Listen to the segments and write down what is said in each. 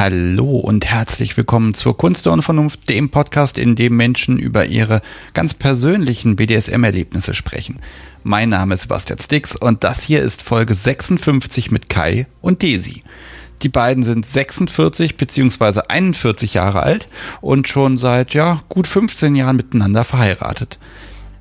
Hallo und herzlich willkommen zur Kunst der Unvernunft, dem Podcast, in dem Menschen über ihre ganz persönlichen BDSM-Erlebnisse sprechen. Mein Name ist Sebastian Stix und das hier ist Folge 56 mit Kai und Desi. Die beiden sind 46 bzw. 41 Jahre alt und schon seit ja gut 15 Jahren miteinander verheiratet.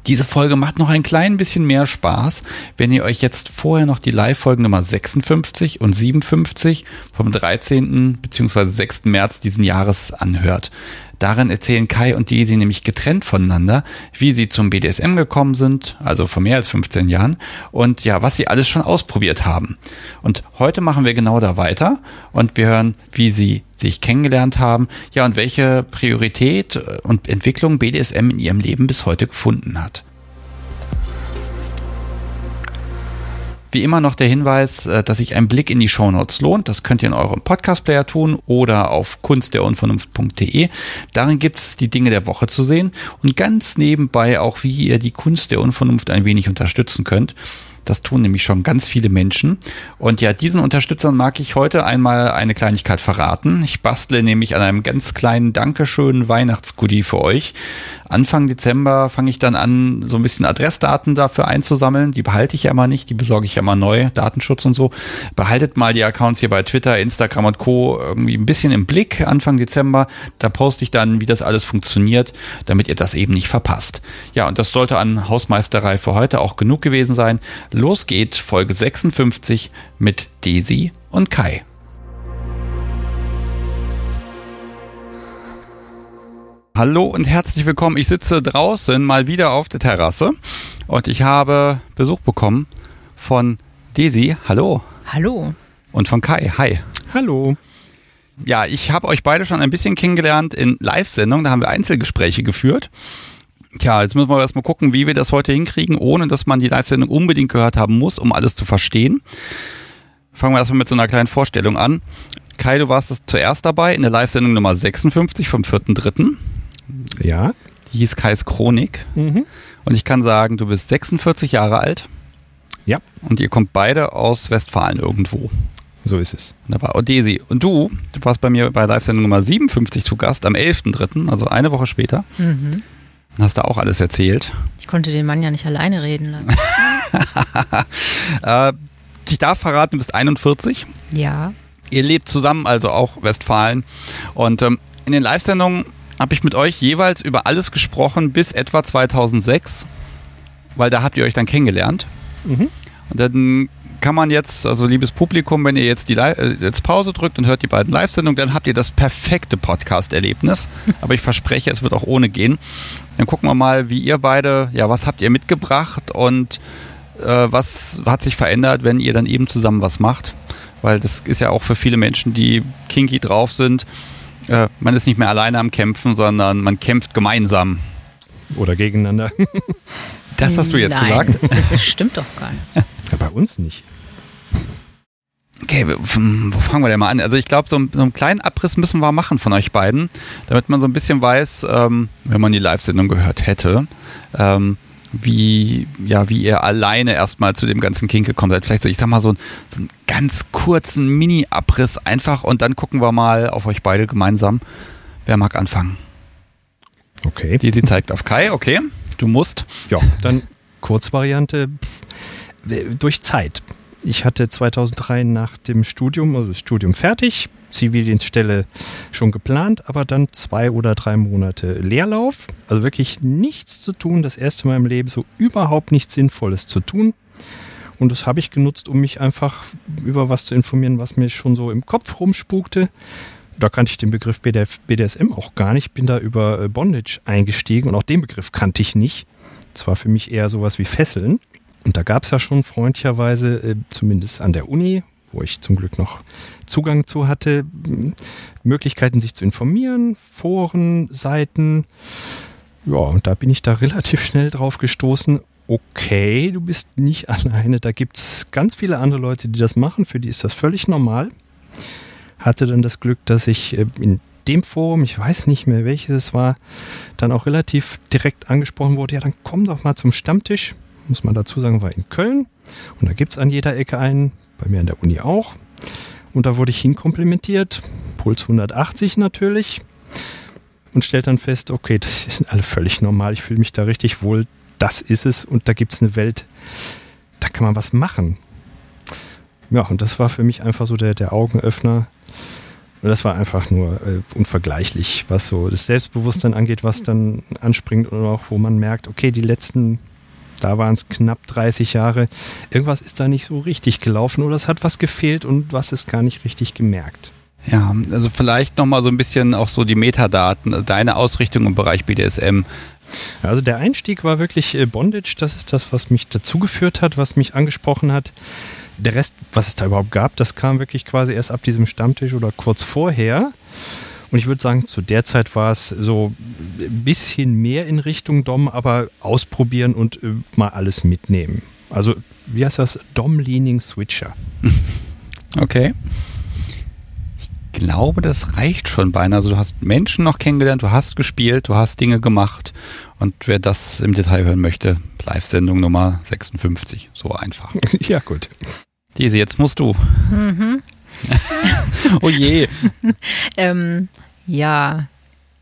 Diese Folge macht noch ein klein bisschen mehr Spaß, wenn ihr euch jetzt vorher noch die Live-Folgen Nummer 56 und 57 vom 13. bzw. 6. März diesen Jahres anhört. Darin erzählen Kai und Daisy nämlich getrennt voneinander, wie sie zum BDSM gekommen sind, also vor mehr als 15 Jahren, und ja, was sie alles schon ausprobiert haben. Und heute machen wir genau da weiter und wir hören, wie sie sich kennengelernt haben, ja, und welche Priorität und Entwicklung BDSM in ihrem Leben bis heute gefunden hat. Wie immer noch der Hinweis, äh, dass sich ein Blick in die Shownotes lohnt. Das könnt ihr in eurem Podcast-Player tun oder auf kunstderunvernunft.de. Darin gibt es die Dinge der Woche zu sehen und ganz nebenbei auch, wie ihr die Kunst der Unvernunft ein wenig unterstützen könnt. Das tun nämlich schon ganz viele Menschen. Und ja, diesen Unterstützern mag ich heute einmal eine Kleinigkeit verraten. Ich bastle nämlich an einem ganz kleinen Dankeschön Weihnachtsgoodie für euch. Anfang Dezember fange ich dann an, so ein bisschen Adressdaten dafür einzusammeln. Die behalte ich ja immer nicht, die besorge ich ja immer neu, Datenschutz und so. Behaltet mal die Accounts hier bei Twitter, Instagram und Co. irgendwie ein bisschen im Blick Anfang Dezember. Da poste ich dann, wie das alles funktioniert, damit ihr das eben nicht verpasst. Ja, und das sollte an Hausmeisterei für heute auch genug gewesen sein. Los geht Folge 56 mit Desi und Kai. Hallo und herzlich willkommen. Ich sitze draußen mal wieder auf der Terrasse und ich habe Besuch bekommen von Desi. Hallo. Hallo. Und von Kai. Hi. Hallo. Ja, ich habe euch beide schon ein bisschen kennengelernt in Live-Sendungen. Da haben wir Einzelgespräche geführt. Tja, jetzt müssen wir erstmal gucken, wie wir das heute hinkriegen, ohne dass man die Live-Sendung unbedingt gehört haben muss, um alles zu verstehen. Fangen wir erstmal mit so einer kleinen Vorstellung an. Kai, du warst zuerst dabei in der Live-Sendung Nummer 56 vom 4.3. Ja. Die hieß Kais Chronik. Mhm. Und ich kann sagen, du bist 46 Jahre alt. Ja. Und ihr kommt beide aus Westfalen irgendwo. So ist es. Wunderbar. Odesi, und du, du warst bei mir bei Live-Sendung Nummer 57 zu Gast am 11.3., also eine Woche später. Mhm. Und hast da auch alles erzählt. Ich konnte den Mann ja nicht alleine reden lassen. äh, ich darf verraten, du bist 41. Ja. Ihr lebt zusammen, also auch Westfalen. Und ähm, in den Live-Sendungen habe ich mit euch jeweils über alles gesprochen bis etwa 2006, weil da habt ihr euch dann kennengelernt. Mhm. Und dann kann man jetzt, also liebes Publikum, wenn ihr jetzt die äh, jetzt Pause drückt und hört die beiden Live-Sendungen, dann habt ihr das perfekte Podcast-Erlebnis. Aber ich verspreche, es wird auch ohne gehen. Dann gucken wir mal, wie ihr beide, ja, was habt ihr mitgebracht und äh, was hat sich verändert, wenn ihr dann eben zusammen was macht. Weil das ist ja auch für viele Menschen, die kinky drauf sind, äh, man ist nicht mehr alleine am Kämpfen, sondern man kämpft gemeinsam. Oder gegeneinander. Das hast du jetzt Nein, gesagt. Das stimmt doch gar nicht. Ja, bei uns nicht. Okay, wo fangen wir denn mal an? Also ich glaube, so, so, einen kleinen Abriss müssen wir machen von euch beiden, damit man so ein bisschen weiß, ähm, wenn man die Live-Sendung gehört hätte, ähm, wie, ja, wie ihr alleine erstmal zu dem ganzen Kink gekommen seid. Vielleicht so, ich sag mal, so, so einen ganz kurzen Mini-Abriss einfach und dann gucken wir mal auf euch beide gemeinsam. Wer mag anfangen? Okay. Die sie zeigt auf Kai, okay. Du musst. Ja, dann Kurzvariante durch Zeit. Ich hatte 2003 nach dem Studium, also das Studium fertig, Zivildienststelle schon geplant, aber dann zwei oder drei Monate Leerlauf. Also wirklich nichts zu tun, das erste Mal im Leben so überhaupt nichts Sinnvolles zu tun. Und das habe ich genutzt, um mich einfach über was zu informieren, was mir schon so im Kopf rumspukte. Da kannte ich den Begriff BDSM auch gar nicht, bin da über äh, Bondage eingestiegen und auch den Begriff kannte ich nicht. Das war für mich eher sowas wie Fesseln. Und da gab es ja schon freundlicherweise, äh, zumindest an der Uni, wo ich zum Glück noch Zugang zu hatte, Möglichkeiten sich zu informieren, Foren, Seiten. Ja, und da bin ich da relativ schnell drauf gestoßen. Okay, du bist nicht alleine. Da gibt es ganz viele andere Leute, die das machen. Für die ist das völlig normal. Hatte dann das Glück, dass ich äh, in dem Forum, ich weiß nicht mehr welches es war, dann auch relativ direkt angesprochen wurde, ja, dann komm doch mal zum Stammtisch. Muss man dazu sagen, war in Köln. Und da gibt es an jeder Ecke einen, bei mir an der Uni auch. Und da wurde ich hinkomplimentiert. Puls 180 natürlich und stellt dann fest, okay, das ist alle völlig normal, ich fühle mich da richtig wohl, das ist es und da gibt es eine Welt, da kann man was machen. Ja, und das war für mich einfach so der, der Augenöffner. Und das war einfach nur äh, unvergleichlich, was so das Selbstbewusstsein angeht, was dann anspringt und auch wo man merkt, okay, die letzten, da waren es knapp 30 Jahre, irgendwas ist da nicht so richtig gelaufen oder es hat was gefehlt und was ist gar nicht richtig gemerkt. Ja, also vielleicht nochmal so ein bisschen auch so die Metadaten, deine Ausrichtung im Bereich BDSM. Also der Einstieg war wirklich äh, Bondage, das ist das, was mich dazu geführt hat, was mich angesprochen hat. Der Rest, was es da überhaupt gab, das kam wirklich quasi erst ab diesem Stammtisch oder kurz vorher. Und ich würde sagen, zu der Zeit war es so ein bisschen mehr in Richtung Dom, aber ausprobieren und äh, mal alles mitnehmen. Also, wie heißt das? Dom-Leaning Switcher. Okay glaube, das reicht schon beinahe. Also du hast Menschen noch kennengelernt, du hast gespielt, du hast Dinge gemacht. Und wer das im Detail hören möchte, Live-Sendung Nummer 56. So einfach. Ja, gut. Diese, jetzt musst du. Mhm. oh je. ähm, ja,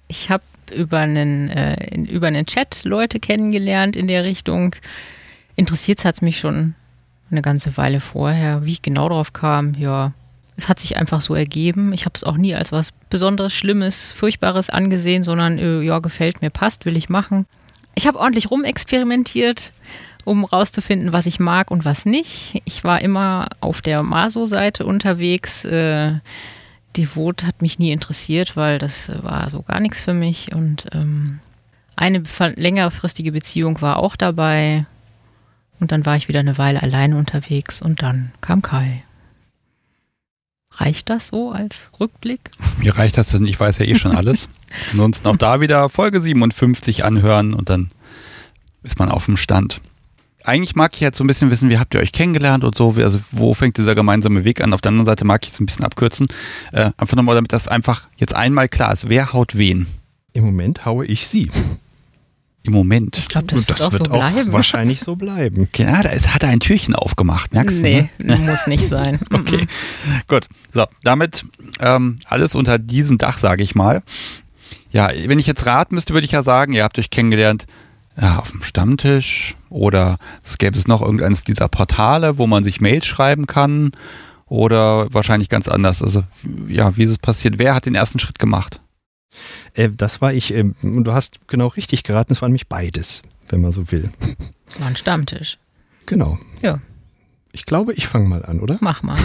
ich habe über einen, äh, über einen Chat Leute kennengelernt in der Richtung. Interessiert hat es mich schon eine ganze Weile vorher. Wie ich genau drauf kam, ja, es hat sich einfach so ergeben. Ich habe es auch nie als was Besonderes, Schlimmes, Furchtbares angesehen, sondern äh, ja, gefällt mir, passt, will ich machen. Ich habe ordentlich rumexperimentiert, um rauszufinden, was ich mag und was nicht. Ich war immer auf der Maso-Seite unterwegs. Äh, Devot hat mich nie interessiert, weil das war so gar nichts für mich. Und ähm, eine längerfristige Beziehung war auch dabei. Und dann war ich wieder eine Weile alleine unterwegs und dann kam Kai. Reicht das so als Rückblick? Mir reicht das, denn ich weiß ja eh schon alles. Ansonsten auch da wieder Folge 57 anhören und dann ist man auf dem Stand. Eigentlich mag ich jetzt so ein bisschen wissen, wie habt ihr euch kennengelernt und so, also wo fängt dieser gemeinsame Weg an? Auf der anderen Seite mag ich es ein bisschen abkürzen. Äh, einfach nochmal, damit das einfach jetzt einmal klar ist. Wer haut wen? Im Moment haue ich sie im Moment. Ich glaube, das, das, wird, auch, wird so auch wahrscheinlich so bleiben. Ja, da ist, hat er ein Türchen aufgemacht, merkst nee, du? Nee, muss nicht sein. okay, gut. So, damit ähm, alles unter diesem Dach, sage ich mal. Ja, wenn ich jetzt raten müsste, würde ich ja sagen, ihr habt euch kennengelernt ja, auf dem Stammtisch oder es gäbe es noch irgendeines dieser Portale, wo man sich Mails schreiben kann oder wahrscheinlich ganz anders. Also ja, wie ist es passiert? Wer hat den ersten Schritt gemacht? Äh, das war ich, äh, du hast genau richtig geraten, es war nämlich beides, wenn man so will. Es war ein Stammtisch. Genau. Ja. Ich glaube, ich fange mal an, oder? Mach mal.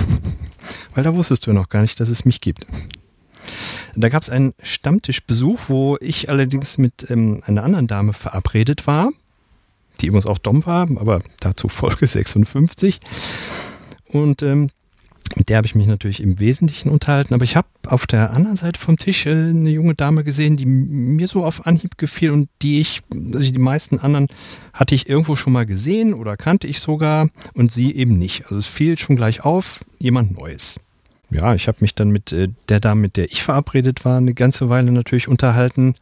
Weil da wusstest du ja noch gar nicht, dass es mich gibt. Da gab es einen Stammtischbesuch, wo ich allerdings mit ähm, einer anderen Dame verabredet war, die übrigens auch Dom war, aber dazu Folge 56. Und ähm, mit der habe ich mich natürlich im Wesentlichen unterhalten, aber ich habe auf der anderen Seite vom Tisch äh, eine junge Dame gesehen, die mir so auf Anhieb gefiel und die ich, also die meisten anderen hatte ich irgendwo schon mal gesehen oder kannte ich sogar und sie eben nicht. Also es fiel schon gleich auf, jemand Neues. Ja, ich habe mich dann mit äh, der Dame, mit der ich verabredet war, eine ganze Weile natürlich unterhalten.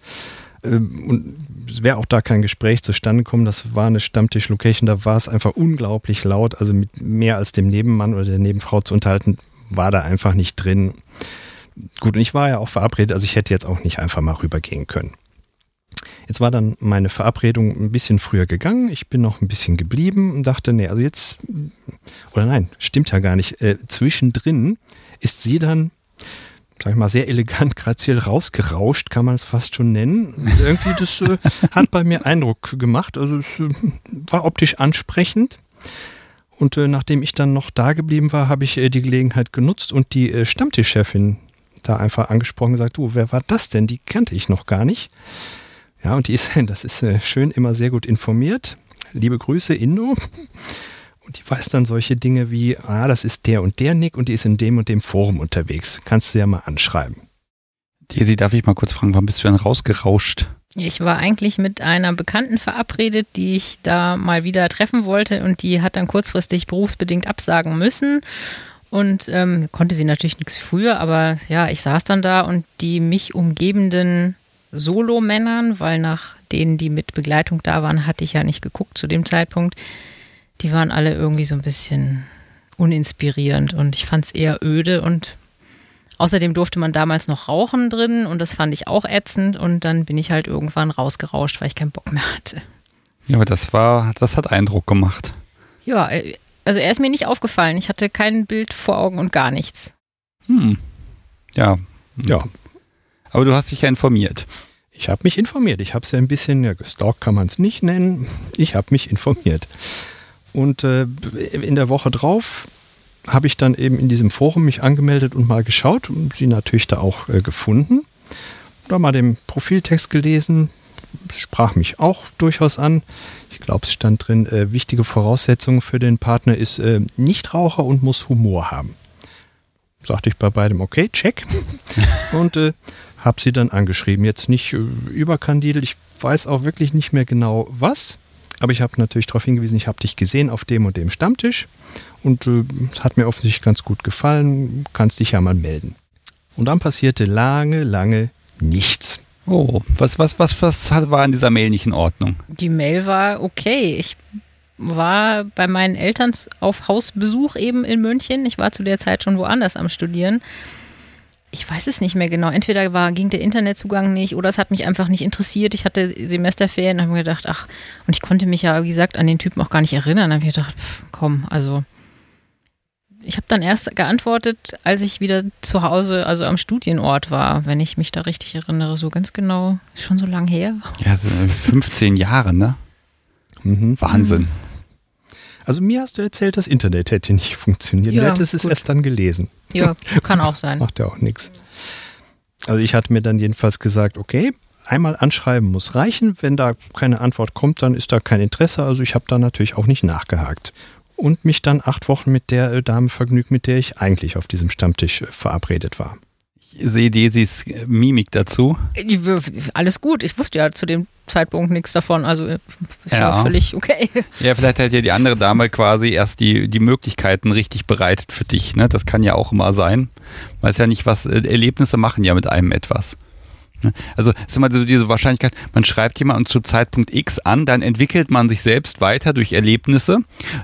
Ähm, und es wäre auch da kein Gespräch zustande gekommen. Das war eine Stammtisch-Location, da war es einfach unglaublich laut. Also mit mehr als dem Nebenmann oder der Nebenfrau zu unterhalten, war da einfach nicht drin. Gut, und ich war ja auch verabredet, also ich hätte jetzt auch nicht einfach mal rübergehen können. Jetzt war dann meine Verabredung ein bisschen früher gegangen. Ich bin noch ein bisschen geblieben und dachte, nee, also jetzt, oder nein, stimmt ja gar nicht. Äh, zwischendrin ist sie dann sag ich mal, sehr elegant, graziell rausgerauscht, kann man es fast schon nennen. Und irgendwie, das äh, hat bei mir Eindruck gemacht. Also es äh, war optisch ansprechend. Und äh, nachdem ich dann noch da geblieben war, habe ich äh, die Gelegenheit genutzt und die äh, Stammtischchefin da einfach angesprochen gesagt, du, wer war das denn? Die kannte ich noch gar nicht. Ja, und die ist, das ist äh, schön immer sehr gut informiert. Liebe Grüße, Indo. Und die weiß dann solche Dinge wie, ah, das ist der und der Nick und die ist in dem und dem Forum unterwegs. Kannst du ja mal anschreiben. Daisy, darf ich mal kurz fragen, wann bist du denn rausgerauscht? Ich war eigentlich mit einer Bekannten verabredet, die ich da mal wieder treffen wollte und die hat dann kurzfristig berufsbedingt absagen müssen. Und ähm, konnte sie natürlich nichts früher, aber ja, ich saß dann da und die mich umgebenden Solo-Männern, weil nach denen, die mit Begleitung da waren, hatte ich ja nicht geguckt zu dem Zeitpunkt, die waren alle irgendwie so ein bisschen uninspirierend und ich fand es eher öde und Außerdem durfte man damals noch rauchen drin und das fand ich auch ätzend und dann bin ich halt irgendwann rausgerauscht, weil ich keinen Bock mehr hatte. Ja, aber das war, das hat Eindruck gemacht. Ja, äh, also er ist mir nicht aufgefallen. Ich hatte kein Bild vor Augen und gar nichts. Hm. Ja. Ja. Aber du hast dich ja informiert. Ich habe mich informiert. Ich habe es ja ein bisschen, ja, gestalkt kann man es nicht nennen. Ich habe mich informiert. Und äh, in der Woche drauf habe ich dann eben in diesem Forum mich angemeldet und mal geschaut und sie natürlich da auch äh, gefunden. Da mal den Profiltext gelesen, sprach mich auch durchaus an. Ich glaube, es stand drin, äh, wichtige Voraussetzung für den Partner ist äh, Nichtraucher und muss Humor haben. Sagte ich bei beidem, okay, check. und äh, habe sie dann angeschrieben. Jetzt nicht äh, überkandidelt, ich weiß auch wirklich nicht mehr genau was, aber ich habe natürlich darauf hingewiesen, ich habe dich gesehen auf dem und dem Stammtisch und äh, es hat mir offensichtlich ganz gut gefallen, kannst dich ja mal melden. Und dann passierte lange, lange nichts. Oh, was, was, was, was war in dieser Mail nicht in Ordnung? Die Mail war okay. Ich war bei meinen Eltern auf Hausbesuch eben in München. Ich war zu der Zeit schon woanders am Studieren. Ich weiß es nicht mehr genau. Entweder war, ging der Internetzugang nicht oder es hat mich einfach nicht interessiert. Ich hatte Semesterferien und habe mir gedacht, ach, und ich konnte mich ja, wie gesagt, an den Typen auch gar nicht erinnern. Da habe ich gedacht, pff, komm, also ich habe dann erst geantwortet, als ich wieder zu Hause, also am Studienort war, wenn ich mich da richtig erinnere, so ganz genau, ist schon so lang her. Ja, 15 Jahre, ne? Mhm. Wahnsinn. Also mir hast du erzählt, das Internet hätte nicht funktioniert. Ja, du hättest es erst dann gelesen. Ja, kann auch sein. Macht ja auch nichts. Also ich hatte mir dann jedenfalls gesagt, okay, einmal anschreiben muss reichen. Wenn da keine Antwort kommt, dann ist da kein Interesse. Also ich habe da natürlich auch nicht nachgehakt und mich dann acht Wochen mit der äh, Dame vergnügt, mit der ich eigentlich auf diesem Stammtisch äh, verabredet war. Sehe Desis äh, Mimik dazu. Alles gut. Ich wusste ja zu dem Zeitpunkt nichts davon. Also ist ja, ja völlig okay. Ja, vielleicht hat ja die andere Dame quasi erst die, die Möglichkeiten richtig bereitet für dich. Ne? Das kann ja auch immer sein. Weiß ja nicht, was Erlebnisse machen ja mit einem etwas. Ne? Also ist immer so diese Wahrscheinlichkeit, man schreibt jemanden zu Zeitpunkt X an, dann entwickelt man sich selbst weiter durch Erlebnisse,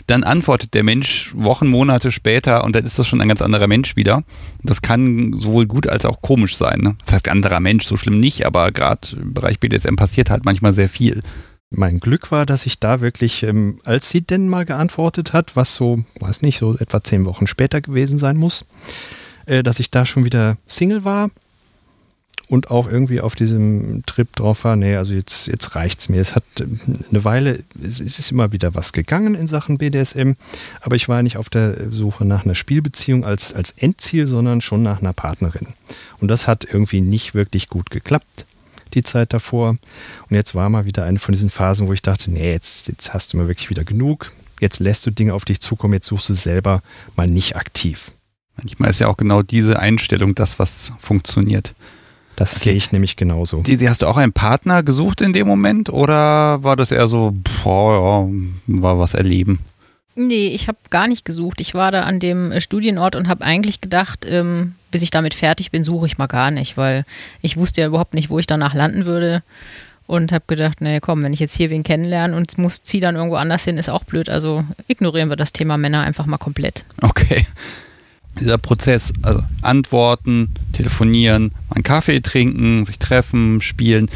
dann antwortet der Mensch Wochen, Monate später und dann ist das schon ein ganz anderer Mensch wieder. Das kann sowohl gut als auch komisch sein. Ne? Das heißt, anderer Mensch, so schlimm nicht, aber gerade im Bereich BDSM passiert halt manchmal sehr viel. Mein Glück war, dass ich da wirklich, ähm, als sie denn mal geantwortet hat, was so, weiß nicht, so etwa zehn Wochen später gewesen sein muss, äh, dass ich da schon wieder Single war, und auch irgendwie auf diesem Trip drauf war, nee, also jetzt, jetzt reicht's mir. Es hat eine Weile, es ist immer wieder was gegangen in Sachen BDSM, aber ich war nicht auf der Suche nach einer Spielbeziehung als, als Endziel, sondern schon nach einer Partnerin. Und das hat irgendwie nicht wirklich gut geklappt, die Zeit davor. Und jetzt war mal wieder eine von diesen Phasen, wo ich dachte, nee, jetzt, jetzt hast du mal wirklich wieder genug. Jetzt lässt du Dinge auf dich zukommen, jetzt suchst du selber mal nicht aktiv. Manchmal ist ja auch genau diese Einstellung das, was funktioniert. Das okay. sehe ich nämlich genauso. Disi, hast du auch einen Partner gesucht in dem Moment oder war das eher so, boah, ja, war was erleben? Nee, ich habe gar nicht gesucht. Ich war da an dem äh, Studienort und habe eigentlich gedacht, ähm, bis ich damit fertig bin, suche ich mal gar nicht, weil ich wusste ja überhaupt nicht, wo ich danach landen würde. Und habe gedacht, nee, komm, wenn ich jetzt hier wen kennenlerne und muss ziehe dann irgendwo anders hin, ist auch blöd. Also ignorieren wir das Thema Männer einfach mal komplett. Okay dieser Prozess, also antworten, telefonieren, einen Kaffee trinken, sich treffen, spielen,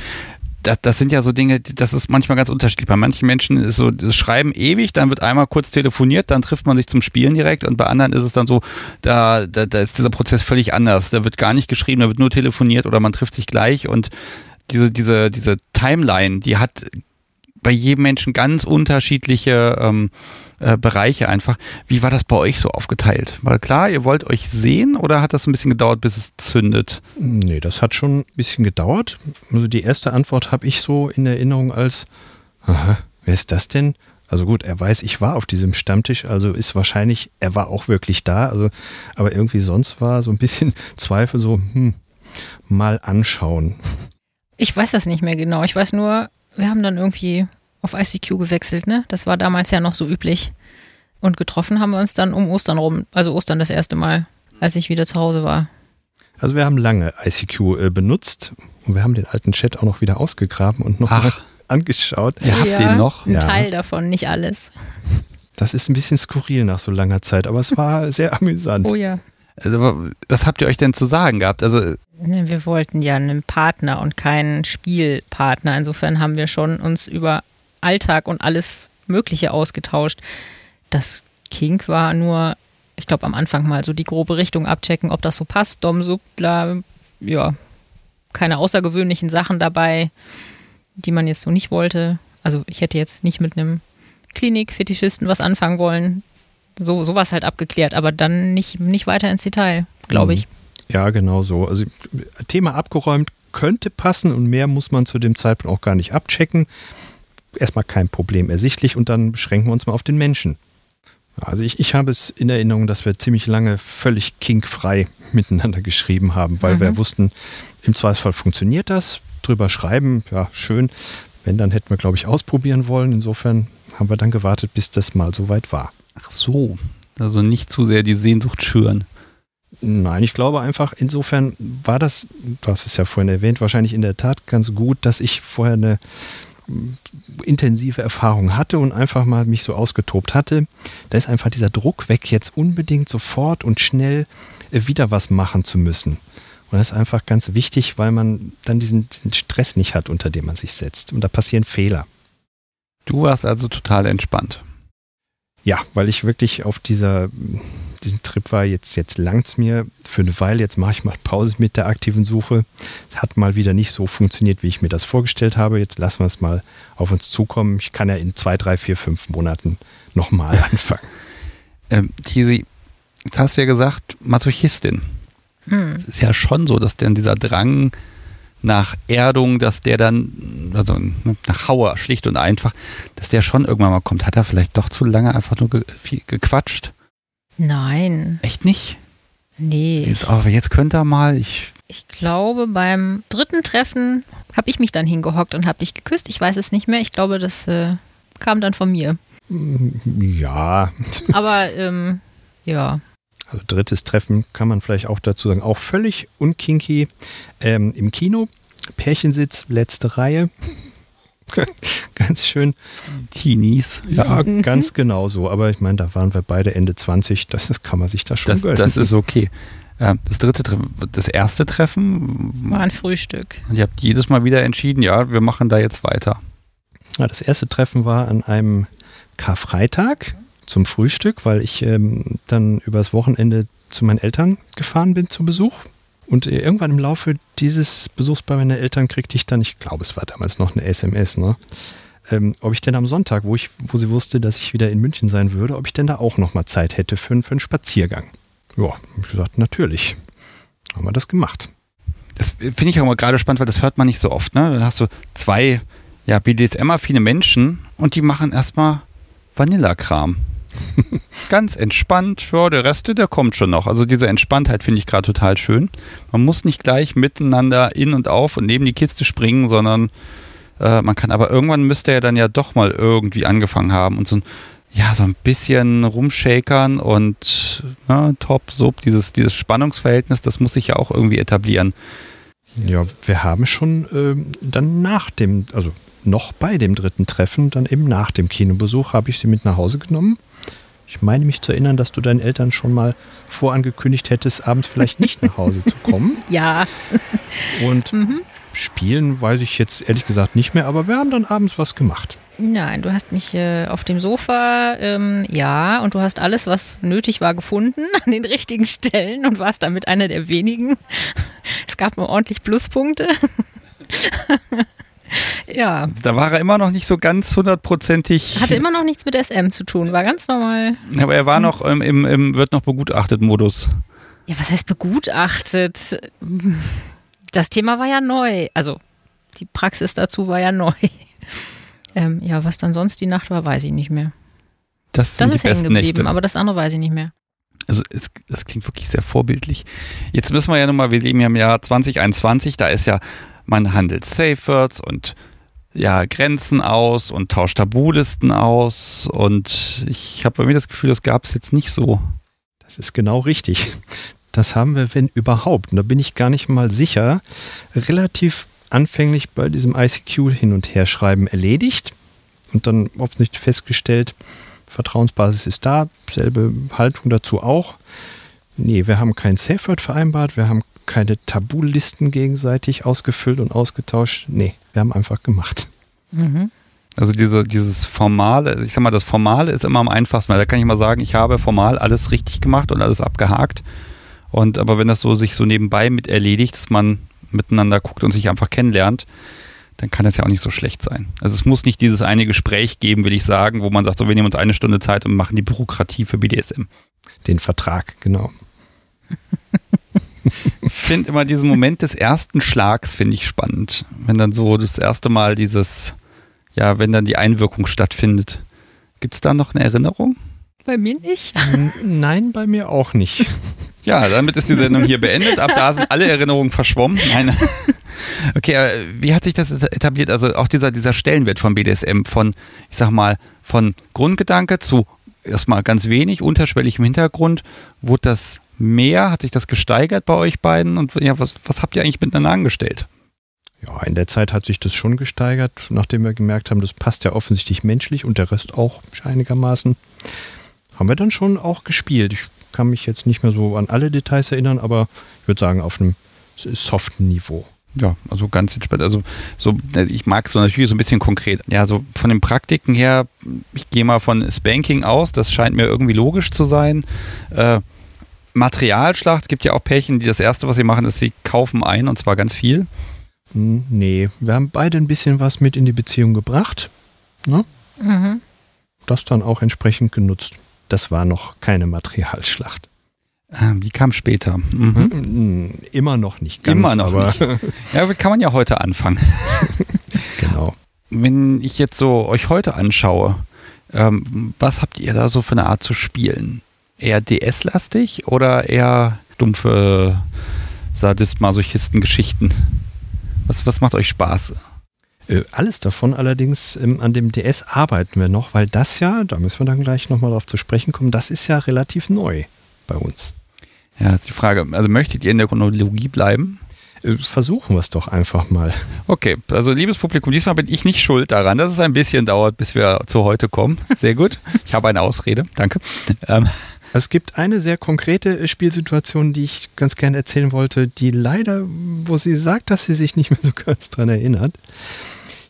das, das sind ja so Dinge, das ist manchmal ganz unterschiedlich. Bei manchen Menschen ist so, das Schreiben ewig, dann wird einmal kurz telefoniert, dann trifft man sich zum Spielen direkt und bei anderen ist es dann so, da, da, da ist dieser Prozess völlig anders. Da wird gar nicht geschrieben, da wird nur telefoniert oder man trifft sich gleich und diese, diese, diese Timeline, die hat bei jedem Menschen ganz unterschiedliche ähm, äh, Bereiche einfach. Wie war das bei euch so aufgeteilt? Weil klar, ihr wollt euch sehen oder hat das ein bisschen gedauert, bis es zündet? Nee, das hat schon ein bisschen gedauert. Also die erste Antwort habe ich so in Erinnerung als, aha, wer ist das denn? Also gut, er weiß, ich war auf diesem Stammtisch, also ist wahrscheinlich, er war auch wirklich da, also, aber irgendwie sonst war so ein bisschen Zweifel so, hm, mal anschauen. Ich weiß das nicht mehr genau. Ich weiß nur, wir haben dann irgendwie auf ICQ gewechselt, ne? Das war damals ja noch so üblich. Und getroffen haben wir uns dann um Ostern rum, also Ostern das erste Mal, als ich wieder zu Hause war. Also wir haben lange ICQ äh, benutzt und wir haben den alten Chat auch noch wieder ausgegraben und noch mal angeschaut. Ihr habt ja, den noch? Ein ja. Teil davon, nicht alles. Das ist ein bisschen skurril nach so langer Zeit, aber es war sehr amüsant. Oh ja. Also, was habt ihr euch denn zu sagen gehabt? Also, Ne, Wir wollten ja einen Partner und keinen Spielpartner. Insofern haben wir schon uns über Alltag und alles Mögliche ausgetauscht. Das Kink war nur, ich glaube, am Anfang mal so die grobe Richtung abchecken, ob das so passt. Dom, Sub, bla, ja, keine außergewöhnlichen Sachen dabei, die man jetzt so nicht wollte. Also ich hätte jetzt nicht mit einem Klinik-Fetischisten was anfangen wollen. So, sowas halt abgeklärt, aber dann nicht, nicht weiter ins Detail, glaube ich. Ja, genau so. Also Thema abgeräumt könnte passen und mehr muss man zu dem Zeitpunkt auch gar nicht abchecken. Erstmal kein Problem ersichtlich und dann beschränken wir uns mal auf den Menschen. Also ich, ich habe es in Erinnerung, dass wir ziemlich lange völlig kinkfrei miteinander geschrieben haben, weil wir wussten, im Zweifelsfall funktioniert das. Drüber schreiben, ja, schön. Wenn, dann hätten wir, glaube ich, ausprobieren wollen. Insofern haben wir dann gewartet, bis das mal soweit war. ach so. Also nicht zu sehr die Sehnsucht schüren. Nein, ich glaube einfach, insofern war das, du hast es ja vorhin erwähnt, wahrscheinlich in der Tat ganz gut, dass ich vorher eine intensive Erfahrung hatte und einfach mal mich so ausgetobt hatte. Da ist einfach dieser Druck weg, jetzt unbedingt sofort und schnell äh, wieder was machen zu müssen. Und das ist einfach ganz wichtig, weil man dann diesen, diesen Stress nicht hat, unter dem man sich setzt. Und da passieren Fehler. Du warst also total entspannt. Ja, weil ich wirklich auf dieser, diesem Trip war, jetzt, jetzt langt's mir für eine Weile, jetzt mache ich mal Pause mit der aktiven Suche. Es hat mal wieder nicht so funktioniert, wie ich mir das vorgestellt habe. Jetzt lassen wir es mal auf uns zukommen. Ich kann ja in zwei, drei, vier, fünf Monaten nochmal anfangen. Ähm, Kisi, jetzt hast du ja gesagt, Masochistin. Es ist ja schon so, dass denn dieser Drang nach Erdung, dass der dann, also ne, nach Hauer, schlicht und einfach, dass der schon irgendwann mal kommt. Hat er vielleicht doch zu lange einfach nur ge viel gequatscht? Nein, Echt nicht? nee. Dieses, oh, jetzt könnte er mal, ich, Ich glaube, beim dritten Treffen habe ich mich dann hingehockt und habe dich geküsst. Ich weiß es nicht mehr. Ich glaube, das äh, kam dann von mir. Ja, Aber ähm, ja, Also drittes Treffen kann man vielleicht auch dazu sagen, auch völlig unkinky ähm, im Kino. Pärchensitz, letzte Reihe. ganz schön. Teenies. Ja, ganz genau so. Aber ich meine, da waren wir beide Ende 20. Das, das kann man sich da schon Das, gönnen. das ist okay. Ähm, Das dritte Treffen, das erste Treffen, war ein Frühstück. und ihr habt jedes Mal wieder entschieden, ja, wir machen da jetzt weiter. Ja, das erste Treffen war an einem Karfreitag zum Frühstück, weil ich ähm, dann übers Wochenende zu meinen Eltern gefahren bin zu Besuch. Und äh, irgendwann im Laufe dieses Besuchs bei meinen Eltern kriegte ich dann, ich glaube, es war damals noch eine SMS, ne? Ähm, ob ich denn am Sonntag, wo, ich, wo sie wusste, dass ich wieder in München sein würde, ob ich denn da auch nochmal Zeit hätte für, für einen Spaziergang. Ja, hab ich gesagt, natürlich. Haben wir das gemacht. Das finde ich auch mal gerade spannend, weil das hört man nicht so oft. Ne? Da hast du zwei ja, BDSM-affine Menschen und die machen erstmal Vanillakram. Ganz entspannt, ja, der Rest, der kommt schon noch. Also diese Entspanntheit finde ich gerade total schön. Man muss nicht gleich miteinander in und auf und neben die Kiste springen, sondern äh, man kann, aber irgendwann müsste er dann ja doch mal irgendwie angefangen haben und so ein, ja, so ein bisschen rumshakern und ne, top, sub, dieses, dieses Spannungsverhältnis, das muss sich ja auch irgendwie etablieren. Ja, wir haben schon ähm, dann nach dem, also noch bei dem dritten Treffen, dann eben nach dem Kinobesuch, habe ich sie mit nach Hause genommen. Ich meine mich zu erinnern, dass du deinen Eltern schon mal vorangekündigt hättest, abends vielleicht nicht nach Hause zu kommen. Ja, Und spielen weiß ich jetzt ehrlich gesagt nicht mehr, aber wir haben dann abends was gemacht. nein, du hast mich äh, auf dem Sofa, ähm, ja, und du hast alles, was nötig war, gefunden an den richtigen Stellen und warst damit einer der wenigen. Es gab nur ordentlich Pluspunkte. ja, Da war er immer noch nicht so ganz hundertprozentig. hatte immer noch nichts mit SM zu tun, war ganz normal. Aber er war noch ähm, im, im wird noch begutachtet Modus. Ja, was heißt begutachtet? Das Thema war ja neu. Also die Praxis dazu war ja neu. Ähm, ja, was dann sonst die Nacht war, weiß ich nicht mehr. Das Das die ist hängen geblieben, Nächte. aber das andere weiß ich nicht mehr. Also es, das klingt wirklich sehr vorbildlich. Jetzt müssen wir ja nochmal, wir leben ja im Jahr 2021, da ist ja, man handelt Safe Words und ja, Grenzen aus und tauscht Tabulisten aus und ich habe bei mir das Gefühl, das gab es jetzt nicht so. Das ist genau richtig. Das haben wir, wenn überhaupt, und da bin ich gar nicht mal sicher, relativ anfänglich bei diesem ICQ hin und her schreiben erledigt und dann offensichtlich festgestellt, Vertrauensbasis ist da, selbe Haltung dazu auch. Nee, wir haben kein Safe Word vereinbart, wir haben keine Tabulisten gegenseitig ausgefüllt und ausgetauscht. Nee, wir haben einfach gemacht. Mhm. Also diese, dieses Formale, ich sag mal, das Formale ist immer am einfachsten, weil da kann ich mal sagen, ich habe formal alles richtig gemacht und alles abgehakt. Und aber wenn das so sich so nebenbei mit erledigt, dass man miteinander guckt und sich einfach kennenlernt, dann kann das ja auch nicht so schlecht sein. Also es muss nicht dieses eine Gespräch geben, will ich sagen, wo man sagt, so wir nehmen uns eine Stunde Zeit und machen die Bürokratie für BDSM. Den Vertrag, genau. Ich finde immer diesen Moment des ersten Schlags finde ich spannend, wenn dann so das erste Mal dieses, ja, wenn dann die Einwirkung stattfindet. Gibt es da noch eine Erinnerung? Bei mir nicht. Nein, bei mir auch nicht. Ja, damit ist die Sendung hier beendet. Ab da sind alle Erinnerungen verschwommen. Nein. Okay, äh, wie hat sich das etabliert? Also auch dieser, dieser Stellenwert von BDSM, von, ich sag mal, von Grundgedanke zu erstmal ganz wenig, unterschwelligem Hintergrund. Wurde das mehr? Hat sich das gesteigert bei euch beiden? Und ja, was, was habt ihr eigentlich miteinander angestellt? Ja, in der Zeit hat sich das schon gesteigert, nachdem wir gemerkt haben, das passt ja offensichtlich menschlich und der Rest auch einigermaßen. Haben wir dann schon auch gespielt. Ich kann mich jetzt nicht mehr so an alle Details erinnern, aber ich würde sagen, auf einem soften Niveau. Ja, also ganz entspannt. Also so, ich mag es so natürlich so ein bisschen konkret. Ja, so von den Praktiken her, ich gehe mal von Spanking aus, das scheint mir irgendwie logisch zu sein. Äh, Materialschlacht gibt ja auch Pärchen, die das erste, was sie machen, ist, sie kaufen ein und zwar ganz viel. Hm, Nee, wir haben beide ein bisschen was mit in die Beziehung gebracht. Ne? Mhm. Das dann auch entsprechend genutzt. Das war noch keine Materialschlacht. Äh, die kam später. Mhm. Hm, Immer noch nicht ganz, Immer noch aber nicht. Ja, aber kann man ja heute anfangen. genau. Wenn ich jetzt so euch heute anschaue, ähm, was habt ihr da so für eine Art zu spielen? Eher DS-lastig oder eher dumpfe Sadist-Masochisten-Geschichten? Was, was macht euch Spaß? Äh, Alles davon allerdings ähm, an dem DS arbeiten wir noch, weil das ja, da müssen wir dann gleich nochmal drauf zu sprechen kommen, das ist ja relativ neu bei uns. Ja, ist die Frage. Also möchtet ihr in der Chronologie bleiben? Äh, Versuchen wir es doch einfach mal. Okay, also liebes Publikum, diesmal bin ich nicht schuld daran, dass es ein bisschen dauert, bis wir zu heute kommen. Sehr gut. Ich habe eine Ausrede. Danke. Ähm, Es gibt eine sehr konkrete Spielsituation, die ich ganz gerne erzählen wollte, die leider, wo sie sagt, dass sie sich nicht mehr so ganz dran erinnert.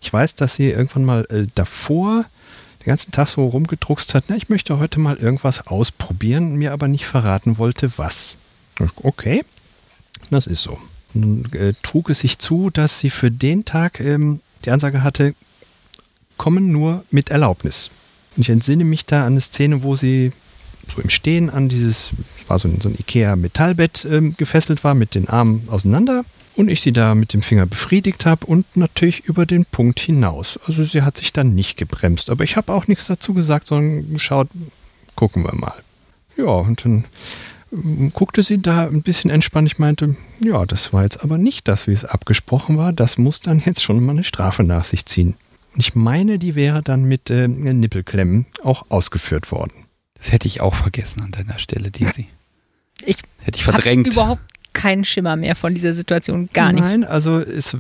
Ich weiß, dass sie irgendwann mal äh, davor den ganzen Tag so rumgedruckst hat, na, ich möchte heute mal irgendwas ausprobieren, mir aber nicht verraten wollte, was. Okay, das ist so. Nun äh, trug es sich zu, dass sie für den Tag ähm, die Ansage hatte, kommen nur mit Erlaubnis. Und ich entsinne mich da an eine Szene, wo sie so im Stehen an dieses, es war so ein, so ein Ikea-Metallbett ähm, gefesselt war, mit den Armen auseinander. Und ich sie da mit dem Finger befriedigt habe und natürlich über den Punkt hinaus. Also sie hat sich dann nicht gebremst. Aber ich habe auch nichts dazu gesagt, sondern geschaut, gucken wir mal. Ja, und dann ähm, guckte sie da ein bisschen entspannt. Ich meinte, ja, das war jetzt aber nicht das, wie es abgesprochen war. Das muss dann jetzt schon mal eine Strafe nach sich ziehen. Und ich meine, die wäre dann mit äh, Nippelklemmen auch ausgeführt worden. Das hätte ich auch vergessen an deiner Stelle, Daisy. Ich Das hätte ich habe verdrängt. überhaupt keinen Schimmer mehr von dieser Situation. Gar nicht. Nein, also es,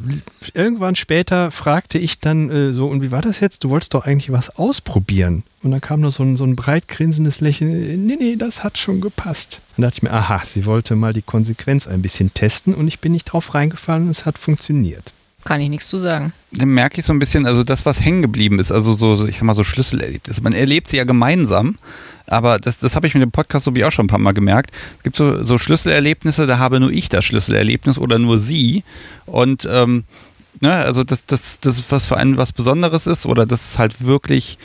irgendwann später fragte ich dann äh, so, und wie war das jetzt? Du wolltest doch eigentlich was ausprobieren. Und dann kam nur so ein, so ein breit grinsendes Lächeln. Nee, nee, das hat schon gepasst. Dann dachte ich mir, aha, sie wollte mal die Konsequenz ein bisschen testen und ich bin nicht drauf reingefallen und es hat funktioniert. Kann ich nichts zu sagen. dann merke ich so ein bisschen, also das, was hängen geblieben ist, also so, so ich sag mal, so Schlüsselerlebnisse. Man erlebt sie ja gemeinsam, aber das, das habe ich mit dem Podcast so wie auch schon ein paar Mal gemerkt. Es gibt so, so Schlüsselerlebnisse, da habe nur ich das Schlüsselerlebnis oder nur sie. Und ähm, ne, also das, das, das ist was für einen was Besonderes ist oder das ist halt wirklich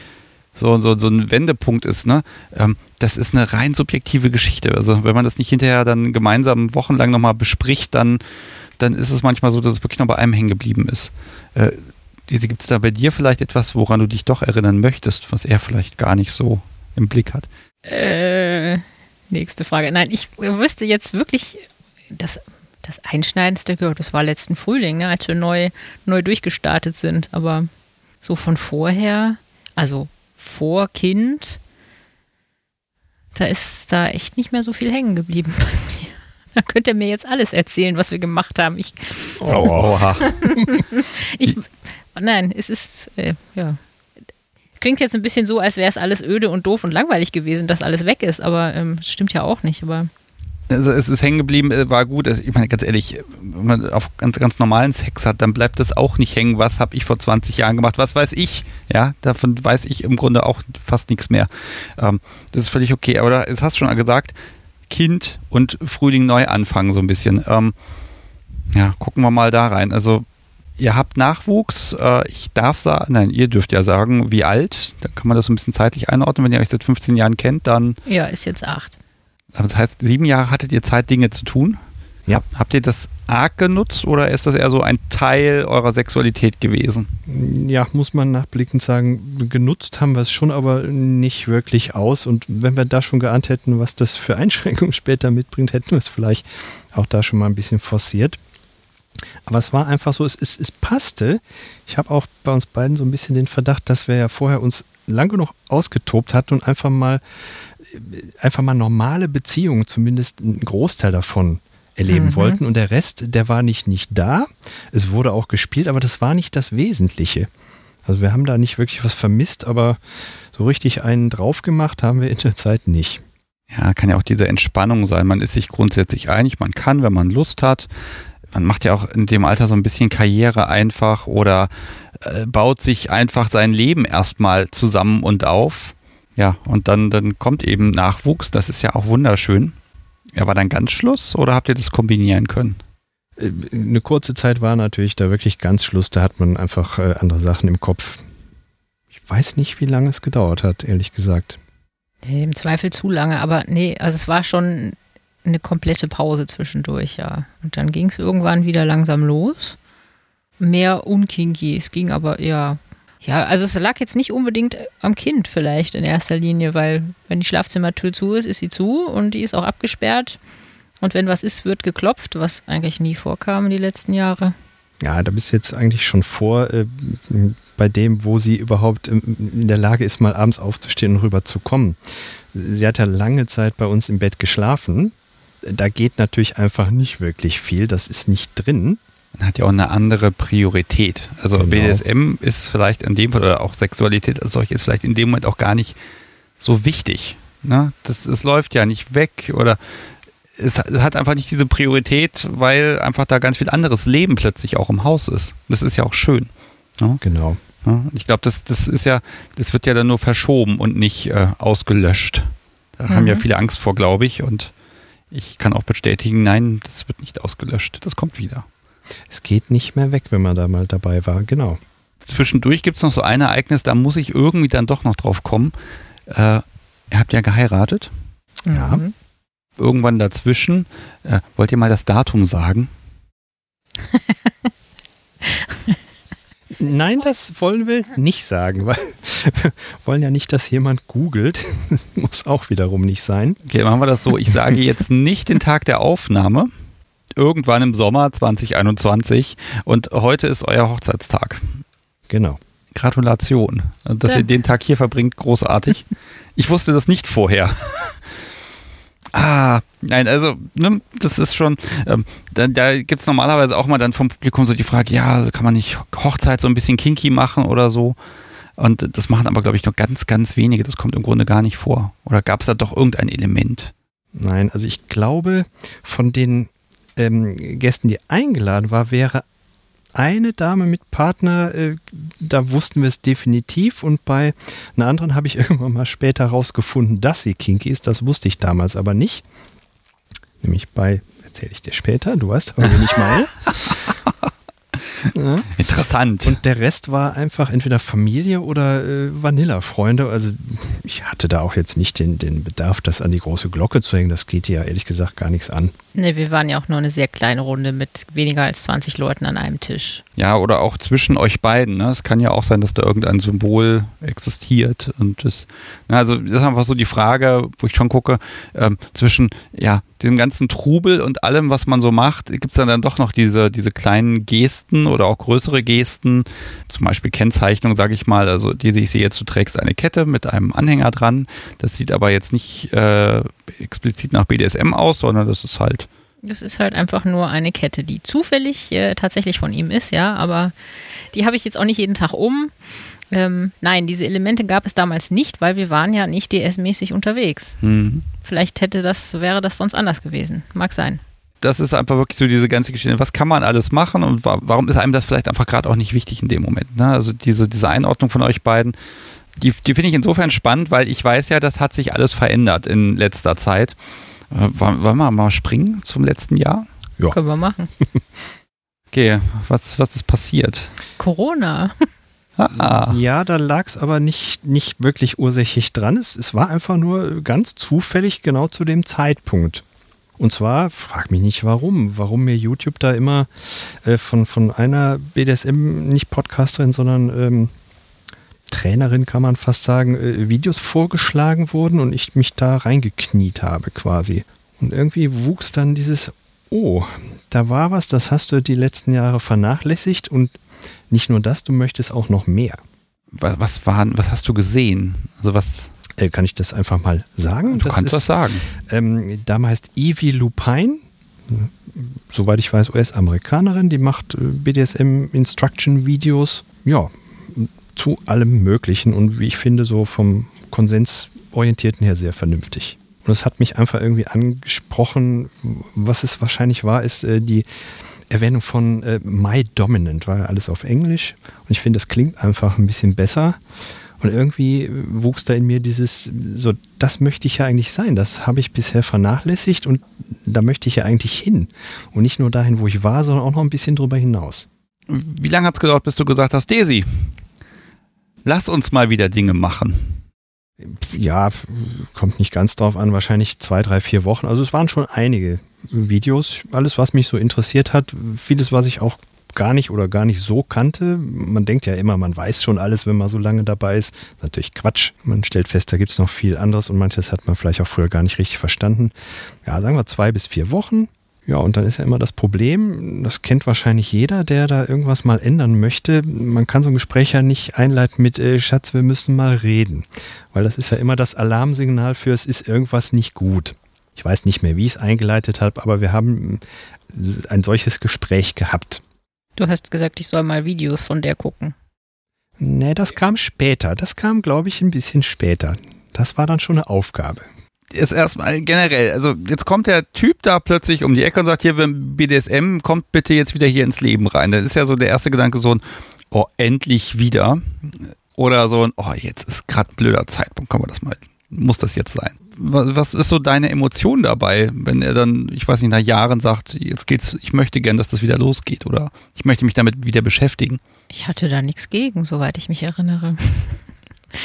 so, so, so ein Wendepunkt ist, ne? Ähm, das ist eine rein subjektive Geschichte. Also wenn man das nicht hinterher dann gemeinsam wochenlang nochmal bespricht, dann, dann ist es manchmal so, dass es wirklich noch bei einem hängen geblieben ist. Äh, gibt es da bei dir vielleicht etwas, woran du dich doch erinnern möchtest, was er vielleicht gar nicht so im Blick hat? Äh, nächste Frage. Nein, ich wüsste jetzt wirklich, das, das Einschneidendste, das war letzten Frühling, ne, als wir neu, neu durchgestartet sind. Aber so von vorher, also vor Kind, da ist da echt nicht mehr so viel hängen geblieben bei mir. Da könnt ihr mir jetzt alles erzählen, was wir gemacht haben. Ich, Oha. ich, nein, es ist, äh, ja. Klingt jetzt ein bisschen so, als wäre es alles öde und doof und langweilig gewesen, dass alles weg ist, aber ähm, das stimmt ja auch nicht. Aber also es ist hängen geblieben, äh, war gut. Also ich meine, ganz ehrlich, wenn man auf ganz, ganz normalen Sex hat, dann bleibt das auch nicht hängen. Was habe ich vor 20 Jahren gemacht? Was weiß ich? Ja, davon weiß ich im Grunde auch fast nichts mehr. Ähm, das ist völlig okay. Aber es hast du schon gesagt, Kind und Frühling neu anfangen so ein bisschen. Ähm, ja, gucken wir mal da rein. Also ihr habt Nachwuchs. Äh, ich darf sagen, nein, ihr dürft ja sagen, wie alt. Dann kann man das so ein bisschen zeitlich einordnen. Wenn ihr euch seit 15 Jahren kennt, dann. Ja, ist jetzt acht. Das heißt, sieben Jahre hattet ihr Zeit, Dinge zu tun. Ja. Habt ihr das arg genutzt oder ist das eher so ein Teil eurer Sexualität gewesen? Ja, muss man nachblickend sagen, genutzt haben wir es schon, aber nicht wirklich aus. Und wenn wir da schon geahnt hätten, was das für Einschränkungen später mitbringt, hätten wir es vielleicht auch da schon mal ein bisschen forciert. Aber es war einfach so, es, es, es passte. Ich habe auch bei uns beiden so ein bisschen den Verdacht, dass wir ja vorher uns lang genug ausgetobt hatten und einfach mal einfach mal normale Beziehungen, zumindest einen Großteil davon erleben mhm. wollten. Und der Rest, der war nicht, nicht da. Es wurde auch gespielt, aber das war nicht das Wesentliche. Also wir haben da nicht wirklich was vermisst, aber so richtig einen drauf gemacht haben wir in der Zeit nicht. Ja, kann ja auch diese Entspannung sein. Man ist sich grundsätzlich einig, man kann, wenn man Lust hat. Man macht ja auch in dem Alter so ein bisschen Karriere einfach oder äh, baut sich einfach sein Leben erstmal zusammen und auf. Ja, und dann, dann kommt eben Nachwuchs, das ist ja auch wunderschön. Ja, war dann ganz Schluss oder habt ihr das kombinieren können? Äh, eine kurze Zeit war natürlich da wirklich ganz Schluss, da hat man einfach äh, andere Sachen im Kopf. Ich weiß nicht, wie lange es gedauert hat, ehrlich gesagt. Im Zweifel zu lange, aber nee, also es war schon eine komplette Pause zwischendurch, ja. Und dann ging es irgendwann wieder langsam los. Mehr unkinky, es ging aber eher ja, also es lag jetzt nicht unbedingt am Kind vielleicht in erster Linie, weil wenn die Schlafzimmertür zu ist, ist sie zu und die ist auch abgesperrt. Und wenn was ist, wird geklopft, was eigentlich nie vorkam in die letzten Jahre. Ja, da bist du jetzt eigentlich schon vor äh, bei dem, wo sie überhaupt in der Lage ist, mal abends aufzustehen und rüber zu kommen. Sie hat ja lange Zeit bei uns im Bett geschlafen. Da geht natürlich einfach nicht wirklich viel. Das ist nicht drin man hat ja auch eine andere Priorität. Also genau. BDSM ist vielleicht in dem Fall, oder auch Sexualität als solche ist vielleicht in dem Moment auch gar nicht so wichtig. Ne? Das, es läuft ja nicht weg oder es hat einfach nicht diese Priorität, weil einfach da ganz viel anderes Leben plötzlich auch im Haus ist. Das ist ja auch schön. Ne? Genau. Ich glaube, das, das ist ja, das wird ja dann nur verschoben und nicht äh, ausgelöscht. Da mhm. haben ja mhm. viele Angst vor, glaube ich. Und ich kann auch bestätigen, nein, das wird nicht ausgelöscht. Das kommt wieder. Es geht nicht mehr weg, wenn man da mal dabei war, genau. Zwischendurch gibt es noch so ein Ereignis, da muss ich irgendwie dann doch noch drauf kommen. Äh, ihr habt ja geheiratet. Ja. Irgendwann dazwischen. Äh, wollt ihr mal das Datum sagen? Nein, das wollen wir nicht sagen, weil wir wollen ja nicht, dass jemand googelt. Das muss auch wiederum nicht sein. Okay, machen wir das so. Ich sage jetzt nicht den Tag der Aufnahme irgendwann im Sommer 2021 und heute ist euer Hochzeitstag. Genau. Gratulation, dass ihr den Tag hier verbringt, großartig. Ich wusste das nicht vorher. Ah, nein, also, ne, das ist schon, ähm, da, da gibt es normalerweise auch mal dann vom Publikum so die Frage, ja, kann man nicht Hochzeit so ein bisschen kinky machen oder so? Und das machen aber, glaube ich, nur ganz, ganz wenige. Das kommt im Grunde gar nicht vor. Oder gab es da doch irgendein Element? Nein, also ich glaube, von den ähm, Gästen, die eingeladen war, wäre eine Dame mit Partner, äh, da wussten wir es definitiv und bei einer anderen habe ich irgendwann mal später herausgefunden, dass sie kinky ist. Das wusste ich damals aber nicht. Nämlich bei, erzähle ich dir später, du weißt aber, wen ich meine. Ja. Interessant. Und der Rest war einfach entweder Familie oder äh, Vanilla-Freunde. Also ich hatte da auch jetzt nicht den, den Bedarf, das an die große Glocke zu hängen. Das geht ja ehrlich gesagt gar nichts an. Ne, wir waren ja auch nur eine sehr kleine Runde mit weniger als 20 Leuten an einem Tisch. Ja, oder auch zwischen euch beiden. Ne? Es kann ja auch sein, dass da irgendein Symbol existiert. Und das, na, also das ist einfach so die Frage, wo ich schon gucke, ähm, zwischen, ja, dem ganzen Trubel und allem, was man so macht, gibt es dann, dann doch noch diese, diese kleinen Gesten oder auch größere Gesten, zum Beispiel Kennzeichnung, sage ich mal, also die ich sehe jetzt, du trägst eine Kette mit einem Anhänger dran. Das sieht aber jetzt nicht äh, explizit nach BDSM aus, sondern das ist halt Das ist halt einfach nur eine Kette, die zufällig äh, tatsächlich von ihm ist, ja, aber die habe ich jetzt auch nicht jeden Tag um. Ähm, nein, diese Elemente gab es damals nicht, weil wir waren ja nicht DS-mäßig unterwegs. Mhm. Vielleicht hätte das, wäre das sonst anders gewesen. Mag sein. Das ist einfach wirklich so diese ganze Geschichte. Was kann man alles machen und wa warum ist einem das vielleicht einfach gerade auch nicht wichtig in dem Moment? Ne? Also diese, diese Einordnung von euch beiden, die, die finde ich insofern spannend, weil ich weiß ja, das hat sich alles verändert in letzter Zeit. Äh, wollen wollen wir mal springen zum letzten Jahr? Ja. Können wir machen. Okay, was, was ist passiert? Corona. Ah, Ja, da lag es aber nicht, nicht wirklich ursächlich dran. Es, es war einfach nur ganz zufällig genau zu dem Zeitpunkt. Und zwar, frag mich nicht warum, warum mir YouTube da immer äh, von, von einer BDSM, nicht Podcasterin, sondern ähm, Trainerin kann man fast sagen, äh, Videos vorgeschlagen wurden und ich mich da reingekniet habe quasi. Und irgendwie wuchs dann dieses, oh, da war was, das hast du die letzten Jahre vernachlässigt und nicht nur das, du möchtest auch noch mehr. was, was, war, was hast du gesehen? Also was, Äh, kann ich das einfach mal sagen? du kannst ist, das sagen. Ähm, Dame heißt Evie Lupine. Soweit ich weiß, US-Amerikanerin. Die macht äh, BDSM-Instruction-Videos. Ja, zu allem Möglichen und wie ich finde, so vom Konsensorientierten her sehr vernünftig. Und es hat mich einfach irgendwie angesprochen, was es wahrscheinlich war, ist äh, die Erwähnung von äh, My Dominant, war ja alles auf Englisch. Und ich finde, das klingt einfach ein bisschen besser. Und irgendwie wuchs da in mir dieses, so, das möchte ich ja eigentlich sein. Das habe ich bisher vernachlässigt und da möchte ich ja eigentlich hin. Und nicht nur dahin, wo ich war, sondern auch noch ein bisschen drüber hinaus. Wie lange hat es gedauert, bis du gesagt hast, Daisy, lass uns mal wieder Dinge machen? Ja, kommt nicht ganz drauf an, wahrscheinlich zwei, drei, vier Wochen. Also es waren schon einige Videos. Alles, was mich so interessiert hat, vieles, was ich auch gar nicht oder gar nicht so kannte. Man denkt ja immer, man weiß schon alles, wenn man so lange dabei ist. Ist natürlich Quatsch. Man stellt fest, da gibt es noch viel anderes und manches hat man vielleicht auch früher gar nicht richtig verstanden. Ja, sagen wir zwei bis vier Wochen. Ja, und dann ist ja immer das Problem, das kennt wahrscheinlich jeder, der da irgendwas mal ändern möchte. Man kann so ein Gespräch ja nicht einleiten mit, äh, Schatz, wir müssen mal reden. Weil das ist ja immer das Alarmsignal für, es ist irgendwas nicht gut. Ich weiß nicht mehr, wie ich es eingeleitet habe, aber wir haben ein solches Gespräch gehabt. Du hast gesagt, ich soll mal Videos von der gucken. Nee, das kam später. Das kam, glaube ich, ein bisschen später. Das war dann schon eine Aufgabe. Jetzt erstmal generell, also jetzt kommt der Typ da plötzlich um die Ecke und sagt, hier, BDSM, kommt bitte jetzt wieder hier ins Leben rein. Das ist ja so der erste Gedanke so ein, oh, endlich wieder. Oder so ein, oh, jetzt ist gerade ein blöder Zeitpunkt, kann man das mal, muss das jetzt sein? Was, was ist so deine Emotion dabei, wenn er dann, ich weiß nicht, nach Jahren sagt, jetzt geht's, ich möchte gern, dass das wieder losgeht oder ich möchte mich damit wieder beschäftigen? Ich hatte da nichts gegen, soweit ich mich erinnere.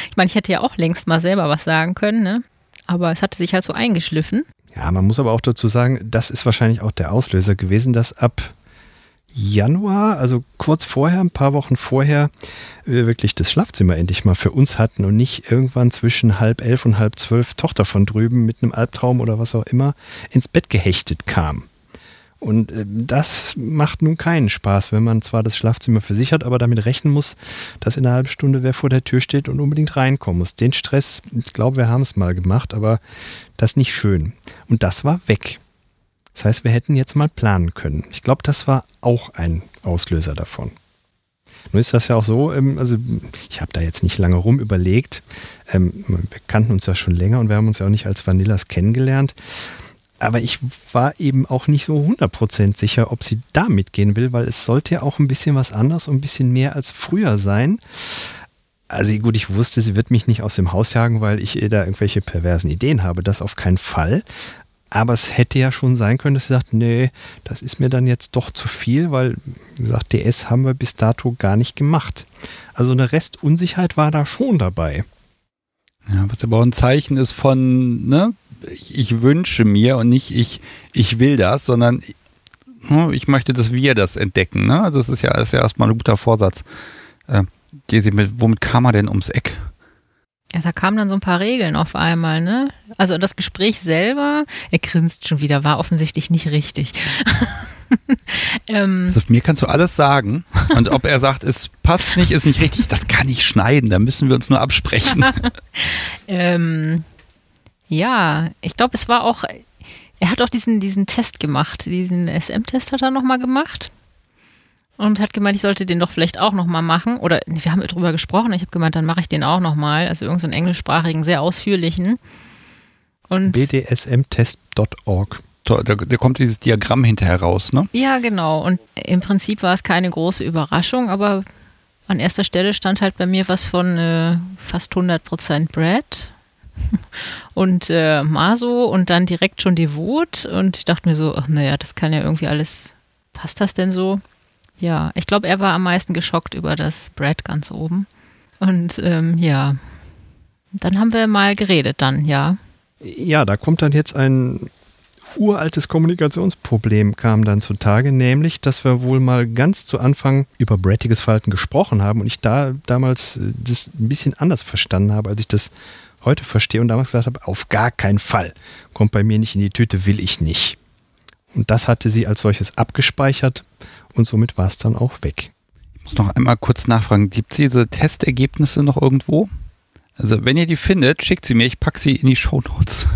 Ich meine, ich hätte ja auch längst mal selber was sagen können, ne? Aber es hatte sich halt so eingeschliffen. Ja, man muss aber auch dazu sagen, das ist wahrscheinlich auch der Auslöser gewesen, dass ab Januar, also kurz vorher, ein paar Wochen vorher, wir wirklich das Schlafzimmer endlich mal für uns hatten und nicht irgendwann zwischen halb elf und halb zwölf Tochter von drüben mit einem Albtraum oder was auch immer ins Bett gehechtet kam. Und äh, das macht nun keinen Spaß, wenn man zwar das Schlafzimmer für sich hat, aber damit rechnen muss, dass in einer halben Stunde wer vor der Tür steht und unbedingt reinkommen muss. Den Stress, ich glaube, wir haben es mal gemacht, aber das nicht schön. Und das war weg. Das heißt, wir hätten jetzt mal planen können. Ich glaube, das war auch ein Auslöser davon. Nun ist das ja auch so, ähm, also ich habe da jetzt nicht lange rum überlegt. Ähm, wir kannten uns ja schon länger und wir haben uns ja auch nicht als Vanillas kennengelernt. Aber ich war eben auch nicht so 100% sicher, ob sie da mitgehen will, weil es sollte ja auch ein bisschen was anderes und ein bisschen mehr als früher sein. Also gut, ich wusste, sie wird mich nicht aus dem Haus jagen, weil ich ihr da irgendwelche perversen Ideen habe. Das auf keinen Fall. Aber es hätte ja schon sein können, dass sie sagt, nee, das ist mir dann jetzt doch zu viel, weil, wie gesagt, DS haben wir bis dato gar nicht gemacht. Also eine Restunsicherheit war da schon dabei. Ja, was aber auch ein Zeichen ist von, ne, ich, ich wünsche mir und nicht ich, ich will das, sondern hm, ich möchte, dass wir das entdecken. Ne? Das ist ja, ist ja erstmal ein guter Vorsatz. Äh, Jesi, mit, womit kam er denn ums Eck? Ja, da kamen dann so ein paar Regeln auf einmal, ne? Also das Gespräch selber, er grinst schon wieder, war offensichtlich nicht richtig. ähm, Also mir kannst du alles sagen. Und ob er sagt, es passt nicht, ist nicht richtig, das kann ich schneiden, da müssen wir uns nur absprechen. ähm, ja, ich glaube, es war auch Er hat auch diesen, diesen Test gemacht, diesen SM-Test hat er nochmal gemacht und hat gemeint, ich sollte den doch vielleicht auch nochmal machen. Oder wir haben darüber gesprochen, ich habe gemeint, dann mache ich den auch nochmal. Also irgendeinen so englischsprachigen, sehr ausführlichen. Und bdsmtest.org. Da, da, kommt dieses Diagramm hinterher raus, ne? Ja, genau. Und im Prinzip war es keine große Überraschung, aber an erster Stelle stand halt bei mir was von äh, fast 100% Brad und äh, Maso und dann direkt schon Devot und ich dachte mir so, ach naja, das kann ja irgendwie alles, passt das denn so? Ja, ich glaube, er war am meisten geschockt über das Brad ganz oben. Und ähm, ja, dann haben wir mal geredet dann, ja. Ja, da kommt dann jetzt ein uraltes Kommunikationsproblem kam dann zutage, nämlich, dass wir wohl mal ganz zu Anfang über brattiges Verhalten gesprochen haben und ich da damals äh, das ein bisschen anders verstanden habe, als ich das heute verstehe und damals gesagt habe, auf gar keinen Fall. Kommt bei mir nicht in die Tüte, will ich nicht. Und das hatte sie als solches abgespeichert und somit war es dann auch weg. Ich muss noch einmal kurz nachfragen, gibt es diese Testergebnisse noch irgendwo? Also wenn ihr die findet, schickt sie mir, ich packe sie in die Show Notes.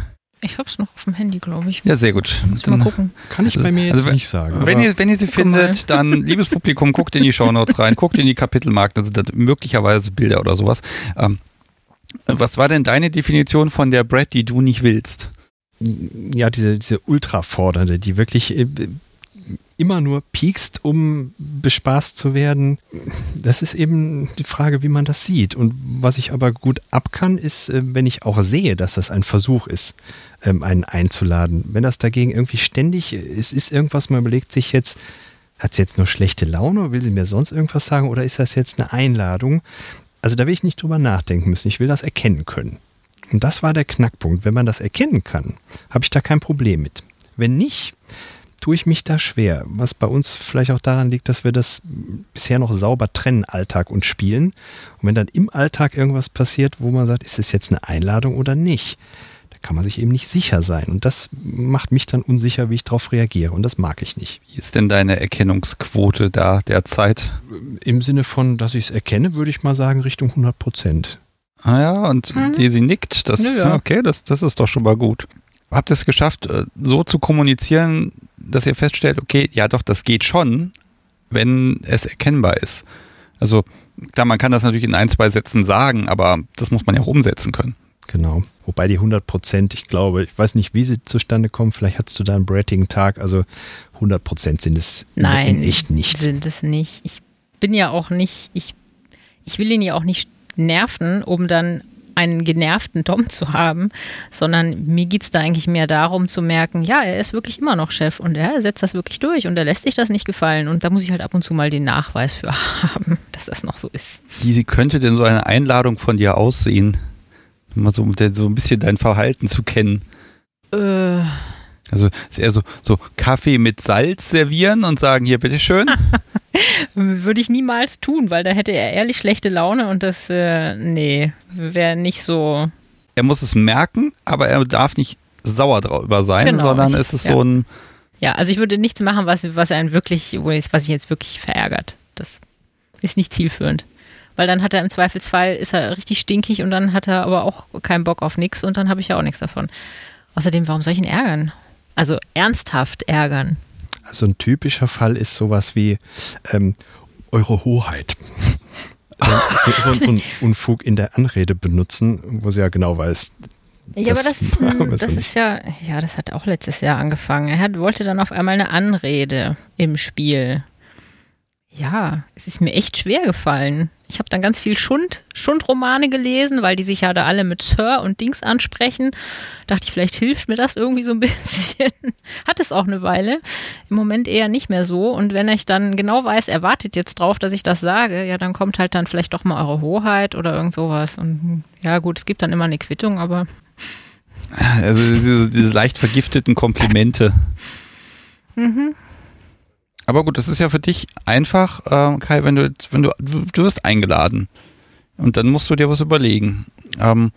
Ich hab's noch auf dem Handy, glaube ich. Ja, sehr gut. Dann, mal gucken. Kann ich bei mir jetzt also, nicht sagen. Wenn ihr, wenn ihr sie findet, dann, liebes Publikum, guckt in die Show Notes rein, guckt in die Kapitelmarken, also das möglicherweise Bilder oder sowas. Ähm, was war denn deine Definition von der Brad, die du nicht willst? Ja, diese, diese ultrafordernde, die wirklich äh, immer nur piekst, um bespaßt zu werden. Das ist eben die Frage, wie man das sieht. Und was ich aber gut ab kann, ist, äh, wenn ich auch sehe, dass das ein Versuch ist, ähm, einen einzuladen. Wenn das dagegen irgendwie ständig, es ist irgendwas, man überlegt sich jetzt, hat sie jetzt nur schlechte Laune, will sie mir sonst irgendwas sagen oder ist das jetzt eine Einladung? Also da will ich nicht drüber nachdenken müssen, ich will das erkennen können. Und das war der Knackpunkt. Wenn man das erkennen kann, habe ich da kein Problem mit. Wenn nicht, tue ich mich da schwer. Was bei uns vielleicht auch daran liegt, dass wir das bisher noch sauber trennen, Alltag und Spielen. Und wenn dann im Alltag irgendwas passiert, wo man sagt, ist es jetzt eine Einladung oder nicht, kann man sich eben nicht sicher sein. Und das macht mich dann unsicher, wie ich darauf reagiere. Und das mag ich nicht. Wie ist denn deine Erkennungsquote da derzeit? Im Sinne von, dass ich es erkenne, würde ich mal sagen, Richtung 100 Prozent. Ah ja, und mhm. die sie nickt, das, ja. okay, das, das ist doch schon mal gut habt ihr es geschafft, äh, so zu kommunizieren, dass ihr feststellt, okay, ja doch, das geht schon, wenn es erkennbar ist. Also klar, man kann das natürlich in ein, zwei Sätzen sagen, aber das muss man ja auch umsetzen können. Genau. Wobei die 100 Prozent, ich glaube, ich weiß nicht, wie sie zustande kommen. Vielleicht hast du da einen brattigen Tag. Also 100 Prozent sind es Nein, echt nicht. sind es nicht. Ich bin ja auch nicht, ich, ich will ihn ja auch nicht nerven, um dann einen genervten Dom zu haben, sondern mir geht es da eigentlich mehr darum zu merken, ja, er ist wirklich immer noch Chef und er setzt das wirklich durch und er lässt sich das nicht gefallen und da muss ich halt ab und zu mal den Nachweis für haben, dass das noch so ist. Wie könnte denn so eine Einladung von dir aussehen? Mal so, so ein bisschen dein Verhalten zu kennen. Äh. Also ist eher so, so Kaffee mit Salz servieren und sagen, hier, bitteschön. Würde ich niemals tun, weil da hätte er ehrlich schlechte Laune und das, äh, nee, wäre nicht so. Er muss es merken, aber er darf nicht sauer darüber sein, genau, sondern ich, es ist ja. so ein. Ja, also ich würde nichts machen, was, was einen wirklich, was sich jetzt wirklich verärgert. Das ist nicht zielführend. Weil dann hat er im Zweifelsfall, ist er richtig stinkig und dann hat er aber auch keinen Bock auf nichts und dann habe ich ja auch nichts davon. Außerdem, warum soll ich ihn ärgern? Also ernsthaft ärgern. Also ein typischer Fall ist sowas wie ähm, Eure Hoheit. so, so, so ein Unfug in der Anrede benutzen, wo sie ja genau weiß, ja, aber das, das ist ja, ja, das hat auch letztes Jahr angefangen. Er hat, wollte dann auf einmal eine Anrede im Spiel. Ja, es ist mir echt schwer gefallen. Ich habe dann ganz viel Schund, Schundromane gelesen, weil die sich ja da alle mit Sir und Dings ansprechen. Dachte ich, vielleicht hilft mir das irgendwie so ein bisschen. Hat es auch eine Weile. Im Moment eher nicht mehr so. Und wenn ich dann genau weiß, er wartet jetzt drauf, dass ich das sage, ja, dann kommt halt dann vielleicht doch mal eure Hoheit oder irgend sowas. Und ja, gut, es gibt dann immer eine Quittung, aber. Also diese, diese leicht vergifteten Komplimente. Mhm. Aber gut, das ist ja für dich einfach, äh, Kai, wenn du, wenn du, du wirst eingeladen und dann musst du dir was überlegen. Ähm,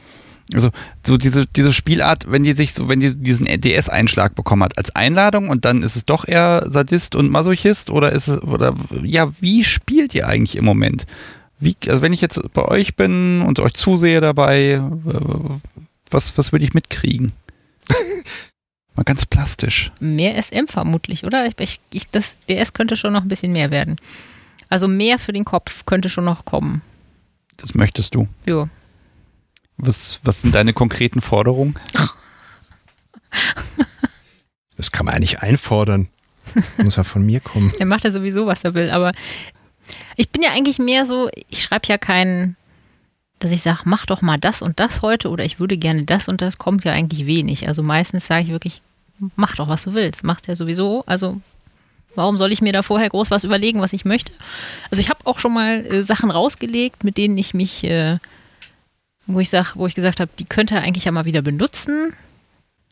also so diese, diese Spielart, wenn die sich so, wenn die diesen DS-Einschlag bekommen hat als Einladung und dann ist es doch eher Sadist und Masochist oder ist es, oder ja, wie spielt ihr eigentlich im Moment? Wie, also wenn ich jetzt bei euch bin und euch zusehe dabei, was, was würde ich mitkriegen? Mal ganz plastisch. Mehr SM vermutlich, oder? Ich, ich, das DS könnte schon noch ein bisschen mehr werden. Also mehr für den Kopf könnte schon noch kommen. Das möchtest du. Ja. Was, was sind deine konkreten Forderungen? Das kann man eigentlich einfordern. Muss ja von mir kommen. Er macht ja sowieso, was er will, aber ich bin ja eigentlich mehr so, ich schreibe ja keinen, dass ich sage, mach doch mal das und das heute oder ich würde gerne das und das, kommt ja eigentlich wenig. Also meistens sage ich wirklich, mach doch, was du willst. Machst ja sowieso, also warum soll ich mir da vorher groß was überlegen, was ich möchte? Also ich habe auch schon mal äh, Sachen rausgelegt, mit denen ich mich, äh, wo ich sag, wo ich gesagt habe, die könnte er eigentlich ja mal wieder benutzen.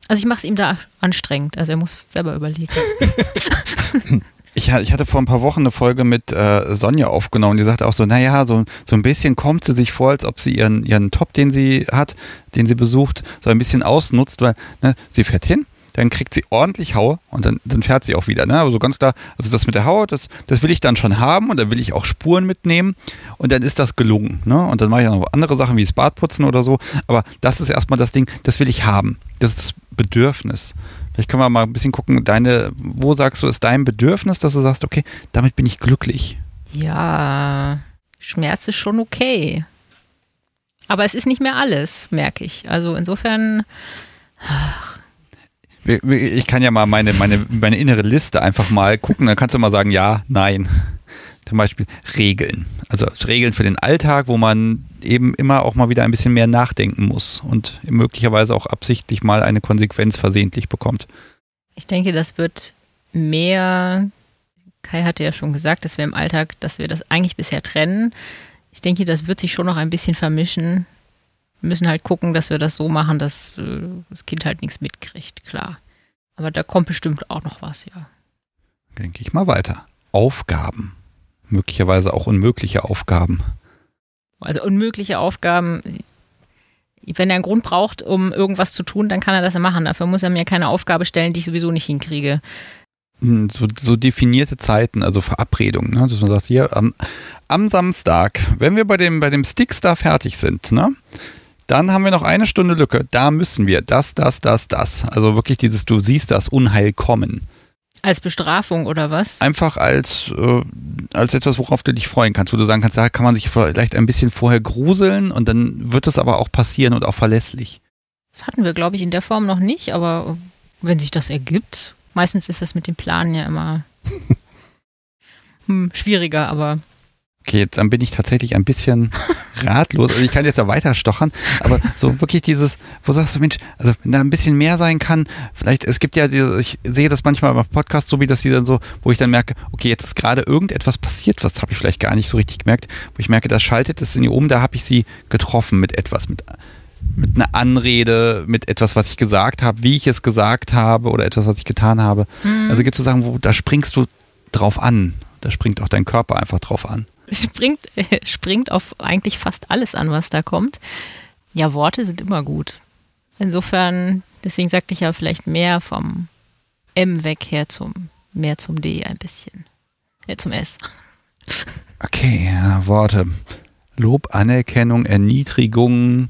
Also ich mache es ihm da anstrengend. Also er muss selber überlegen. Ich, hatte vor ein paar Wochen eine Folge mit äh, Sonja aufgenommen, die sagte auch so, naja, so, so ein bisschen kommt sie sich vor, als ob sie ihren, ihren Top, den sie hat, den sie besucht, so ein bisschen ausnutzt, weil ne, sie fährt hin, dann kriegt sie ordentlich Haue und dann, dann fährt sie auch wieder. Ne? Aber so ganz klar, also das mit der Haue, das, das will ich dann schon haben und dann will ich auch Spuren mitnehmen und dann ist das gelungen. Ne? Und dann mache ich auch noch andere Sachen wie das Badputzen oder so. Aber das ist erstmal das Ding, das will ich haben. Das ist das Bedürfnis. Vielleicht können wir mal ein bisschen gucken, deine, wo sagst du, ist dein Bedürfnis, dass du sagst, okay, damit bin ich glücklich? Ja, Schmerz ist schon okay. Aber es ist nicht mehr alles, merke ich. Also insofern. Ach, ich kann ja mal meine, meine, meine innere Liste einfach mal gucken, dann kannst du mal sagen, ja, nein. Zum Beispiel Regeln. Also Regeln für den Alltag, wo man eben immer auch mal wieder ein bisschen mehr nachdenken muss und möglicherweise auch absichtlich mal eine Konsequenz versehentlich bekommt. Ich denke, das wird mehr, Kai hatte ja schon gesagt, dass wir im Alltag, dass wir das eigentlich bisher trennen. Ich denke, das wird sich schon noch ein bisschen vermischen müssen halt gucken, dass wir das so machen, dass äh, das Kind halt nichts mitkriegt, klar. Aber da kommt bestimmt auch noch was, ja. Denke ich mal weiter. Aufgaben. Möglicherweise auch unmögliche Aufgaben. Also unmögliche Aufgaben. Wenn er einen Grund braucht, um irgendwas zu tun, dann kann er das ja machen. Dafür muss er mir keine Aufgabe stellen, die ich sowieso nicht hinkriege. Hm, so, so definierte Zeiten, also Verabredungen, ne? dass man sagt, hier am, am Samstag, wenn wir bei dem, bei dem Stickstar fertig sind, ne? Dann haben wir noch eine Stunde Lücke. Da müssen wir das, das, das, das. Also wirklich dieses, du siehst das Unheil kommen. Als Bestrafung oder was? Einfach als, äh, als etwas, worauf du dich freuen kannst, wo du sagen kannst, da kann man sich vielleicht ein bisschen vorher gruseln und dann wird es aber auch passieren und auch verlässlich. Das hatten wir, glaube ich, in der Form noch nicht, aber wenn sich das ergibt, meistens ist das mit dem Planen ja immer hm, schwieriger, aber Okay, jetzt dann bin ich tatsächlich ein bisschen ratlos. Also ich kann jetzt da weiter stochern, aber so wirklich dieses, wo sagst du, Mensch, also wenn da ein bisschen mehr sein kann, vielleicht, es gibt ja diese, ich sehe das manchmal beim Podcast so, wie das die dann so, wo ich dann merke, okay, jetzt ist gerade irgendetwas passiert, was habe ich vielleicht gar nicht so richtig gemerkt, wo ich merke, das schaltet es in die um, da habe ich sie getroffen mit etwas, mit mit einer Anrede, mit etwas, was ich gesagt habe, wie ich es gesagt habe oder etwas, was ich getan habe. Mhm. Also gibt es so Sachen, wo da springst du drauf an. Da springt auch dein Körper einfach drauf an springt, äh, springt auf eigentlich fast alles an, was da kommt. Ja, Worte sind immer gut. Insofern, deswegen sagte ich ja vielleicht mehr vom M weg her zum, mehr zum D ein bisschen. Ja, zum S. Okay, ja, Worte. Lob, Anerkennung, Erniedrigung,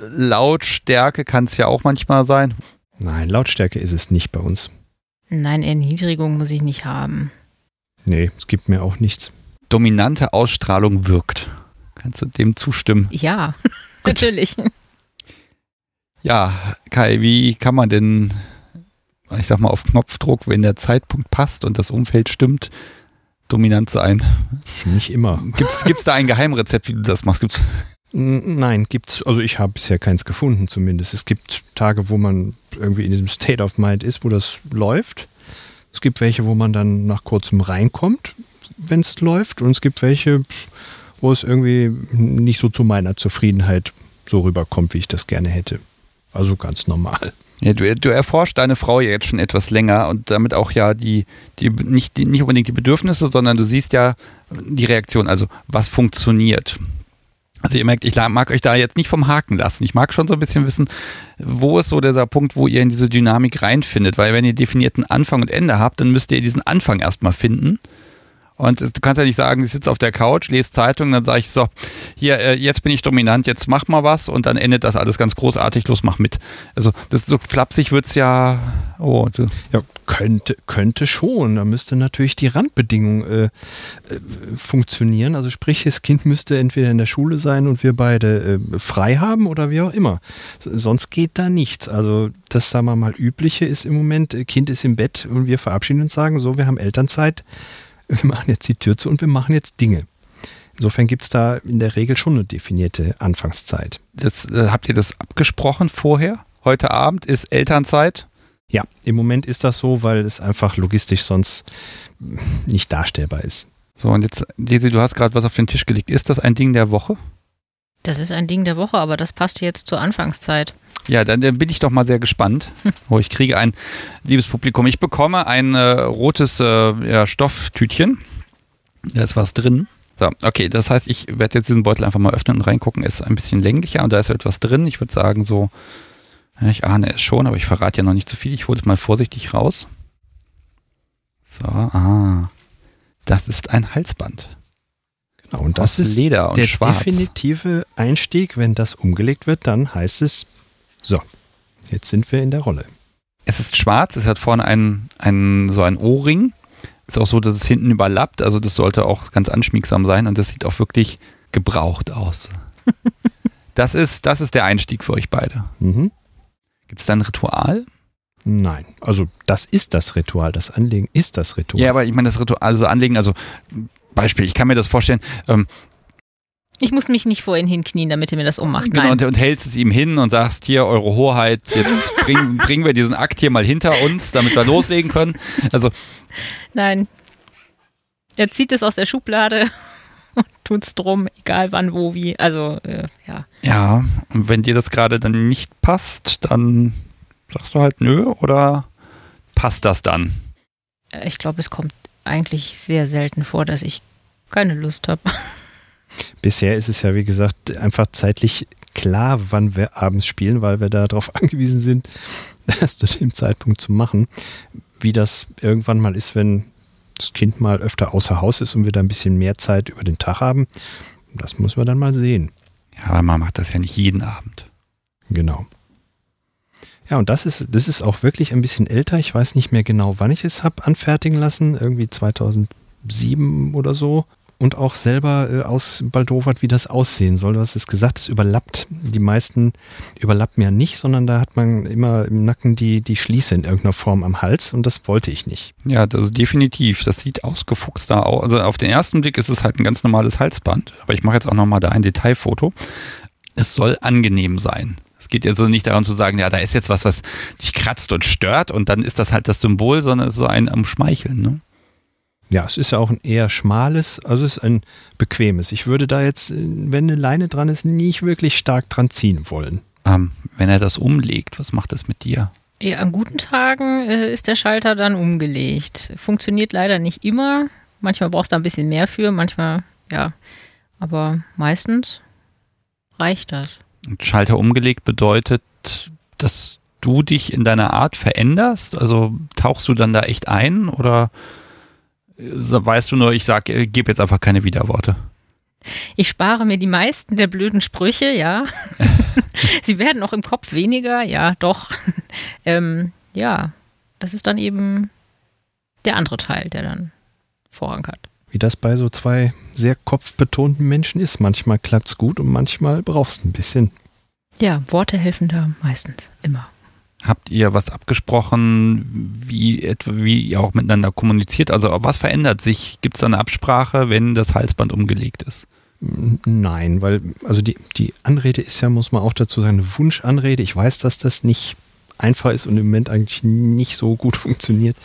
Lautstärke kann es ja auch manchmal sein. Nein, Lautstärke ist es nicht bei uns. Nein, Erniedrigung muss ich nicht haben. Nee, es gibt mir auch nichts. Dominante Ausstrahlung wirkt. Kannst du dem zustimmen? Ja, natürlich. Ja, Kai, wie kann man denn, ich sag mal, auf Knopfdruck, wenn der Zeitpunkt passt und das Umfeld stimmt, dominant sein? Nicht immer. Gibt es da ein Geheimrezept, wie du das machst? Gibt's? Nein, gibt's, also ich habe bisher keins gefunden zumindest. Es gibt Tage, wo man irgendwie in diesem State of Mind ist, wo das läuft. Es gibt welche, wo man dann nach kurzem reinkommt, wenn es läuft. Und es gibt welche, wo es irgendwie nicht so zu meiner Zufriedenheit so rüberkommt, wie ich das gerne hätte. Also ganz normal. Ja, du, du erforschst deine Frau ja jetzt schon etwas länger und damit auch ja die, die, nicht, die, nicht unbedingt die Bedürfnisse, sondern du siehst ja die Reaktion, also was funktioniert. Also ihr merkt, ich mag euch da jetzt nicht vom Haken lassen. Ich mag schon so ein bisschen wissen, wo ist so dieser Punkt, wo ihr in diese Dynamik reinfindet. Weil wenn ihr definierten Anfang und Ende habt, dann müsst ihr diesen Anfang erstmal finden. Und du kannst ja nicht sagen, ich sitze auf der Couch, lese Zeitung, dann sage ich so, hier, äh, jetzt bin ich dominant, jetzt mach mal was und dann endet das alles ganz großartig, los, mach mit. Also das so flapsig wird's ja, oh. Du. Ja, könnte, könnte schon. Da müsste natürlich die Randbedingung äh, äh, funktionieren. Also sprich, das Kind müsste entweder in der Schule sein und wir beide äh, frei haben oder wie auch immer. sonst geht da nichts. Also das, sagen wir mal, übliche ist im Moment, äh, Kind ist im Bett und wir verabschieden uns sagen, so, wir haben Elternzeit wir machen jetzt die Tür zu und wir machen jetzt Dinge. Insofern gibt es da in der Regel schon eine definierte Anfangszeit. Das, äh, habt ihr das abgesprochen vorher? Heute Abend ist Elternzeit? Ja, im Moment ist das so, weil es einfach logistisch sonst nicht darstellbar ist. So, und jetzt, Desi, du hast gerade was auf den Tisch gelegt. Ist das ein Ding der Woche? Das ist ein Ding der Woche, aber das passt jetzt zur Anfangszeit. Ja, dann, dann bin ich doch mal sehr gespannt. Oh, ich kriege ein liebes Publikum. Ich bekomme ein äh, rotes äh, ja, Stofftütchen. Da ist was drin. So, okay, das heißt, ich werde jetzt diesen Beutel einfach mal öffnen und reingucken. Ist ein bisschen länglicher und da ist etwas drin. Ich würde sagen, so, ich ahne es schon, aber ich verrate ja noch nicht zu viel. Ich hole es mal vorsichtig raus. So, ah. Das ist ein Halsband. Genau, und das ist Leder und der schwarz. definitive Einstieg. Wenn das umgelegt wird, dann heißt es, so, jetzt sind wir in der Rolle. Es ist schwarz, es hat vorne einen, einen, so ein O-Ring. Ist auch so, dass es hinten überlappt, also das sollte auch ganz anschmiegsam sein und das sieht auch wirklich gebraucht aus. das, ist, das ist der Einstieg für euch beide. Mhm. Gibt es da ein Ritual? Nein, also das ist das Ritual, das Anlegen ist das Ritual. Ja, aber ich meine das Ritual, also Anlegen, also Beispiel, ich kann mir das vorstellen, ähm, ich muss mich nicht vor ihn hinknien, damit er mir das ummacht. Genau, Nein. und, und, hältst es ihm hin und sagst, hier, eure Hoheit, jetzt bring, bringen wir diesen Akt hier mal hinter uns, damit wir loslegen können. Also. Nein. Er zieht es aus der Schublade und tut's drum, egal wann, wo, wie. Also, äh, ja. Ja, und wenn dir das gerade dann nicht passt, dann sagst du halt nö oder passt das dann? Äh, ich glaube, es kommt eigentlich sehr selten vor, dass ich keine Lust habe. Bisher ist es ja, wie gesagt, einfach zeitlich klar, wann wir abends spielen, weil wir darauf angewiesen sind, das zu dem Zeitpunkt zu machen. Wie das irgendwann mal ist, wenn das Kind mal öfter außer Haus ist und wir da ein bisschen mehr Zeit über den Tag haben, das muss man dann mal sehen. Ja, aber man macht das ja nicht jeden Abend. Genau. Ja, und das ist, das ist auch wirklich ein bisschen älter. Ich weiß nicht mehr genau, wann ich es habe anfertigen lassen. Irgendwie 2007 oder so. Und auch selber äh, ausbaldowert, wie das aussehen soll. Du hast es gesagt, es überlappt. Die meisten überlappen ja nicht, sondern da hat man immer im Nacken die, die Schließe in irgendeiner Form am Hals und das wollte ich nicht. Ja, also definitiv. Das sieht ausgefuchst da aus. Also auf den ersten Blick ist es halt ein ganz normales Halsband. Aber ich mache jetzt auch nochmal da ein Detailfoto. Es soll angenehm sein. Es geht ja so nicht darum zu sagen, ja, da ist jetzt was, was dich kratzt und stört und dann ist das halt das Symbol, sondern es ist so ein am Schmeicheln, ne? Ja, es ist ja auch ein eher schmales, also es ist ein bequemes. Ich würde da jetzt, wenn eine Leine dran ist, nicht wirklich stark dran ziehen wollen. Ähm, wenn er das umlegt, was macht das mit dir? Ja, an guten Tagen äh, ist der Schalter dann umgelegt. Funktioniert leider nicht immer. Manchmal brauchst du da ein bisschen mehr für, manchmal, ja. Aber meistens reicht das. Schalter umgelegt bedeutet, dass du dich in deiner Art veränderst? Also tauchst du dann da echt ein oder weißt du nur, ich sag, äh, gebe jetzt einfach keine Widerworte? Ich spare mir die meisten der blöden Sprüche, ja. Sie werden auch im Kopf weniger, ja, doch. ähm, ja, das ist dann eben der andere Teil, der dann Vorrang hat. Wie das bei so zwei sehr kopfbetonten Menschen ist. Manchmal klappt es gut und manchmal brauchst du ein bisschen. Ja, Worte helfen da meistens, immer. Habt ihr was abgesprochen, wie, wie ihr auch miteinander kommuniziert? Also was verändert sich? Gibt es da eine Absprache, wenn das Halsband umgelegt ist? Nein, weil, also die, die Anrede ist ja, muss man auch dazu sagen, eine Wunschanrede. Ich weiß, dass das nicht einfach ist und im Moment eigentlich nicht so gut funktioniert,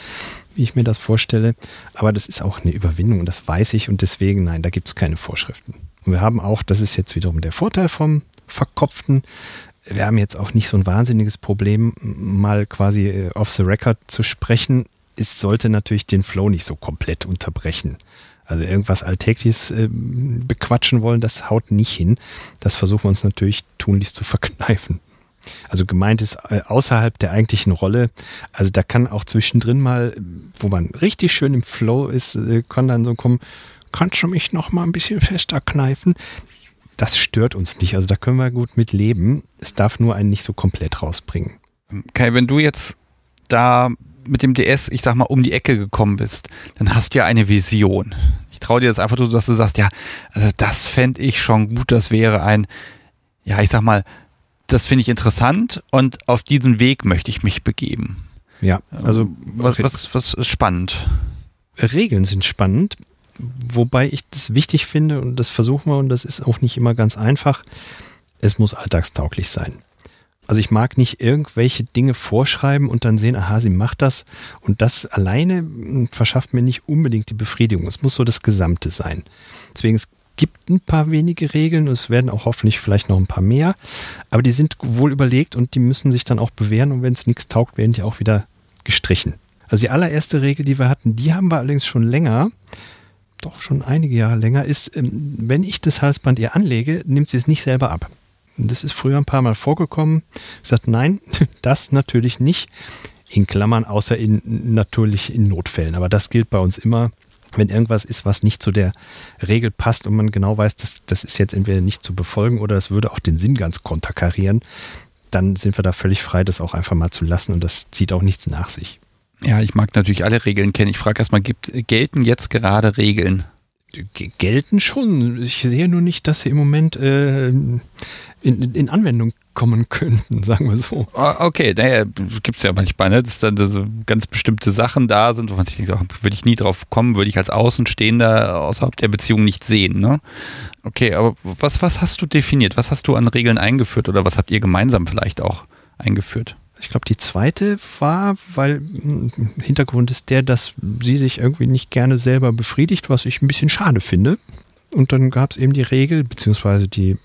wie ich mir das vorstelle. Aber das ist auch eine Überwindung und das weiß ich und deswegen, nein, da gibt es keine Vorschriften. Und wir haben auch, das ist jetzt wiederum der Vorteil vom Verkopften, wir haben jetzt auch nicht so ein wahnsinniges Problem, mal quasi äh, off the record zu sprechen. Es sollte natürlich den Flow nicht so komplett unterbrechen. Also irgendwas Alltägliches äh, bequatschen wollen, das haut nicht hin. Das versuchen wir uns natürlich tunlichst zu verkneifen. Also gemeint ist äh, außerhalb der eigentlichen Rolle. Also da kann auch zwischendrin mal, wo man richtig schön im Flow ist, äh, kann dann so kommen, kannst du mich noch mal ein bisschen fester kneifen? Das stört uns nicht. Also da können wir gut mit leben. Es darf nur einen nicht so komplett rausbringen. Kai, wenn du jetzt da mit dem DS, ich sag mal, um die Ecke gekommen bist, dann hast du ja eine Vision. Ich traue dir jetzt einfach so, dass du sagst, ja, also das fände ich schon gut, das wäre ein, ja, ich sag mal, das finde ich interessant und auf diesen Weg möchte ich mich begeben. Ja, also was, was, was ist spannend? Regeln sind spannend, wobei ich das wichtig finde und das versuchen wir und das ist auch nicht immer ganz einfach. Es muss alltagstauglich sein. Also ich mag nicht irgendwelche Dinge vorschreiben und dann sehen, aha, sie macht das und das alleine hm, verschafft mir nicht unbedingt die Befriedigung. Es muss so das Gesamte sein. Deswegen es gibt ein paar wenige Regeln und es werden auch hoffentlich vielleicht noch ein paar mehr, aber die sind wohl überlegt und die müssen sich dann auch bewähren und wenn es nichts taugt, werden die auch wieder gestrichen. Also die allererste Regel, die wir hatten, die haben wir allerdings schon länger, doch schon einige Jahre länger, ist, ähm, wenn ich das Halsband ihr anlege, nimmt sie es nicht selber ab. Das ist früher ein paar Mal vorgekommen. Ich sagte, nein, das natürlich nicht. In Klammern, außer in natürlich in Notfällen. Aber das gilt bei uns immer, wenn irgendwas ist, was nicht zu der Regel passt und man genau weiß, das, das ist jetzt entweder nicht zu befolgen oder das würde auch den Sinn ganz konterkarieren, dann sind wir da völlig frei, das auch einfach mal zu lassen und das zieht auch nichts nach sich. Ja, ich mag natürlich alle Regeln kennen. Ich frage erstmal, gibt, gelten jetzt gerade Regeln? gelten schon. Ich sehe nur nicht, dass sie im Moment äh, in, in Anwendung kommen könnten, sagen wir so. Ah, okay, naja, gibt es ja manchmal, ne? dass dann so ganz bestimmte Sachen da sind, wo man sich denkt, würde ich nie drauf kommen, würde ich als Außenstehender außerhalb der Beziehung nicht sehen. Ne? Okay, aber was, was hast du definiert? Was hast du an Regeln eingeführt oder was habt ihr gemeinsam vielleicht auch eingeführt? Ich glaube, die zweite war, weil hm, Hintergrund ist der, dass sie sich irgendwie nicht gerne selber befriedigt, was ich ein bisschen schade finde. Und dann gab es eben die Regel, beziehungsweise die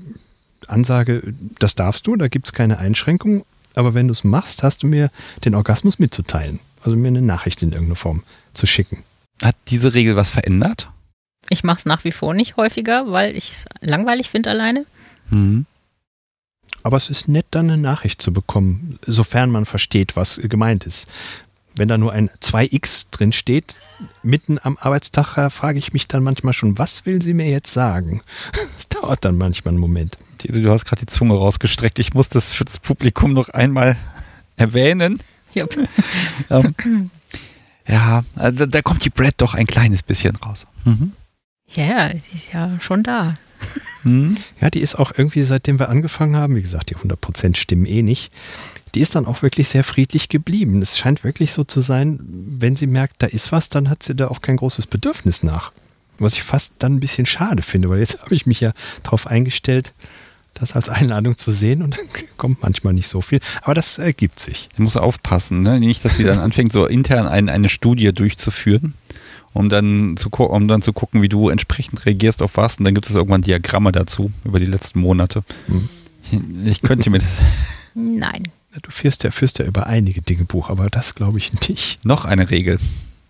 Ansage, das darfst du, da gibt es keine Einschränkung, aber wenn du es machst, hast du mir den Orgasmus mitzuteilen. Also mir eine Nachricht in irgendeiner Form zu schicken. Hat diese Regel was verändert? Ich mache es nach wie vor nicht häufiger, weil ich es langweilig finde alleine. Mhm. Aber es ist nett, dann eine Nachricht zu bekommen, sofern man versteht, was gemeint ist. Wenn da nur ein 2x drin steht, mitten am Arbeitstag, frage ich mich dann manchmal schon, was will sie mir jetzt sagen? Es dauert dann manchmal einen Moment. du hast gerade die Zunge rausgestreckt. Ich muss das für das Publikum noch einmal erwähnen. Yep. ähm, ja, also da kommt die Brad doch ein kleines bisschen raus. Mhm. Ja, sie ist ja schon da. Hm? Ja, die ist auch irgendwie, seitdem wir angefangen haben, wie gesagt, die 100% stimmen eh nicht, die ist dann auch wirklich sehr friedlich geblieben. Es scheint wirklich so zu sein, wenn sie merkt, da ist was, dann hat sie da auch kein großes Bedürfnis nach. Was ich fast dann ein bisschen schade finde, weil jetzt habe ich mich ja darauf eingestellt, das als Einladung zu sehen und dann kommt manchmal nicht so viel. Aber das ergibt sich. Du musst aufpassen, ne? nicht, dass sie dann anfängt, so intern ein, eine Studie durchzuführen um dann zu um dann zu gucken, wie du entsprechend reagierst auf was. Und dann gibt es irgendwann Diagramme dazu über die letzten Monate. Hm. Ich könnte mir das. Nein. Du führst ja, führst ja über einige Dinge Buch, aber das glaube ich nicht. Noch eine Regel.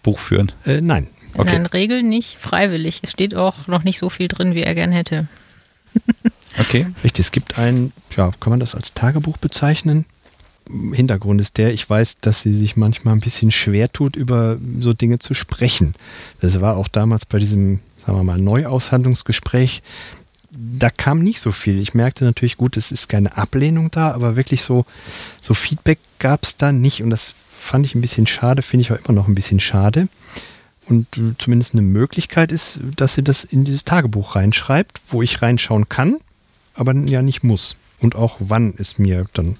Buch führen? Äh, nein. Okay. Nein, Regel nicht freiwillig. Es steht auch noch nicht so viel drin, wie er gern hätte. okay. Richtig, es gibt ein, ja, kann man das als Tagebuch bezeichnen? Hintergrund ist der, ich weiß, dass sie sich manchmal ein bisschen schwer tut, über so Dinge zu sprechen. Das war auch damals bei diesem, sagen wir mal, Neuaushandlungsgespräch. Da kam nicht so viel. Ich merkte natürlich, gut, es ist keine Ablehnung da, aber wirklich so, so Feedback gab es da nicht. Und das fand ich ein bisschen schade, finde ich auch immer noch ein bisschen schade. Und äh, zumindest eine Möglichkeit ist, dass sie das in dieses Tagebuch reinschreibt, wo ich reinschauen kann, aber ja nicht muss. Und auch wann es mir dann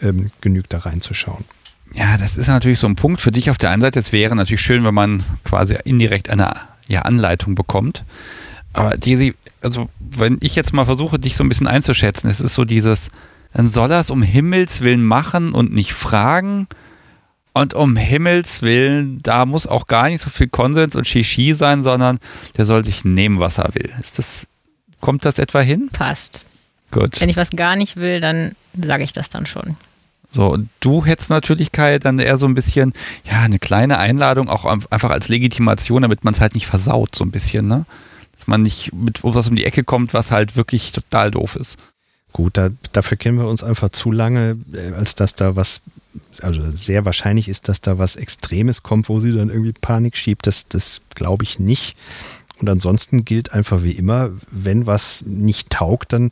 ähm, genügt, da reinzuschauen. Ja, das ist natürlich so ein Punkt für dich auf der einen Seite. Es wäre natürlich schön, wenn man quasi indirekt eine ja, Anleitung bekommt. Aber Desi, also wenn ich jetzt mal versuche, dich so ein bisschen einzuschätzen, es ist so dieses, dann soll er es um Himmels Willen machen und nicht fragen. Und um Himmels Willen, da muss auch gar nicht so viel Konsens und Shishi sein, sondern der soll sich nehmen, was er will. Ist das, kommt das etwa hin? Passt. Gut. Wenn ich was gar nicht will, dann sage ich das dann schon. So, und du hättest natürlich, Kai, dann eher so ein bisschen, ja, eine kleine Einladung, auch einfach als Legitimation, damit man es halt nicht versaut, so ein bisschen, ne? Dass man nicht mit was um die Ecke kommt, was halt wirklich total doof ist. Gut, da, dafür kennen wir uns einfach zu lange, äh, als dass da was, also sehr wahrscheinlich ist, dass da was Extremes kommt, wo sie dann irgendwie Panik schiebt. Das, das glaube ich nicht. Und ansonsten gilt einfach wie immer, wenn was nicht taugt, dann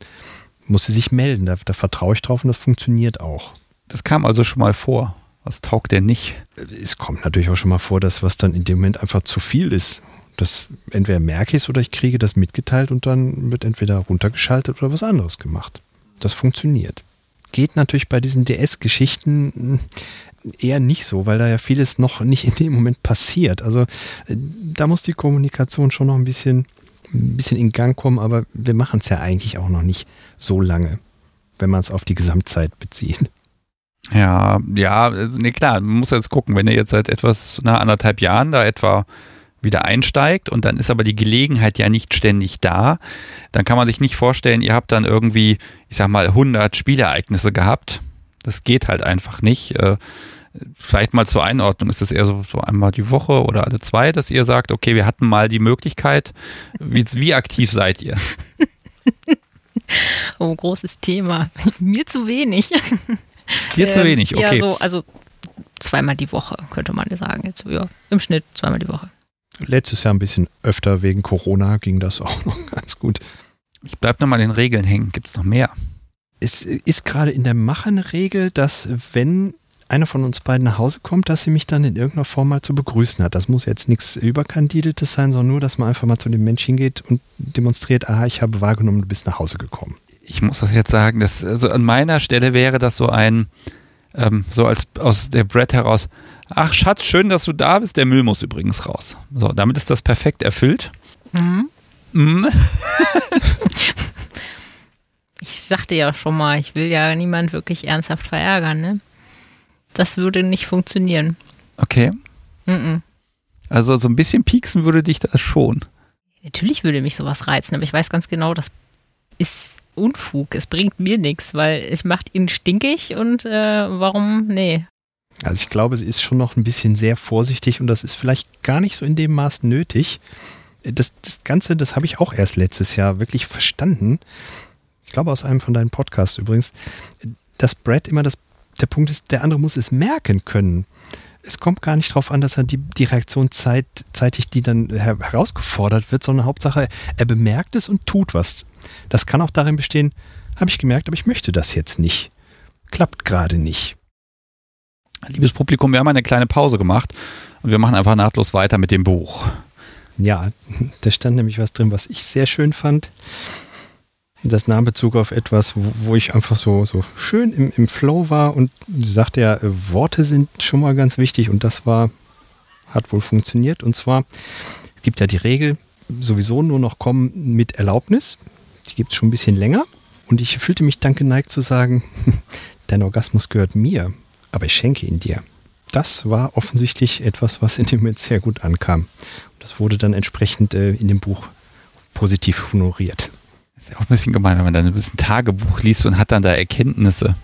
muss sie sich melden. Da, da vertraue ich drauf und das funktioniert auch. Das kam also schon mal vor. Was taugt denn nicht? Es kommt natürlich auch schon mal vor, dass was dann in dem Moment einfach zu viel ist. Das entweder merke ich es oder ich kriege das mitgeteilt und dann wird entweder runtergeschaltet oder was anderes gemacht. Das funktioniert. Geht natürlich bei diesen DS-Geschichten eher nicht so, weil da ja vieles noch nicht in dem Moment passiert. Also äh, da muss die Kommunikation schon noch ein bisschen, ein bisschen in Gang kommen, aber wir machen es ja eigentlich auch noch nicht so lange, wenn man es auf die Gesamtzeit bezieht. Ja, ja, also, nee, klar, man muss jetzt gucken, wenn ihr jetzt seit etwas, na, anderthalb Jahren da etwa wieder einsteigt und dann ist aber die Gelegenheit ja nicht ständig da, dann kann man sich nicht vorstellen, ihr habt dann irgendwie, ich sag mal, 100 Spielereignisse gehabt. Das geht halt einfach nicht. Vielleicht mal zur Einordnung, ist das eher so, so einmal die Woche oder alle zwei, dass ihr sagt, okay, wir hatten mal die Möglichkeit. Wie, wie aktiv seid ihr? oh, großes Thema. Mir zu wenig. Dir zu wenig, okay. Ja, so, also zweimal die Woche, könnte man sagen. Jetzt, ja, Im Schnitt zweimal die Woche. Letztes Jahr ein bisschen öfter wegen Corona ging das auch noch ganz gut. Ich bleib nochmal in den Regeln hängen. Gibt es noch mehr? Es ist gerade in der Mache eine Regel, dass wenn einer von uns beiden nach Hause kommt, dass sie mich dann in irgendeiner Form mal zu begrüßen hat. Das muss jetzt nichts Überkandideltes sein, sondern nur, dass man einfach mal zu dem Mensch hingeht und demonstriert, aha, ich habe wahrgenommen, du bist nach Hause gekommen ich muss das jetzt sagen, dass, also an meiner Stelle wäre das so ein, ähm, so als aus der Brett heraus, ach Schatz, schön, dass du da bist, der Müll muss übrigens raus. So, damit ist das perfekt erfüllt. Mhm. Mhm. ich sagte ja schon mal, ich will ja niemand wirklich ernsthaft verärgern, ne? Das würde nicht funktionieren. Okay. Mhm. Also so ein bisschen pieksen würde dich das schon. Natürlich würde mich sowas reizen, aber ich weiß ganz genau, das ist Unfug. Es bringt mir nichts, weil es macht ihn stinkig und äh, warum? Nee. Also ich glaube, sie ist schon noch ein bisschen sehr vorsichtig und das ist vielleicht gar nicht so in dem Maß nötig. Das, das Ganze, das habe ich auch erst letztes Jahr wirklich verstanden. Ich glaube aus einem von deinen Podcasts übrigens, dass Brad immer das, der Punkt ist, der andere muss es merken können es kommt gar nicht darauf an, dass er die, die Reaktion zeit, zeitig, die dann her, herausgefordert wird, sondern Hauptsache, er bemerkt es und tut was. Das kann auch darin bestehen, habe ich gemerkt, aber ich möchte das jetzt nicht. Klappt gerade nicht. Liebes Publikum, wir haben eine kleine Pause gemacht und wir machen einfach nahtlos weiter mit dem Buch. Ja, da stand nämlich was drin, was ich sehr schön fand das nahm Bezug auf etwas, wo, ich einfach so, so schön im, im Flow war und sagte ja, äh, Worte sind schon mal ganz wichtig und das war, hat wohl funktioniert. Und zwar, es gibt ja die Regel, sowieso nur noch kommen mit Erlaubnis. Die gibt es schon ein bisschen länger. Und ich fühlte mich dann geneigt zu sagen, dein Orgasmus gehört mir, aber ich schenke ihn dir. Das war offensichtlich etwas, was in dem Moment sehr gut ankam. Das wurde dann entsprechend äh, in dem Buch positiv honoriert. Ist ja auch ein bisschen gemein, wenn man dann ein bisschen Tagebuch liest und hat dann da Erkenntnisse.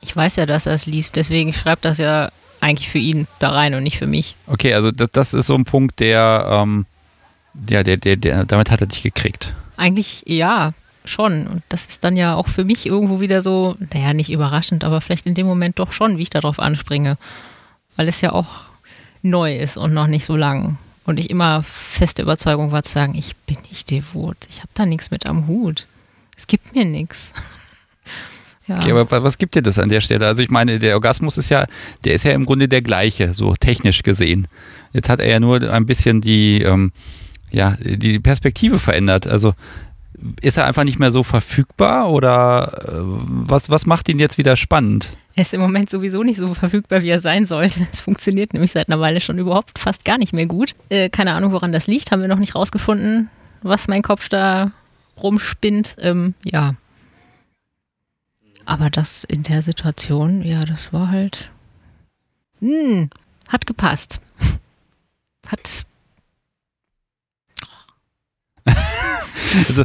Ich weiß ja, dass er es liest, deswegen schreibt das ja eigentlich für ihn da rein und nicht für mich. Okay, also das, das ist so ein Punkt, der, ähm, ja, der, der, der, damit hat er dich gekriegt. Eigentlich ja, schon. Und das ist dann ja auch für mich irgendwo wieder so, naja, nicht überraschend, aber vielleicht in dem Moment doch schon, wie ich darauf anspringe. Weil es ja auch neu ist und noch nicht so lang. Und ich immer feste Überzeugung war zu sagen, ich bin nicht devot, ich habe da nichts mit am Hut. Es gibt mir nichts. Ja. Okay, aber was gibt dir das an der Stelle? Also ich meine, der Orgasmus ist ja, der ist ja im Grunde der gleiche, so technisch gesehen. Jetzt hat er ja nur ein bisschen die, ähm, ja, die Perspektive verändert. Also ist er einfach nicht mehr so verfügbar oder äh, was, was macht ihn jetzt wieder spannend? Er ist im Moment sowieso nicht so verfügbar, wie er sein sollte. Es funktioniert nämlich seit einer Weile schon überhaupt fast gar nicht mehr gut. Äh, keine Ahnung, woran das liegt, haben wir noch nicht rausgefunden, was mein Kopf da rumspinnt. Ähm, ja. Aber das in der Situation, ja, das war halt. Hm, hat gepasst. Hat Also,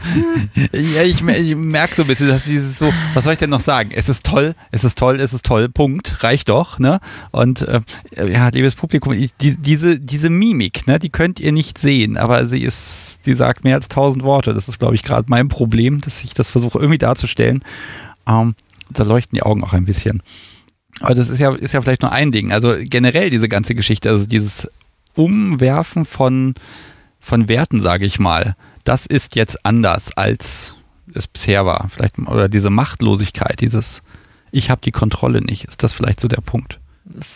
ja, ich, ich merke so ein bisschen, dass dieses so, was soll ich denn noch sagen? Es ist toll, es ist toll, es ist toll, Punkt, reicht doch, ne? Und äh, ja, liebes Publikum, die, diese, diese Mimik, ne, die könnt ihr nicht sehen, aber sie ist, die sagt mehr als tausend Worte. Das ist, glaube ich, gerade mein Problem, dass ich das versuche irgendwie darzustellen. Ähm, da leuchten die Augen auch ein bisschen. Aber das ist ja, ist ja vielleicht nur ein Ding. Also generell diese ganze Geschichte, also dieses Umwerfen von, von Werten, sage ich mal, das ist jetzt anders als es bisher war. Vielleicht, oder diese Machtlosigkeit, dieses Ich habe die Kontrolle nicht. Ist das vielleicht so der Punkt?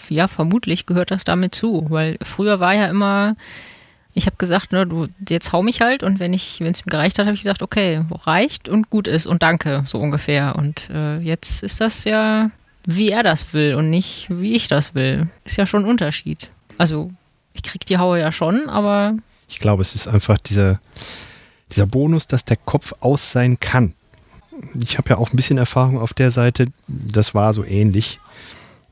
Ja, vermutlich gehört das damit zu, weil früher war ja immer, ich habe gesagt, ne, du, jetzt hau mich halt und wenn ich, wenn es mir gereicht hat, habe ich gesagt, okay, reicht und gut ist und danke, so ungefähr. Und äh, jetzt ist das ja, wie er das will und nicht, wie ich das will. Ist ja schon ein Unterschied. Also, ich krieg die Haue ja schon, aber. Ich glaube, es ist einfach dieser, dieser Bonus, dass der Kopf aus sein kann. Ich habe ja auch ein bisschen Erfahrung auf der Seite, das war so ähnlich.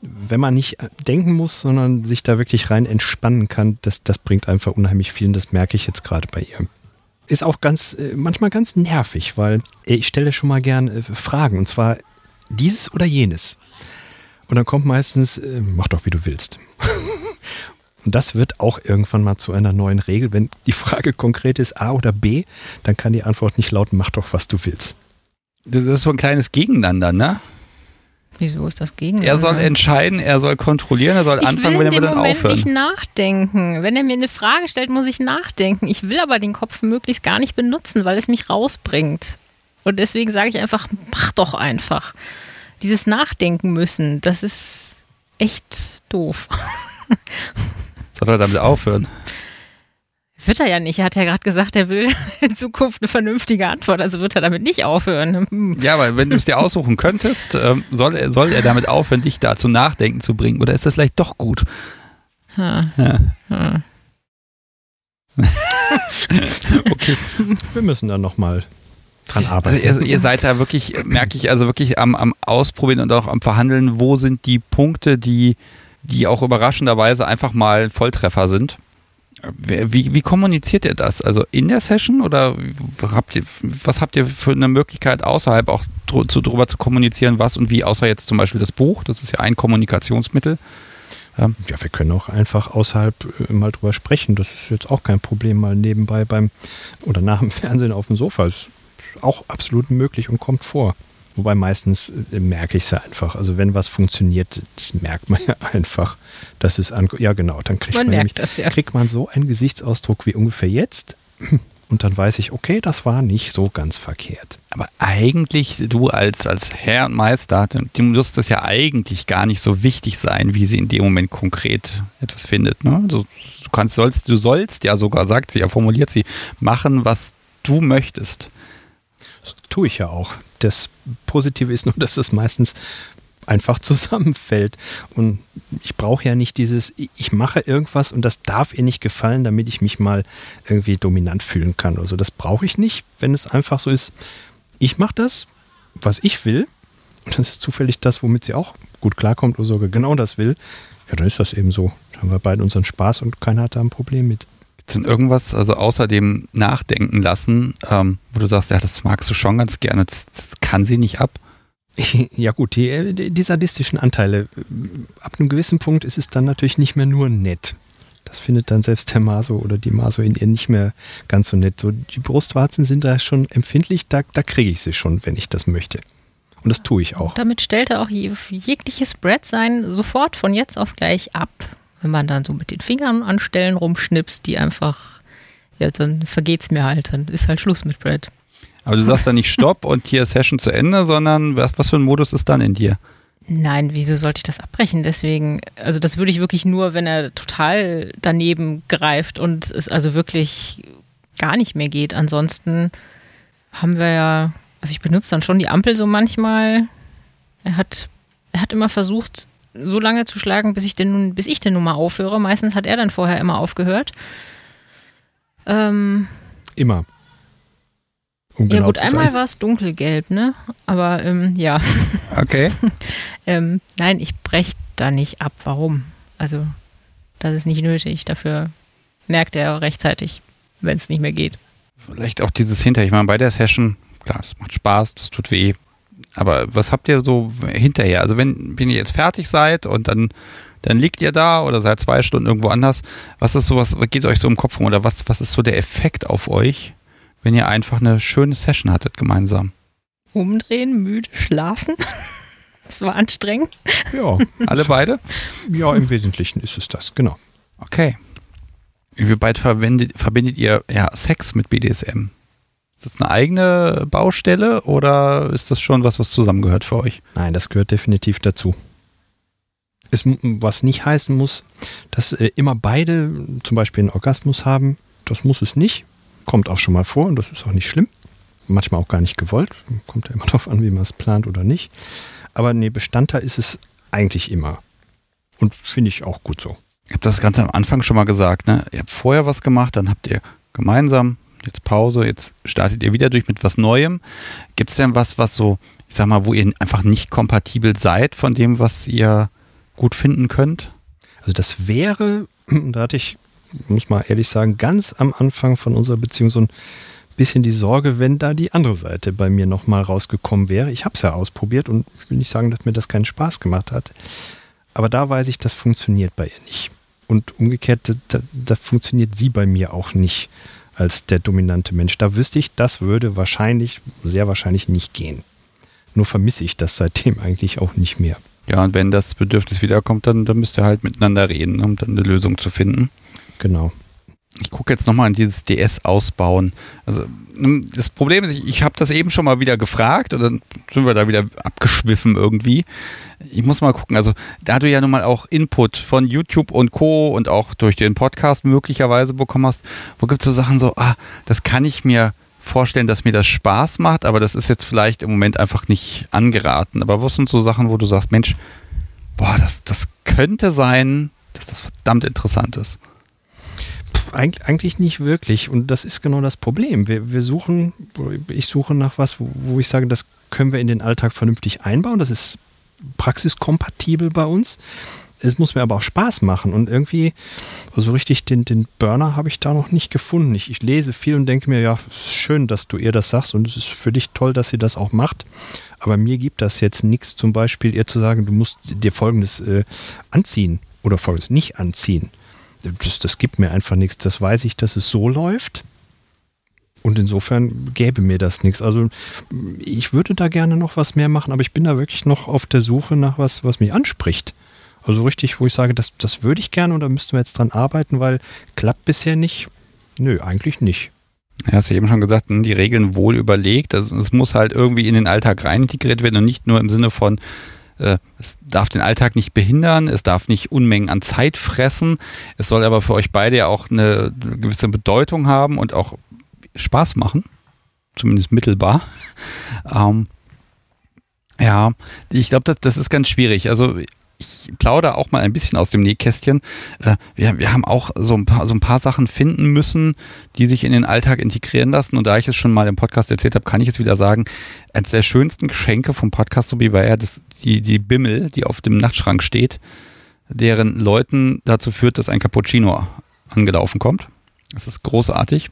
Wenn man nicht denken muss, sondern sich da wirklich rein entspannen kann, das, das bringt einfach unheimlich viel und das merke ich jetzt gerade bei ihr. Ist auch ganz, äh, manchmal ganz nervig, weil ich stelle schon mal gern äh, Fragen und zwar dieses oder jenes. Und dann kommt meistens, äh, mach doch wie du willst. Und das wird auch irgendwann mal zu einer neuen Regel. Wenn die Frage konkret ist A oder B, dann kann die Antwort nicht lauten, mach doch, was du willst. Das ist so ein kleines Gegeneinander, ne? Wieso ist das Gegeneinander? Er soll entscheiden, er soll kontrollieren, er soll ich anfangen, will wenn er dann Moment aufhören. nicht nachdenken. Wenn er mir eine Frage stellt, muss ich nachdenken. Ich will aber den Kopf möglichst gar nicht benutzen, weil es mich rausbringt. Und deswegen sage ich einfach, mach doch einfach. Dieses Nachdenken müssen, das ist echt doof. Soll er damit aufhören? Wird er ja nicht. Er hat ja gerade gesagt, er will in Zukunft eine vernünftige Antwort. Also wird er damit nicht aufhören. Hm. Ja, aber wenn du es dir aussuchen könntest, ähm, soll, er, soll er damit aufhören, dich da zum Nachdenken zu bringen? Oder ist das vielleicht doch gut? Ha. Ja. Ha. Okay, wir müssen dann nochmal dran Also arbeiten. ihr, ihr seid da wirklich, merke ich, also wirklich am, am Ausprobieren und auch am Verhandeln, wo sind die Punkte, die, die auch überraschenderweise einfach mal Volltreffer sind. Wie, wie kommuniziert ihr das? Also in der Session oder habt ihr, was habt ihr für eine Möglichkeit außerhalb auch dr zu, drüber zu kommunizieren, was und wie, außer jetzt zum Beispiel das Buch, das ist ja ein Kommunikationsmittel. Ja, wir können auch einfach außerhalb äh, mal drüber sprechen. Das ist jetzt auch kein Problem, mal nebenbei beim oder nach dem Fernsehen auf dem Sofa. Ist auch absolut möglich und kommt vor. Wobei meistens äh, merke ich es ja einfach. Also wenn was funktioniert, das merkt man ja einfach, dass es an. Ja, genau, dann kriegt Man man, merkt nämlich, das, ja. kriegt man so einen Gesichtsausdruck wie ungefähr jetzt. Und dann weiß ich, okay, das war nicht so ganz verkehrt. Aber eigentlich, du als, als Herr und Meister, dem muss das ja eigentlich gar nicht so wichtig sein, wie sie in dem Moment konkret etwas findet. Ne? Du, du kannst, sollst, du sollst ja sogar, sagt sie ja, formuliert sie, machen, was du möchtest. Das tue ich ja auch. Das Positive ist nur, dass es meistens einfach zusammenfällt. Und ich brauche ja nicht dieses, ich mache irgendwas und das darf ihr nicht gefallen, damit ich mich mal irgendwie dominant fühlen kann. Also das brauche ich nicht, wenn es einfach so ist, ich mache das, was ich will. Und das ist zufällig das, womit sie auch gut klarkommt oder sogar genau das will. Ja, dann ist das eben so. Dann haben wir beide unseren Spaß und keiner hat da ein Problem mit. Gibt es denn irgendwas, also außer dem Nachdenken lassen, ähm, wo du sagst, ja, das magst du schon ganz gerne, das, das kann sie nicht ab? Ja gut, die, die sadistischen Anteile. Ab einem gewissen Punkt ist es dann natürlich nicht mehr nur nett. Das findet dann selbst der Maso oder die Maso in ihr nicht mehr ganz so nett. So, die Brustwarzen sind da schon empfindlich, da, da kriege ich sie schon, wenn ich das möchte. Und das tue ich auch. Damit stellt er auch je, jegliches Bread-Sein sofort von jetzt auf gleich ab. Wenn man dann so mit den Fingern an Stellen rumschnipst, die einfach, ja, dann vergeht's mir halt. Dann ist halt Schluss mit Bread. Aber du sagst dann nicht Stopp und hier ist Session zu Ende, sondern was, was für ein Modus ist dann in dir? Nein, wieso sollte ich das abbrechen? Deswegen, also das würde ich wirklich nur, wenn er total daneben greift und es also wirklich gar nicht mehr geht. Ansonsten haben wir ja, also ich benutze dann schon die Ampel so manchmal. Er hat, er hat immer versucht, so lange zu schlagen, bis ich denn nun, bis ich denn nun mal aufhöre. Meistens hat er dann vorher immer aufgehört. Ähm, Immer. Um ja genau gut, zu einmal war es dunkelgelb, ne? Aber ähm, ja. Okay. Ähm, nein, ich breche da nicht ab. Warum? Also, das ist nicht nötig. Dafür merkt er rechtzeitig, wenn es nicht mehr geht. Vielleicht auch dieses hinterher. Ich meine, bei der Session, klar, das macht Spaß, das tut weh. Aber was habt ihr so hinterher? Also wenn, wenn ihr jetzt fertig seid und dann, dann liegt ihr da oder seid zwei Stunden irgendwo anders, was ist sowas, was geht euch so im Kopf rum oder was, was ist so der Effekt auf euch, wenn ihr einfach eine schöne Session hattet gemeinsam? Umdrehen, müde, schlafen. Es war anstrengend. Ja, Alle beide? ja, im Wesentlichen ist es das, genau. Okay. Wie weit verbindet, verbindet ihr ja, Sex mit BDSM? Ist das eine eigene Baustelle oder ist das schon was, was zusammengehört für euch? Nein, das gehört definitiv dazu. Es, was nicht heißen muss, dass äh, immer beide zum Beispiel einen Orgasmus haben. Das muss es nicht. Kommt auch schon mal vor und das ist auch nicht schlimm. Manchmal auch gar nicht gewollt. Kommt ja immer darauf an, wie man es plant oder nicht. Aber nee, Bestandteil ist es eigentlich immer. Und finde ich auch gut so. Ich habe das ganz am Anfang schon mal gesagt, ne? Ihr habt vorher was gemacht, dann habt ihr gemeinsam, jetzt Pause, jetzt startet ihr wieder durch mit was Neuem. Gibt es denn was, was so, ich sag mal, wo ihr einfach nicht kompatibel seid von dem, was ihr gut finden könnt? Also das wäre, da hatte ich, muss mal ehrlich sagen, ganz am Anfang von unserer Beziehung so ein bisschen die Sorge, wenn da die andere Seite bei mir nochmal rausgekommen wäre. Ich habe es ja ausprobiert und ich will nicht sagen, dass mir das keinen Spaß gemacht hat. Aber da weiß ich, das funktioniert bei ihr nicht. Und umgekehrt, da, da funktioniert sie bei mir auch nicht als der dominante Mensch. Da wüsste ich, das würde wahrscheinlich, sehr wahrscheinlich nicht gehen. Nur vermisse ich das seitdem eigentlich auch nicht mehr. Ja, und wenn das Bedürfnis wiederkommt, dann, dann müsst ihr halt miteinander reden, um dann eine Lösung zu finden. Genau. Ich gucke jetzt nochmal an dieses DS ausbauen. Also ähm, das Problem ist, ich, ich habe das eben schon mal wieder gefragt und dann sind wir da wieder abgeschwiffen irgendwie. Ich muss mal gucken, also da du ja nun mal auch Input von YouTube und Co. und auch durch den Podcast möglicherweise bekommen hast, wo gibt es so Sachen so, ah, das kann ich mir vorstellen, dass mir das Spaß macht, aber das ist jetzt vielleicht im Moment einfach nicht angeraten. Aber was sind so Sachen, wo du sagst, Mensch, boah, das, das könnte sein, dass das verdammt interessant ist. Eig eigentlich nicht wirklich. Und das ist genau das Problem. Wir, wir suchen, ich suche nach was, wo, wo ich sage, das können wir in den Alltag vernünftig einbauen. Das ist praxiskompatibel bei uns. Es muss mir aber auch Spaß machen. Und irgendwie, so richtig den, den Burner habe ich da noch nicht gefunden. Ich, ich lese viel und denke mir, ja, schön, dass du ihr das sagst. Und es ist für dich toll, dass sie das auch macht. Aber mir gibt das jetzt nichts, zum Beispiel ihr zu sagen, du musst dir Folgendes äh, anziehen oder Folgendes nicht anziehen das, das gibt mir einfach nichts. Das weiß ich, dass es so läuft. Und insofern gäbe mir das nichts. Also ich würde da gerne noch was mehr machen, aber ich bin da wirklich noch auf der Suche nach was, was mich anspricht. Also richtig, wo ich sage, das, das würde ich gerne und da müssten wir jetzt dran arbeiten, weil klappt bisher nicht. Nö, eigentlich nicht. Ja, hast du eben schon gesagt, die Regeln wohl überlegt. Also es muss halt irgendwie in den Alltag rein integriert werden und nicht nur im Sinne von, es darf den Alltag nicht behindern, es darf nicht Unmengen an Zeit fressen, es soll aber für euch beide ja auch eine gewisse Bedeutung haben und auch Spaß machen, zumindest mittelbar. Ähm, ja, ich glaube, das, das ist ganz schwierig. Also ich plaudere auch mal ein bisschen aus dem Nähkästchen. Äh, wir, wir haben auch so ein, paar, so ein paar Sachen finden müssen, die sich in den Alltag integrieren lassen. Und da ich es schon mal im Podcast erzählt habe, kann ich jetzt wieder sagen, eines der schönsten Geschenke vom Podcast Sobi war ja das, die, die Bimmel, die auf dem Nachtschrank steht, deren Leuten dazu führt, dass ein Cappuccino angelaufen kommt. Das ist großartig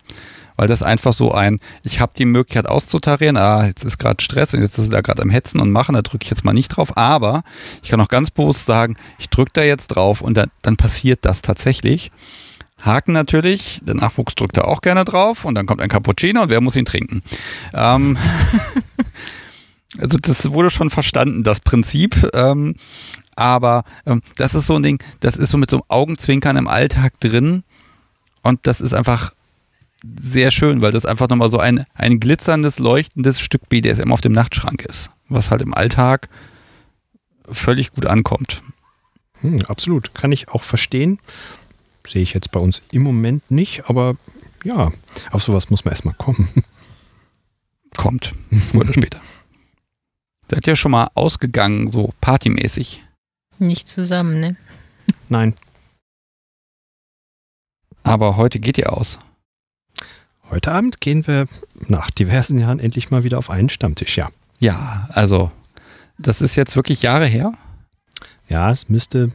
weil das einfach so ein, ich habe die Möglichkeit auszutarieren, ah, jetzt ist gerade Stress und jetzt ist da gerade am Hetzen und machen, da drücke ich jetzt mal nicht drauf, aber ich kann auch ganz bewusst sagen, ich drücke da jetzt drauf und da, dann passiert das tatsächlich. Haken natürlich, der Nachwuchs drückt da auch gerne drauf und dann kommt ein Cappuccino und wer muss ihn trinken? Ähm, also das wurde schon verstanden, das Prinzip. Ähm, aber ähm, das ist so ein Ding, das ist so mit so einem Augenzwinkern im Alltag drin und das ist einfach sehr schön, weil das einfach nochmal so ein, ein glitzerndes, leuchtendes Stück BDSM auf dem Nachtschrank ist, was halt im Alltag völlig gut ankommt. Hm, absolut, kann ich auch verstehen. Sehe ich jetzt bei uns im Moment nicht, aber ja, auf sowas muss man erstmal kommen. Kommt, oder später. Seid ihr schon mal ausgegangen, so partymäßig? Nicht zusammen, ne? Nein, Aber heute geht ihr aus. heute Abend gehen wir nach diversen Jahren endlich mal wieder auf einen Stammtisch, ja. Ja, also das ist jetzt wirklich Jahre her. Ja, es müsste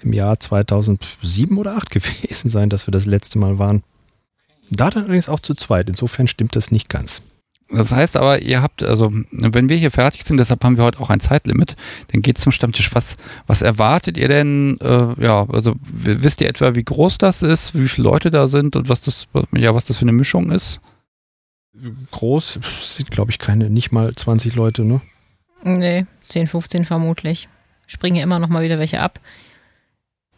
im Jahr 2007 oder 2008 gewesen sein, dass wir das letzte Mal waren. Da dann allerdings auch zu zweit. Insofern stimmt das nicht ganz. Das heißt aber, ihr habt, also wenn wir hier fertig sind, deshalb haben wir heute auch ein Zeitlimit, dann geht zum Stammtisch. Was, was erwartet ihr denn? Äh, ja, also wisst ihr etwa, wie groß das ist, wie viele Leute da sind und was das, ja, was das für eine Mischung ist? Groß sind, glaube ich, keine, nicht mal 20 Leute, ne? Nee, 10, 15 vermutlich. Springen ja immer noch mal wieder welche ab.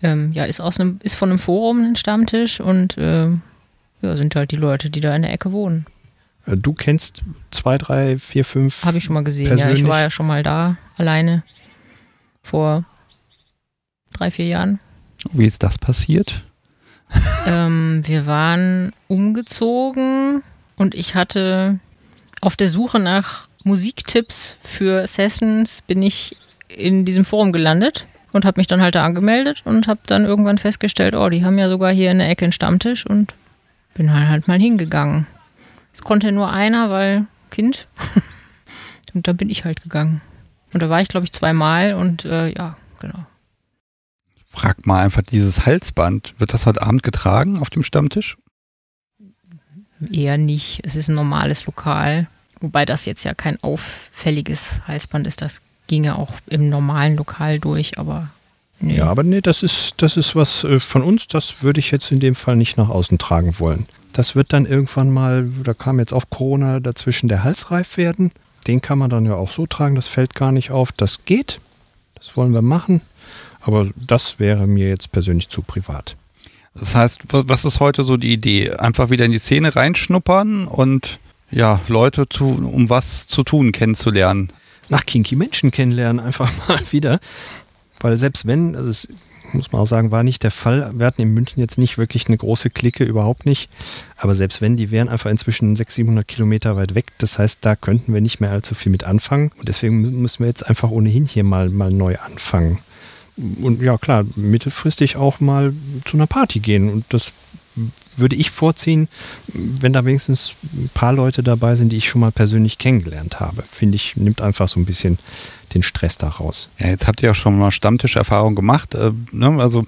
Ähm, ja, ist aus einem, ist von einem Forum ein Stammtisch und ähm, ja, sind halt die Leute, die da in der Ecke wohnen. Äh, Du kennst zwei, drei, vier, fünf. Habe ich schon mal gesehen. Ja, Persönlich? ich war ja schon mal da, alleine. Vor drei, vier Jahren. Wie ist das passiert? Ähm, wir waren umgezogen und ich hatte auf der Suche nach Musiktipps für Sessions bin ich in diesem Forum gelandet und habe mich dann halt da angemeldet und habe dann irgendwann festgestellt, oh, die haben ja sogar hier in der Ecke einen Stammtisch und bin halt, halt mal hingegangen. Es konnte nur einer, weil Kind. und da bin ich halt gegangen. Und da war ich, glaube ich, zweimal und äh, ja, genau. Frag mal einfach dieses Halsband. Wird das heute Abend getragen auf dem Stammtisch? Eher nicht. Es ist ein normales Lokal. Wobei das jetzt ja kein auffälliges Halsband ist. Das ginge auch im normalen Lokal durch, aber nee. Ja, aber nee, das ist, das ist was äh, von uns, das würde ich jetzt in dem Fall nicht nach außen tragen wollen. Das wird dann irgendwann mal, da kam jetzt auch Corona dazwischen, der Halsreif werden. Den kann man dann ja auch so tragen, das fällt gar nicht auf. Das geht, das wollen wir machen, aber das wäre mir jetzt persönlich zu privat. Das heißt, wa- was ist heute so die Idee? Einfach wieder in die Szene reinschnuppern und ja, Leute zu, um was zu tun kennenzulernen. nach kinky Menschen kennenlernen, einfach mal wieder. Weil selbst wenn, also es muss man auch sagen, war nicht der Fall. Wir hatten in München jetzt nicht wirklich eine große Clique, überhaupt nicht. Aber selbst wenn, die wären einfach inzwischen 600, 700 Kilometer weit weg. Das heißt, da könnten wir nicht mehr allzu viel mit anfangen. Und deswegen mü- müssen wir jetzt einfach ohnehin hier mal, mal neu anfangen. Und ja, klar, mittelfristig auch mal zu einer Party gehen. Und das würde ich vorziehen, wenn da wenigstens ein paar Leute dabei sind, die ich schon mal persönlich kennengelernt habe. Finde ich, nimmt einfach so ein bisschen den Stress da raus. Ja, jetzt habt ihr ja schon mal Stammtischerfahrung gemacht. Äh, ne? Also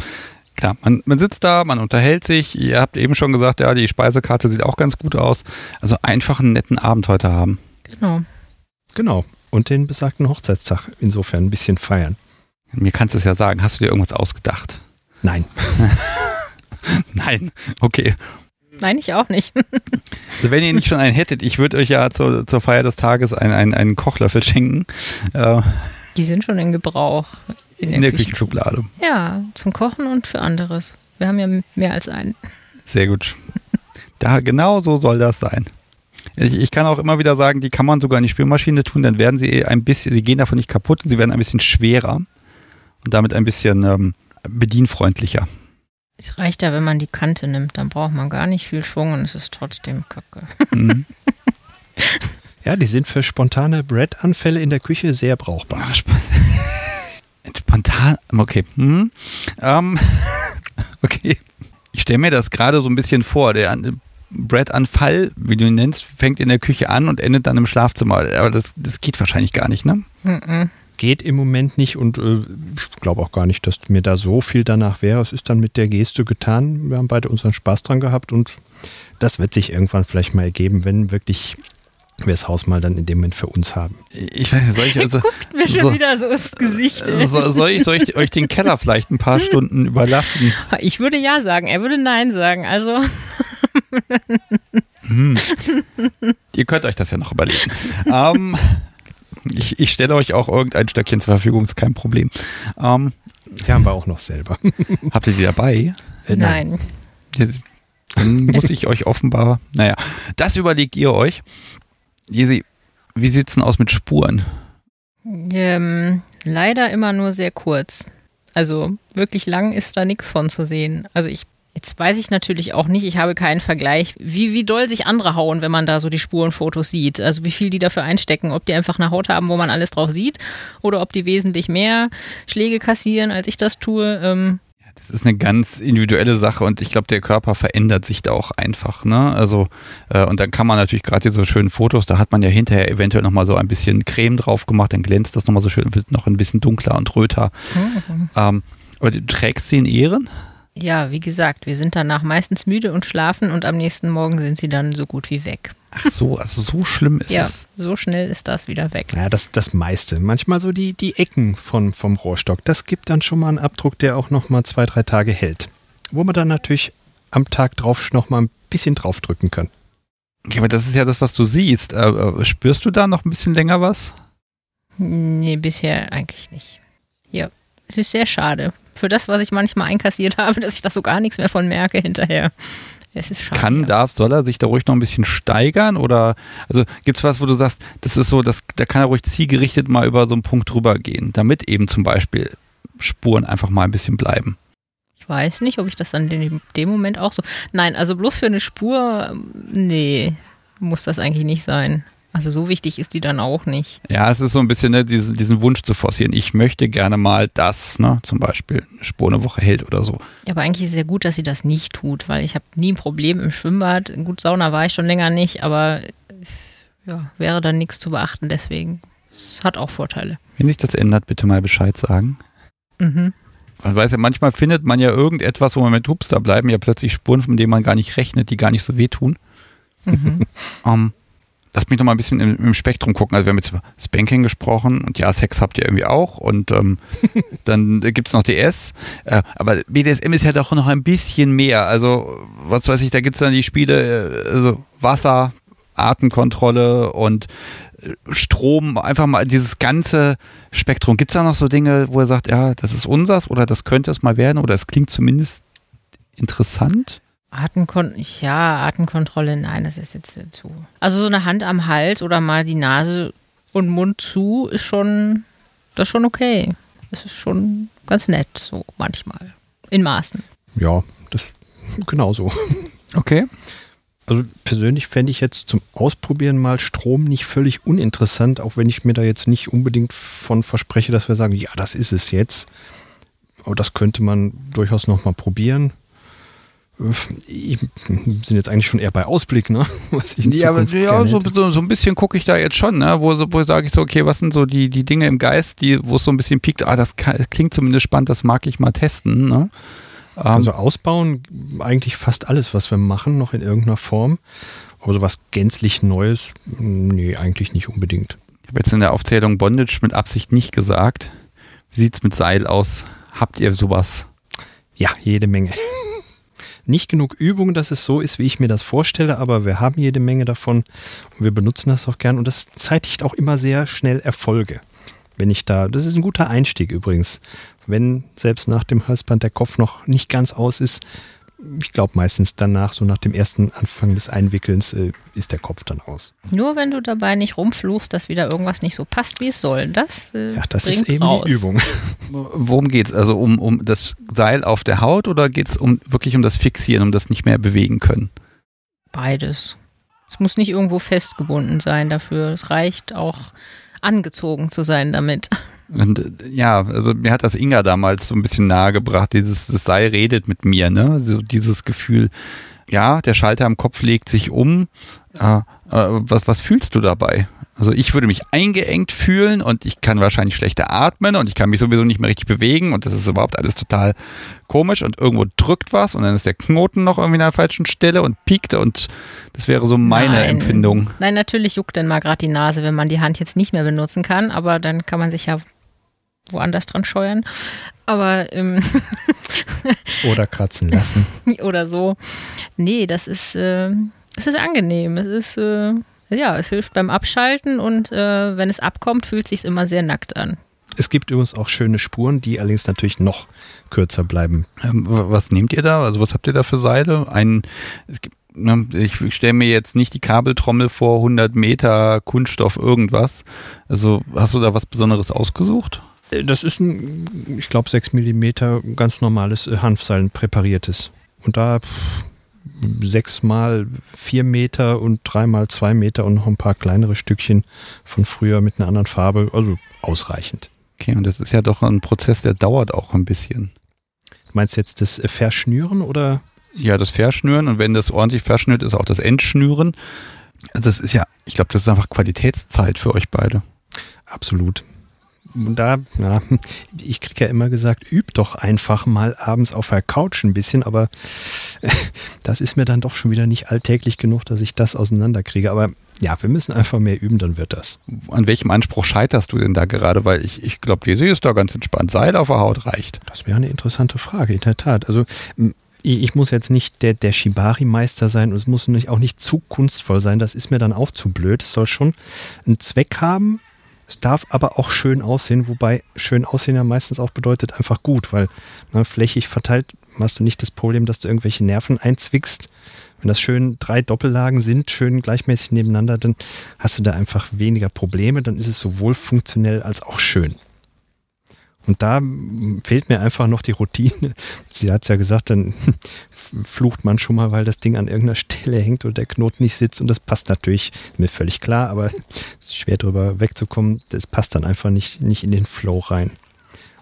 klar, man, man sitzt da, man unterhält sich. Ihr habt eben schon gesagt, ja, die Speisekarte sieht auch ganz gut aus. Also einfach einen netten Abend heute haben. Genau. Genau. Und den besagten Hochzeitstag insofern ein bisschen feiern. Mir kannst du es ja sagen. Hast du dir irgendwas ausgedacht? Nein. Nein. Okay. Nein, ich auch nicht. Also wenn ihr nicht schon einen hättet, ich würde euch ja zur, zur Feier des Tages einen, einen, einen Kochlöffel schenken. Äh, Die sind schon in Gebrauch. in der Küchenschublade. Ja, zum Kochen und für anderes. Wir haben ja mehr als einen. Sehr gut. Da, genau so soll das sein. Ich, ich kann auch immer wieder sagen, die kann man sogar in die Spülmaschine tun, dann werden sie ein bisschen, sie gehen davon nicht kaputt sie werden ein bisschen schwerer und damit ein bisschen ähm, bedienfreundlicher. Es reicht ja, wenn man die Kante nimmt, dann braucht man gar nicht viel Schwung und es ist trotzdem kacke. Mhm. Ja, die sind für spontane Bread-Anfälle in der Küche sehr brauchbar. Sp- Spontan, okay. Hm. Ähm, okay. Ich stelle mir das gerade so ein bisschen vor. Der An- Bread-Anfall, wie du ihn nennst, fängt in der Küche an und endet dann im Schlafzimmer. Aber das, das geht wahrscheinlich gar nicht, ne? Mhm. Geht im Moment nicht und äh, ich glaube auch gar nicht, dass mir da so viel danach wäre. Es ist dann mit der Geste getan. Wir haben beide unseren Spaß dran gehabt und das wird sich irgendwann vielleicht mal ergeben, wenn wirklich wir das Haus mal dann in dem Moment für uns haben. Ich weiß nicht, soll ich, also, Guckt mir schon So. wieder so aufs Gesicht. so, soll, ich, soll ich euch den Keller vielleicht ein paar Stunden überlassen? Ich würde ja sagen, er würde nein sagen. Also, Hm. Ihr könnt euch das ja noch überlegen. ähm, ich, ich stelle euch auch irgendein Stöckchen zur Verfügung, ist kein Problem. Ähm, Die haben wir auch noch selber. habt ihr die dabei? Äh, nein. Jetzt- Dann muss ich euch offenbar. Naja, das überlegt ihr euch. Jesi, wie sieht's denn aus mit Spuren? Ähm, leider immer nur sehr kurz. Also wirklich lang ist da nichts von zu sehen. Also ich, jetzt weiß ich natürlich auch nicht, ich habe keinen Vergleich, wie, wie doll sich andere hauen, wenn man da so die Spurenfotos sieht. Also wie viel die dafür einstecken, ob die einfach eine Haut haben, wo man alles drauf sieht, oder ob die wesentlich mehr Schläge kassieren, als ich das tue. Ähm, Das ist eine ganz individuelle Sache und ich glaube, der Körper verändert sich da auch einfach. Ne? Also, äh, und dann kann man natürlich gerade diese schönen Fotos, da hat man ja hinterher eventuell nochmal so ein bisschen Creme drauf gemacht, dann glänzt das nochmal so schön, wird noch ein bisschen dunkler und röter. Ähm, aber du trägst sie in Ehren? Ja, wie gesagt, wir sind danach meistens müde und schlafen und am nächsten Morgen sind sie dann so gut wie weg. Ach so, also so schlimm ist ja, es. so schnell ist das wieder weg. Ja, das, das meiste. Manchmal so die, die Ecken von, vom Rohrstock. Das gibt dann schon mal einen Abdruck, der auch noch mal zwei, drei Tage hält. Wo man dann natürlich am Tag drauf noch mal ein bisschen draufdrücken kann. Okay, aber das ist ja das, was du siehst. Äh, äh, spürst du da noch ein bisschen länger was? Nee, bisher eigentlich nicht. Ja, es ist sehr schade. Für das, was ich manchmal einkassiert habe, dass ich da so gar nichts mehr von merke hinterher. Es ist schade. Kann, ja. darf, soll er sich da ruhig noch ein bisschen steigern? Oder also gibt es was, wo du sagst, das ist so, das, da kann er ruhig zielgerichtet mal über so einen Punkt drüber gehen, damit eben zum Beispiel Spuren einfach mal ein bisschen bleiben. Ich weiß nicht, ob ich das dann in dem Moment auch so. Nein, also bloß für eine Spur, nee, muss das eigentlich nicht sein. Also so wichtig ist die dann auch nicht. Ja, es ist so ein bisschen ne, diesen, diesen Wunsch zu forcieren. Ich möchte gerne mal das, ne, zum Beispiel eine Spur eine Woche hält oder so. Ja, aber eigentlich ist es ja gut, dass sie das nicht tut, weil ich habe nie ein Problem im Schwimmbad. Gut, Sauna war ich schon länger nicht, aber es, ja, wäre dann nichts zu beachten. Deswegen, es hat auch Vorteile. Wenn sich das ändert, bitte mal Bescheid sagen. Mhm. Man weiß ja, manchmal findet man ja irgendetwas, wo man mit Hups, da bleiben ja plötzlich Spuren, von denen man gar nicht rechnet, die gar nicht so wehtun. Mhm. Ähm, lass mich noch mal ein bisschen im, im Spektrum gucken. Also wir haben jetzt über Spanking gesprochen und ja, Sex habt ihr irgendwie auch und ähm, dann gibt es noch DS. Äh, aber BDSM ist ja doch noch ein bisschen mehr. Also was weiß ich, da gibt es dann die Spiele, äh, also Wasser, Atemkontrolle und äh, Strom, einfach mal dieses ganze Spektrum. Gibt es da noch so Dinge, wo er sagt, ja, das ist unsers oder das könnte es mal werden oder es klingt zumindest interessant? Atemkon ja, Atemkontrolle, nein, das ist jetzt zu. Also so eine Hand am Hals oder mal die Nase und Mund zu ist schon, das ist schon okay. Das ist schon ganz nett, so manchmal. In Maßen. Ja, das genauso. Okay. Also persönlich fände ich jetzt zum Ausprobieren mal Strom nicht völlig uninteressant, auch wenn ich mir da jetzt nicht unbedingt von verspreche, dass wir sagen, ja, das ist es jetzt. Aber das könnte man durchaus noch mal probieren. Sind jetzt eigentlich schon eher bei Ausblick, ne? Was ich ja, aber, ja so, so, so, ein bisschen gucke ich da jetzt schon, ne? Wo, wo sage ich so, okay, was sind so die, die Dinge im Geist, die, wo es so ein bisschen piekt, ah, das kann, klingt zumindest spannend, das mag ich mal testen, ne? Also ausbauen eigentlich fast alles, was wir machen, noch in irgendeiner Form. Aber so was gänzlich Neues, nee, eigentlich nicht unbedingt. Ich habe jetzt in der Aufzählung Bondage mit Absicht nicht gesagt. Wie sieht es mit Seil aus? Habt ihr sowas? Ja, jede Menge. Nicht genug Übung, dass es so ist, wie ich mir das vorstelle, aber wir haben jede Menge davon und wir benutzen das auch gern und das zeitigt auch immer sehr schnell Erfolge. Wenn ich da, das ist ein guter Einstieg übrigens, wenn selbst nach dem Halsband der Kopf noch nicht ganz aus ist, ich glaube meistens danach, so nach dem ersten Anfang des Einwickelns, äh, ist der Kopf dann aus. Nur wenn du dabei nicht rumfluchst, dass wieder irgendwas nicht so passt, wie es soll. Das, äh, ja, das ist eben raus. die Übung. Worum geht es? Also um, um das Seil auf der Haut oder geht es um, wirklich um das Fixieren, um das nicht mehr bewegen können? Beides. Es muss nicht irgendwo festgebunden sein dafür. Es reicht auch angezogen zu sein damit. Und ja, also mir hat das Inga damals so ein bisschen nahegebracht, dieses das Sei redet mit mir, ne? So dieses Gefühl, ja, der Schalter am Kopf legt sich um. Äh, äh, was, was fühlst du dabei? Also ich würde mich eingeengt fühlen und ich kann wahrscheinlich schlechter atmen und ich kann mich sowieso nicht mehr richtig bewegen und das ist überhaupt alles total komisch und irgendwo drückt was und dann ist der Knoten noch irgendwie an der falschen Stelle und piekt und das wäre so meine Nein. Empfindung. Nein, natürlich juckt dann mal gerade die Nase, wenn man die Hand jetzt nicht mehr benutzen kann, aber dann kann man sich ja woanders dran scheuern. Aber ähm oder kratzen lassen. oder so. Nee, das ist, äh, es ist angenehm. Es ist, äh, ja, es hilft beim Abschalten und äh, wenn es abkommt, fühlt es sich immer sehr nackt an. Es gibt übrigens auch schöne Spuren, die allerdings natürlich noch kürzer bleiben. Ähm, was nehmt ihr da? Also was habt ihr da für Seile? Ein, es gibt, ne, ich stelle mir jetzt nicht die Kabeltrommel vor, 100 Meter Kunststoff irgendwas. Also hast du da was Besonderes ausgesucht? Das ist ein, ich glaube, 6 mm ganz normales äh, Hanfseil, präpariertes. Und da sechs mal vier Meter und dreimal zwei Meter und noch ein paar kleinere Stückchen von früher mit einer anderen Farbe, also ausreichend. Okay, und das ist ja doch ein Prozess, der dauert auch ein bisschen. Meinst du jetzt das äh, Verschnüren oder? Ja, das Verschnüren und wenn das ordentlich verschnürt ist, auch das Entschnüren. Das ist ja, ich glaube, das ist einfach Qualitätszeit für euch beide. Absolut da, ja, ich kriege ja immer gesagt, üb doch einfach mal abends auf der Couch ein bisschen, aber das ist mir dann doch schon wieder nicht alltäglich genug, dass ich das auseinanderkriege. Aber ja, wir müssen einfach mehr üben, dann wird das. An welchem Anspruch scheiterst du denn da gerade? Weil ich, ich glaube, die ist da ganz entspannt. Seil auf der Haut reicht. Das wäre eine interessante Frage, in der Tat. Also ich, ich muss jetzt nicht der, der Shibari-Meister sein und es muss nicht, auch nicht zu kunstvoll sein. Das ist mir dann auch zu blöd. Es soll schon einen Zweck haben. Es darf aber auch schön aussehen, wobei schön aussehen ja meistens auch bedeutet einfach gut, weil ne, flächig verteilt hast du nicht das Problem, dass du irgendwelche Nerven einzwickst. Wenn das schön drei Doppellagen sind, schön gleichmäßig nebeneinander, dann hast du da einfach weniger Probleme. Dann ist es sowohl funktionell als auch schön. Und da fehlt mir einfach noch die Routine. Sie hat es ja gesagt, dann flucht man schon mal, weil das Ding an irgendeiner Stelle hängt und der Knoten nicht sitzt. Und das passt natürlich, mir völlig klar, aber es ist schwer drüber wegzukommen. Das passt dann einfach nicht, nicht in den Flow rein.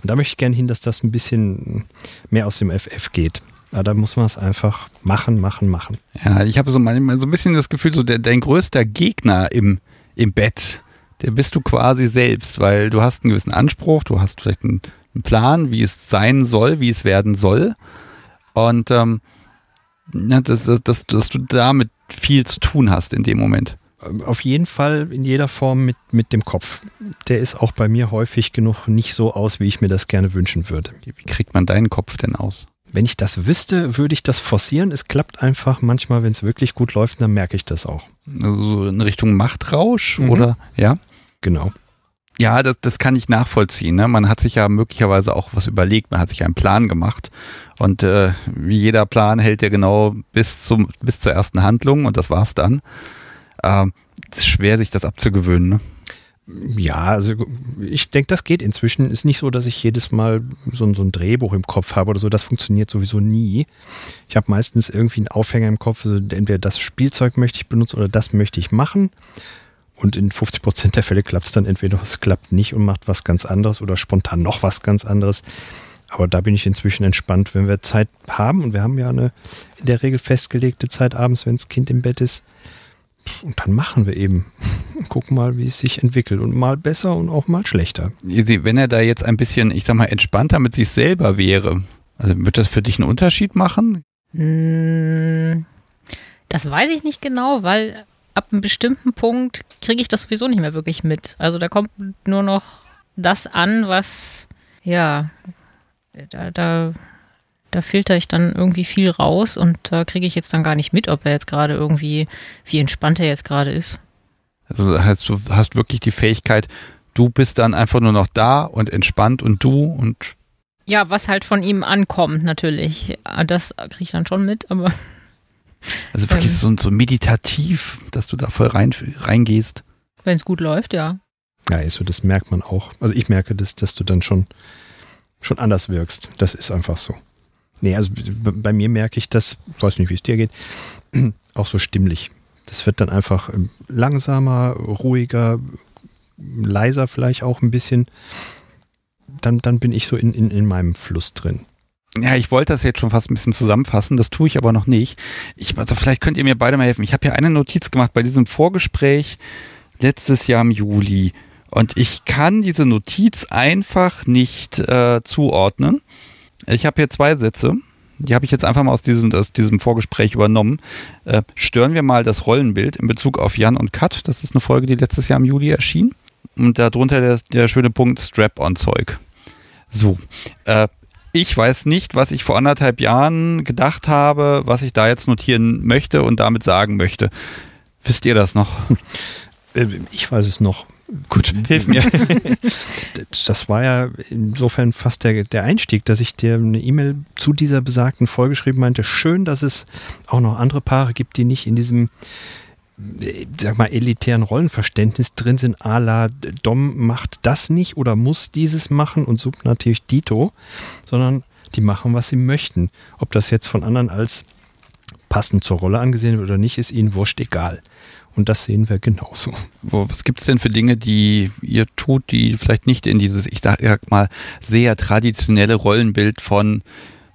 Und da möchte ich gerne hin, dass das ein bisschen mehr aus dem FF geht. Aber da muss man es einfach machen, machen, machen. Ja, ich habe so so ein bisschen das Gefühl, so der, dein größter Gegner im, im Bett der bist du quasi selbst, weil du hast einen gewissen Anspruch, du hast vielleicht einen, einen Plan, wie es sein soll, wie es werden soll. Und ähm, ja, dass, dass, dass du damit viel zu tun hast in dem Moment. Auf jeden Fall in jeder Form mit, mit dem Kopf. Der ist auch bei mir häufig genug nicht so aus, wie ich mir das gerne wünschen würde. Wie kriegt man deinen Kopf denn aus? Wenn ich das wüsste, würde ich das forcieren. Es klappt einfach manchmal, wenn es wirklich gut läuft, dann merke ich das auch. Also in Richtung Machtrausch mhm. oder ja? Genau. Ja, das, das kann ich nachvollziehen. Ne? Man hat sich ja möglicherweise auch was überlegt, man hat sich einen Plan gemacht und äh, wie jeder Plan hält ja genau bis zum bis zur ersten Handlung und das war's dann. Ähm, es ist schwer, sich das abzugewöhnen. Ne? Ja, also ich denke, das geht inzwischen. Ist nicht so, dass ich jedes Mal so, so ein Drehbuch im Kopf habe oder so. Das funktioniert sowieso nie. Ich habe meistens irgendwie einen Aufhänger im Kopf. Also entweder das Spielzeug möchte ich benutzen oder das möchte ich machen. Und in 50 Prozent der Fälle klappt es dann entweder es klappt nicht und macht was ganz anderes oder spontan noch was ganz anderes. Aber da bin ich inzwischen entspannt, wenn wir Zeit haben und wir haben ja eine in der Regel festgelegte Zeit abends, wenn das Kind im Bett ist. Und dann machen wir eben. Gucken mal, wie es sich entwickelt. Und mal besser und auch mal schlechter. Wenn er da jetzt ein bisschen, ich sag mal, entspannter mit sich selber wäre, also wird das für dich einen Unterschied machen? Hm, das weiß ich nicht genau, weil ab einem bestimmten Punkt kriege ich das sowieso nicht mehr wirklich mit. Also da kommt nur noch das an, was, ja, da, da, da filter ich dann irgendwie viel raus und da kriege ich jetzt dann gar nicht mit, ob er jetzt gerade irgendwie, wie entspannt er jetzt gerade ist. Also heißt, du hast wirklich die Fähigkeit, du bist dann einfach nur noch da und entspannt und du und ja, was halt von ihm ankommt, natürlich. Das kriege ich dann schon mit, aber also wirklich ähm, so, so meditativ, dass du da voll rein, reingehst. Wenn es gut läuft, ja. Ja, also das merkt man auch. Also ich merke das, dass du dann schon, schon anders wirkst. Das ist einfach so. Nee, also bei mir merke ich das, weiß nicht, wie es dir geht, auch so stimmlich. Das wird dann einfach ähm, langsamer, ruhiger, leiser vielleicht auch ein bisschen. Dann, dann bin ich so in, in, in meinem Fluss drin ja, ich wollte das jetzt schon fast ein bisschen zusammenfassen, das tue ich aber noch nicht. Ich, also vielleicht könnt ihr mir beide mal helfen. Ich habe ja eine Notiz gemacht bei diesem Vorgespräch letztes Jahr im Juli. Und ich kann diese Notiz einfach nicht äh, zuordnen. Ich habe hier zwei Sätze. Die habe ich jetzt einfach mal aus diesem, aus diesem Vorgespräch übernommen. Äh, stören wir mal das Rollenbild in Bezug auf Jan und Kat. Das ist eine Folge, die letztes Jahr im Juli erschien. Und darunter der, der schöne Punkt Strap-on-Zeug. So, äh, ich weiß nicht, was ich vor anderthalb Jahren gedacht habe, was ich da jetzt notieren möchte und damit sagen möchte. Wisst ihr das noch? Äh, ich weiß es noch. Gut, hilf mir. Das war ja insofern fast der, der Einstieg, dass ich dir eine E-Mail zu dieser besagten Folge geschrieben meinte. Schön, dass es auch noch andere Paare gibt, die nicht in diesem sag mal, elitären Rollenverständnis drin sind, a la Dom macht das nicht oder muss dieses machen und Sub natürlich Dito, sondern die machen, was sie möchten. Ob das jetzt von anderen als passend zur Rolle angesehen wird oder nicht, ist ihnen wurscht egal. Und das sehen wir genauso. Was gibt es denn für Dinge, die ihr tut, die vielleicht nicht in dieses, ich sag mal, sehr traditionelle Rollenbild von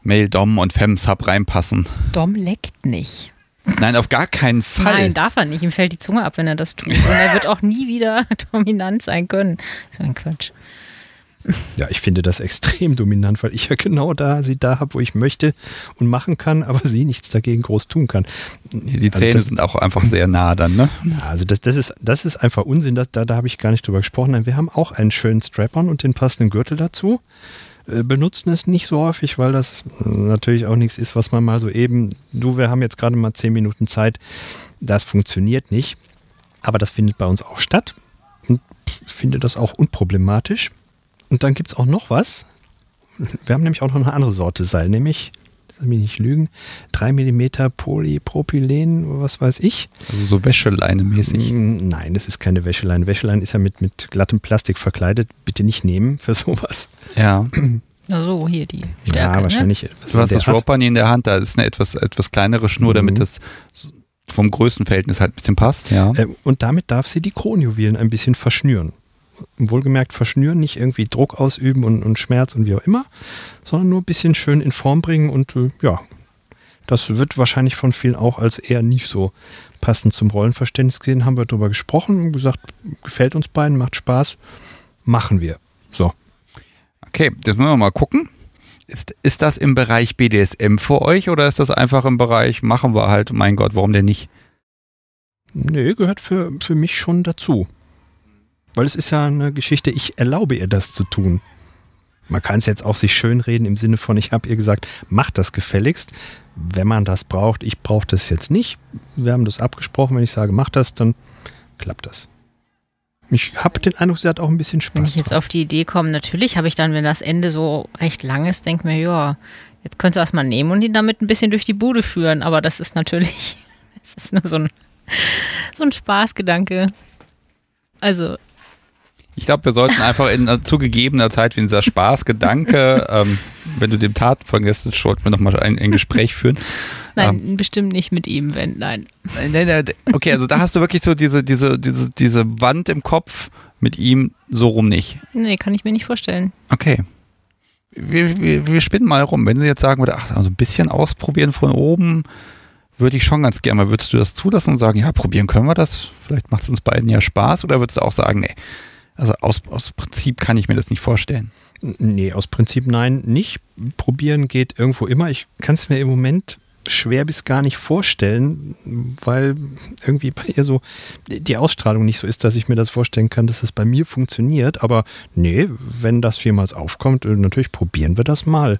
Male Dom und Femme Sub reinpassen? Dom leckt nicht. Nein, auf gar keinen Fall. Nein, darf er nicht. Ihm fällt die Zunge ab, wenn er das tut. Und er wird auch nie wieder dominant sein können. So ein Quatsch. Ja, ich finde das extrem dominant, weil ich ja genau da sie da habe, wo ich möchte und machen kann, aber sie nichts dagegen groß tun kann. Die also Zähne also sind auch einfach sehr nah dann, ne? Also das, das, ist, das ist einfach Unsinn, das, da, da habe ich gar nicht drüber gesprochen. Nein, wir haben auch einen schönen Strap-on und den passenden Gürtel dazu. äh, benutzen es nicht so häufig, weil das natürlich auch nichts ist, was man mal so eben, du, wir haben jetzt gerade mal zehn Minuten Zeit, das funktioniert nicht. Aber das findet bei uns auch statt und finde das auch unproblematisch. Und dann gibt es auch noch was. Wir haben nämlich auch noch eine andere Sorte Seil, nämlich lass mich nicht lügen, 3 mm Polypropylen, was weiß ich. Also so Wäscheleine mäßig. Mm, nein, das ist keine Wäscheleine. Wäscheleine ist ja mit, mit glattem Plastik verkleidet. Bitte nicht nehmen für sowas. Ja. Ja, so, hier die Stärke. ja, wahrscheinlich. Du hast das Ropani in der Hand, da ist eine etwas, etwas kleinere Schnur, Mhm. damit das vom Größenverhältnis halt ein bisschen passt, ja. Äh, Und damit darf sie die Kronjuwelen ein bisschen verschnüren. Wohlgemerkt verschnüren, nicht irgendwie Druck ausüben und, und Schmerz und wie auch immer, sondern nur ein bisschen schön in Form bringen und äh, ja, das wird wahrscheinlich von vielen auch als eher nicht so passend zum Rollenverständnis gesehen. Haben wir darüber gesprochen und gesagt, gefällt uns beiden, macht Spaß, machen wir. So. Okay, jetzt müssen wir mal gucken. Ist, ist das im Bereich BDSM für euch oder ist das einfach im Bereich, machen wir halt, mein Gott, warum denn nicht? Nee, gehört für, für mich schon dazu. Weil es ist ja eine Geschichte, ich erlaube ihr das zu tun. Man kann es jetzt auch sich schönreden im Sinne von, ich habe ihr gesagt, mach das gefälligst. Wenn man das braucht, ich brauche das jetzt nicht. Wir haben das abgesprochen, wenn ich sage, mach das, dann klappt das. Ich habe den Eindruck, sie hat auch ein bisschen Wenn Spaß. ich jetzt dran. auf die Idee komme, natürlich habe ich dann, wenn das Ende so recht lang ist, denke mir, ja, jetzt könntest du das mal nehmen und ihn damit ein bisschen durch die Bude führen. Aber das ist natürlich, das ist nur so ein, so ein Spaßgedanke. Also, Ich glaube, wir sollten einfach in äh, zugegebener Zeit, wenn dieser Spaßgedanke, ähm, wenn du dem Tat vergessen, sollten wir nochmal ein, ein Gespräch führen. nein, bestimmt nicht mit ihm, wenn, nein. Nein, nein, Okay, also da hast du wirklich so diese, diese, diese, diese Wand im Kopf mit ihm so rum nicht. Nee, kann ich mir nicht vorstellen. Okay. Wir, wir, wir spinnen mal rum. Wenn sie jetzt sagen würde, ach, also ein bisschen ausprobieren von oben, würde ich schon ganz gerne mal. Würdest du das zulassen und sagen, ja, probieren können wir das? Vielleicht macht es uns beiden ja Spaß. Oder würdest du auch sagen, nee, also aus, aus Prinzip kann ich mir das nicht vorstellen. Nee, aus Prinzip nein, nicht. Probieren geht irgendwo immer. Ich kann es mir im Moment schwer bis gar nicht vorstellen, weil irgendwie bei ihr so die Ausstrahlung nicht so ist, dass ich mir das vorstellen kann, dass es bei mir funktioniert. Aber nee, wenn das jemals aufkommt, äh, natürlich probieren wir das mal.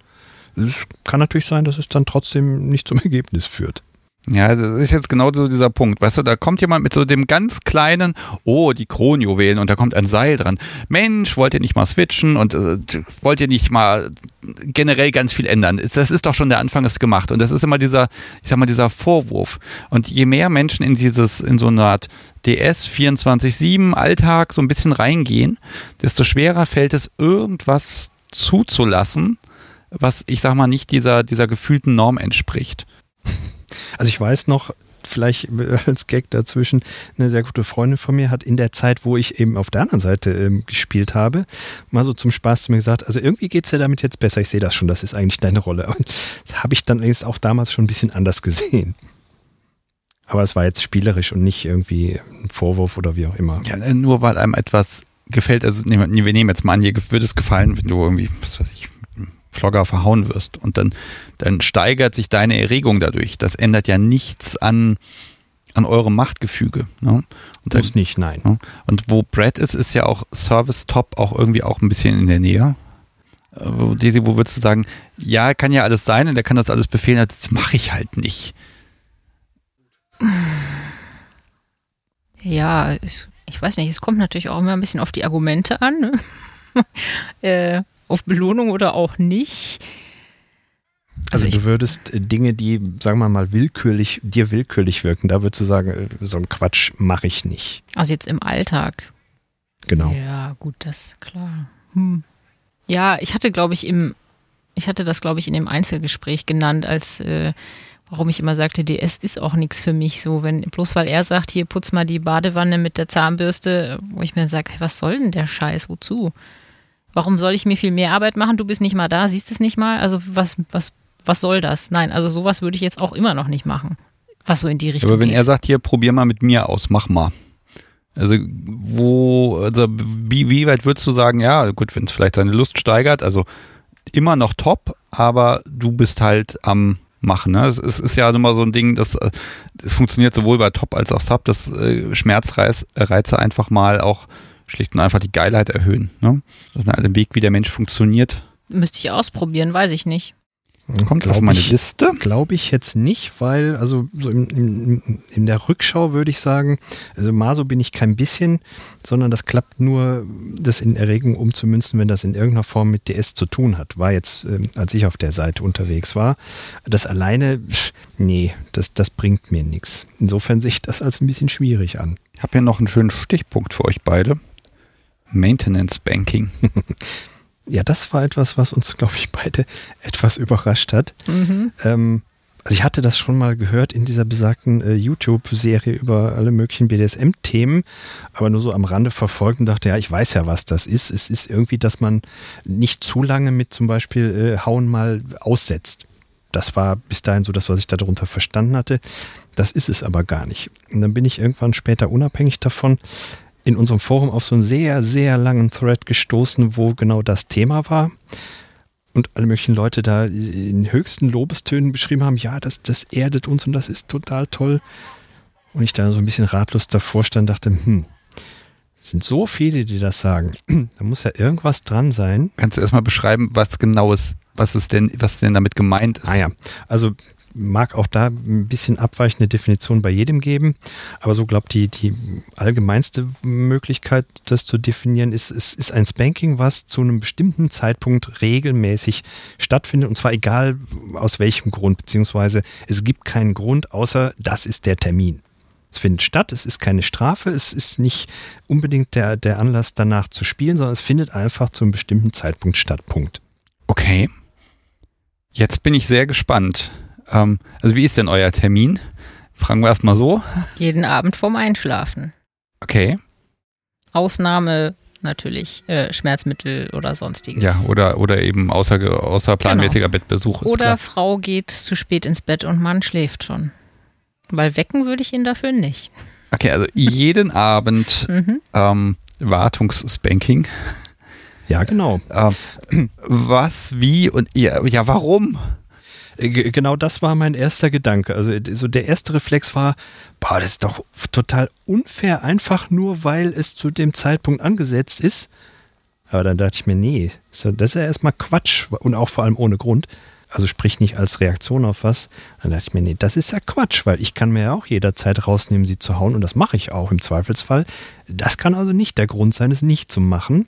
Es kann natürlich sein, dass es dann trotzdem nicht zum Ergebnis führt. Ja, das ist jetzt genau so dieser Punkt. Weißt du, da kommt jemand mit so dem ganz kleinen, oh, die Kronjuwelen und da kommt ein Seil dran. Mensch, wollt ihr nicht mal switchen und äh, wollt ihr nicht mal generell ganz viel ändern? Das ist doch schon der Anfang ist gemacht und das ist immer dieser, ich sag mal, dieser Vorwurf. Und je mehr Menschen in dieses, in so eine Art DS 24-7 Alltag so ein bisschen reingehen, desto schwerer fällt es, irgendwas zuzulassen, was, ich sag mal, nicht dieser, dieser gefühlten Norm entspricht. Also ich weiß noch, vielleicht äh, als Gag dazwischen, eine sehr gute Freundin von mir hat in der Zeit, wo ich eben auf der anderen Seite ähm, gespielt habe, mal so zum Spaß zu mir gesagt, also irgendwie geht's dir damit jetzt besser, ich sehe das schon, das ist eigentlich deine Rolle. Und das habe ich dann allerdings auch damals schon ein bisschen anders gesehen. Aber es war jetzt spielerisch und nicht irgendwie ein Vorwurf oder wie auch immer. Ja, äh, nur weil einem etwas gefällt, also wir nehmen jetzt mal an, dir würde es gefallen, wenn du irgendwie, was weiß ich, Flogger verhauen wirst und dann, dann steigert sich deine Erregung dadurch. Das ändert ja nichts an, an eurem Machtgefüge. Ne? Und, dann, Muss nicht, nein. ne? und wo Brad ist, ist ja auch Service Top auch irgendwie auch ein bisschen in der Nähe. Äh, wo- Desi, wo würdest du sagen, ja, kann ja alles sein und er kann das alles befehlen, das mache ich halt nicht. Ja, ich, ich weiß nicht, es kommt natürlich auch immer ein bisschen auf die Argumente an. Ne? äh, auf Belohnung oder auch nicht. Also, Also du würdest äh, Dinge, die, sagen wir mal, willkürlich, dir willkürlich wirken, da würdest du sagen, äh, so ein Quatsch mache ich nicht. Also jetzt im Alltag. Genau. Ja, gut, das ist klar. Hm. Ja, ich hatte, glaube ich, im, ich hatte das, glaube ich, in dem Einzelgespräch genannt, als äh, warum ich immer sagte, DS ist auch nichts für mich. So, wenn, bloß weil er sagt, hier putz mal die Badewanne mit der Zahnbürste, wo ich mir sage, was soll denn der Scheiß? Wozu? Warum soll ich mir viel mehr Arbeit machen? Du bist nicht mal da, siehst es nicht mal. Also was, was, was soll das? Nein, also sowas würde ich jetzt auch immer noch nicht machen. Was so in die Richtung Aber wenn geht. er sagt, hier, probier mal mit mir aus, mach mal. Also, wo, also, wie, wie weit würdest du sagen, ja, gut, wenn es vielleicht deine Lust steigert, also immer noch top, aber du bist halt am Machen. Ne? Es, es ist ja immer so ein Ding, das, äh, es funktioniert sowohl bei Top als auch Sub, dass äh, Schmerzreize einfach mal auch schlicht und einfach die Geilheit erhöhen. Ne? Das ist ein Weg, wie der Mensch funktioniert. Müsste ich ausprobieren, weiß ich nicht. Kommt auf meine ich, Liste. Glaube ich jetzt nicht, weil, also so in, in, in der Rückschau würde ich sagen, also Maso bin ich kein bisschen, sondern das klappt nur, das in Erregung umzumünzen, wenn das in irgendeiner Form mit DS zu tun hat. War jetzt, äh, als ich auf der Seite unterwegs war. Das alleine, pff, nee, das, das bringt mir nichts. Insofern sehe ich das als ein bisschen schwierig an. Ich habe hier noch einen schönen Stichpunkt für euch beide. Maintenance Banking. Ja, das war etwas, was uns, glaube ich, beide etwas überrascht hat. Mhm. Ähm, also ich hatte das schon mal gehört in dieser besagten äh, YouTube-Serie über alle möglichen BDSM-Themen, aber nur so am Rande verfolgt und dachte, ja, ich weiß ja, was das ist. Es ist irgendwie, dass man nicht zu lange mit zum Beispiel äh, Hauen mal aussetzt. Das war bis dahin so das, was ich darunter verstanden hatte. Das ist es aber gar nicht. Und dann bin ich irgendwann später unabhängig davon in unserem Forum auf so einen sehr, sehr langen Thread gestoßen, wo genau das Thema war. Und alle möglichen Leute da in höchsten Lobestönen beschrieben haben, ja, das, das erdet uns und das ist total toll. Und ich da so ein bisschen ratlos davor stand, dachte, hm, es sind so viele, die das sagen. Da muss ja irgendwas dran sein. Kannst du erstmal beschreiben, was genau ist, was ist denn, was denn damit gemeint ist? Ah ja, also mag auch da ein bisschen abweichende Definition bei jedem geben, aber so glaubt die, die allgemeinste Möglichkeit, das zu definieren, ist, es ist ein Spanking, was zu einem bestimmten Zeitpunkt regelmäßig stattfindet und zwar egal aus welchem Grund, beziehungsweise es gibt keinen Grund, außer das ist der Termin. Es findet statt, es ist keine Strafe, es ist nicht unbedingt der, der Anlass danach zu spielen, sondern es findet einfach zu einem bestimmten Zeitpunkt statt. Punkt. Okay. Jetzt bin ich sehr gespannt. Ähm, also wie ist denn euer Termin? Fragen wir erstmal so. Jeden Abend vorm Einschlafen. Okay. Ausnahme natürlich äh, Schmerzmittel oder sonstiges. Ja, oder, oder eben außer, außerplanmäßiger Bettbesuch. Ist Oder klar. Frau geht zu spät ins Bett und Mann schläft schon. Weil wecken würde ich ihn dafür nicht. Okay, also jeden Abend Mhm. ähm, Wartungsspanking. Ja, genau. Ähm, was, wie und ja, ja warum? Äh, Genau das war mein erster Gedanke. Also so der erste Reflex war, boah, das ist doch total unfair, einfach nur weil es zu dem Zeitpunkt angesetzt ist. Aber dann dachte ich mir, nee, das ist ja erstmal Quatsch und auch vor allem ohne Grund. Also sprich nicht als Reaktion auf was. Dann dachte ich mir, nee, das ist ja Quatsch, weil ich kann mir ja auch jederzeit rausnehmen, sie zu hauen und das mache ich auch im Zweifelsfall. Das kann also nicht der Grund sein, es nicht zu machen.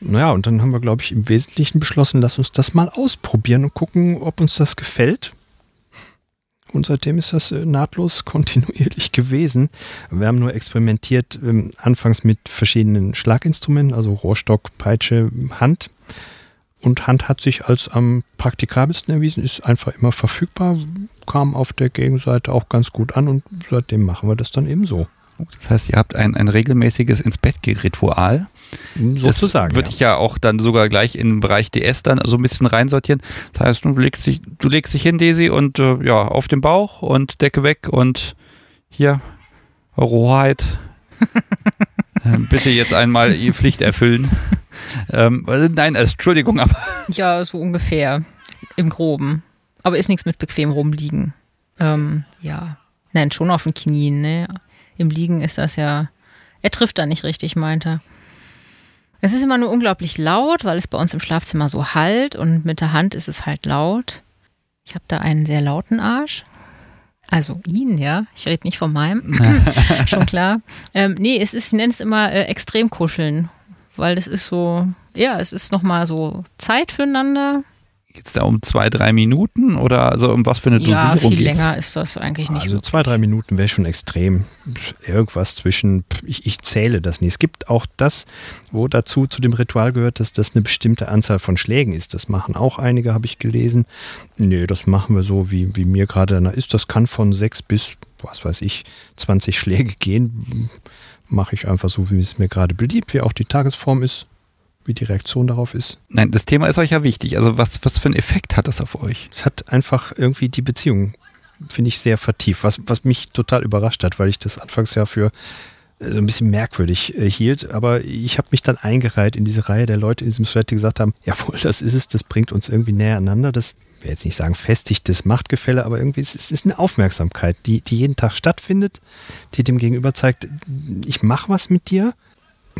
Naja, und dann haben wir, glaube ich, im Wesentlichen beschlossen, lass uns das mal ausprobieren und gucken, ob uns das gefällt. Und seitdem ist das äh, nahtlos kontinuierlich gewesen. Wir haben nur experimentiert, ähm, anfangs mit verschiedenen Schlaginstrumenten, also Rohrstock, Peitsche, Hand. Und Hand hat sich als am praktikabelsten erwiesen, ist einfach immer verfügbar, kam auf der Gegenseite auch ganz gut an und seitdem machen wir das dann eben so. Das heißt, ihr habt ein, ein regelmäßiges ins Bett gehen Ritual. Sozusagen. Würde ja. ich ja auch dann sogar gleich in den Bereich DS dann so ein bisschen reinsortieren. Das heißt, du legst dich, du legst dich hin, Daisy, und äh, ja, auf den Bauch und Decke weg und hier, eure Hoheit. Äh, Bitte jetzt einmal die Pflicht erfüllen. ähm, also nein, also, Entschuldigung, aber Ja, so ungefähr. Im Groben. Aber ist nichts mit bequem rumliegen. Ähm, ja. Nein, schon auf den Knien, ne? Im Liegen ist das ja. Er trifft da nicht richtig, meint er. Es ist immer nur unglaublich laut, weil es bei uns im Schlafzimmer so halt und mit der Hand ist es halt laut. Ich habe da einen sehr lauten Arsch. Also ihn, ja. Ich rede nicht von meinem. Schon klar. Ähm, nee, es ist, ich nenne es immer äh, extrem kuscheln. Weil das ist so, ja, es ist nochmal so Zeit füreinander. Geht's da um zwei, drei Minuten oder also um was für eine Ja, Dosierung viel geht's? länger ist das eigentlich nicht. Also zwei, drei Minuten wäre schon extrem. Irgendwas zwischen, ich, ich zähle das nicht. Es gibt auch das, wo dazu zu dem Ritual gehört, dass das eine bestimmte Anzahl von Schlägen ist. Das machen auch einige, habe ich gelesen. Nee, das machen wir so, wie, wie mir gerade danach ist. Das kann von sechs bis, was weiß ich, 20 Schläge gehen. Mache ich einfach so, wie es mir gerade beliebt, wie auch die Tagesform ist, wie die Reaktion darauf ist. Nein, das Thema ist euch ja wichtig. Also was, was für einen Effekt hat das auf euch? Es hat einfach irgendwie die Beziehung, finde ich, sehr vertieft, was, was mich total überrascht hat, weil ich das anfangs ja für äh, so ein bisschen merkwürdig äh, hielt. Aber ich habe mich dann eingereiht in diese Reihe der Leute in diesem Thread, die gesagt haben, jawohl, das ist es, das bringt uns irgendwie näher aneinander. Das ich will jetzt nicht sagen festigt das Machtgefälle, aber irgendwie ist es ist eine Aufmerksamkeit, die, die jeden Tag stattfindet, die dem Gegenüber zeigt, ich mache was mit dir.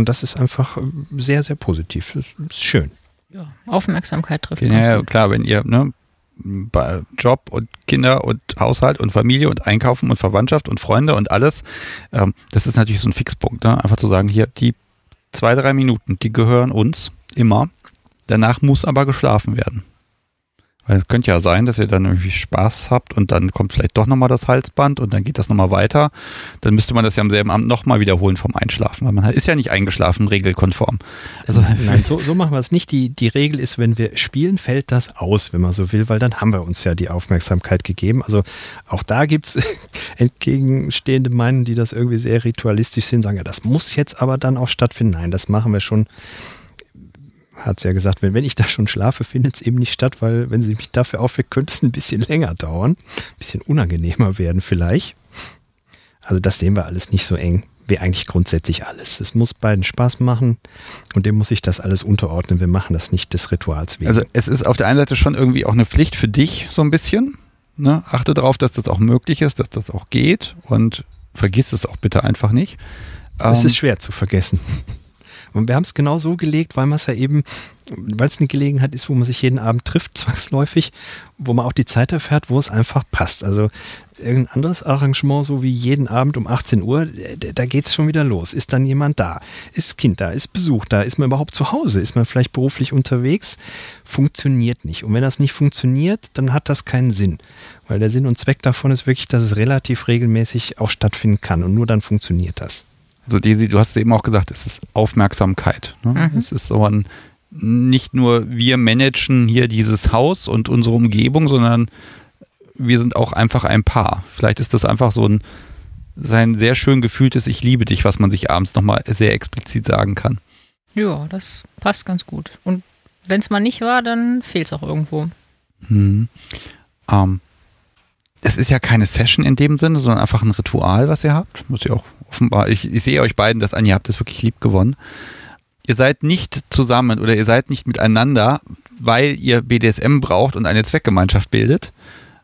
Und das ist einfach äh, sehr, sehr positiv. Das ist schön. Ja, Aufmerksamkeit trifft ja, ja, klar, wenn ihr ne, bei Job und Kinder und Haushalt und Familie und Einkaufen und Verwandtschaft und Freunde und alles, ähm, das ist natürlich so ein Fixpunkt. Ne? Einfach zu sagen, hier, die zwei, drei Minuten, die gehören uns immer. Danach muss aber geschlafen werden. Weil es könnte ja sein, dass ihr dann irgendwie Spaß habt und dann kommt vielleicht doch nochmal das Halsband und dann geht das nochmal weiter. Dann müsste man das ja am selben Abend nochmal wiederholen vom Einschlafen, weil man ist ja nicht eingeschlafen, regelkonform. Also Nein, so, so machen wir es nicht. Die, die Regel ist, wenn wir spielen, fällt das aus, wenn man so will, weil dann haben wir uns ja die Aufmerksamkeit gegeben. Also auch da gibt es entgegenstehende Meinungen, die das irgendwie sehr ritualistisch sind, sagen, ja, das muss jetzt aber dann auch stattfinden. Nein, das machen wir schon hat sie ja gesagt, wenn, wenn ich da schon schlafe, findet es eben nicht statt, weil wenn sie mich dafür aufweckt, könnte es ein bisschen länger dauern, ein bisschen unangenehmer werden vielleicht. Also das sehen wir alles nicht so eng wie eigentlich grundsätzlich alles. Es muss beiden Spaß machen und dem muss ich das alles unterordnen. Wir machen das nicht des Rituals wegen. Also es ist auf der einen Seite schon irgendwie auch eine Pflicht für dich so ein bisschen. Ne? Achte darauf, dass das auch möglich ist, dass das auch geht und vergiss es auch bitte einfach nicht. Es ist ähm, schwer zu vergessen. Und wir haben es genau so gelegt, weil man es ja eben, weil es eine Gelegenheit ist, wo man sich jeden Abend trifft, zwangsläufig, wo man auch die Zeit erfährt, wo es einfach passt. Also irgendein anderes Arrangement, so wie jeden Abend um 18 Uhr, da geht es schon wieder los. Ist dann jemand da? Ist Kind da? Ist Besuch da? Ist man überhaupt zu Hause? Ist man vielleicht beruflich unterwegs? Funktioniert nicht. Und wenn das nicht funktioniert, dann hat das keinen Sinn. Weil der Sinn und Zweck davon ist wirklich, dass es relativ regelmäßig auch stattfinden kann. Und nur dann funktioniert das. Also Desi, du hast eben auch gesagt, es ist Aufmerksamkeit. Ne? Mhm. Es ist so ein, nicht nur wir managen hier dieses Haus und unsere Umgebung, sondern wir sind auch einfach ein Paar. Vielleicht ist das einfach so ein, sein sehr schön gefühltes Ich liebe dich, was man sich abends nochmal sehr explizit sagen kann. Ja, das passt ganz gut. Und wenn es mal nicht war, dann fehlt es auch irgendwo. Hm. Ähm, es ist ja keine Session in dem Sinne, sondern einfach ein Ritual, was ihr habt, was ihr auch offenbar, ich, ich sehe euch beiden das an, ihr habt das wirklich lieb gewonnen. Ihr seid nicht zusammen oder ihr seid nicht miteinander, weil ihr BDSM braucht und eine Zweckgemeinschaft bildet,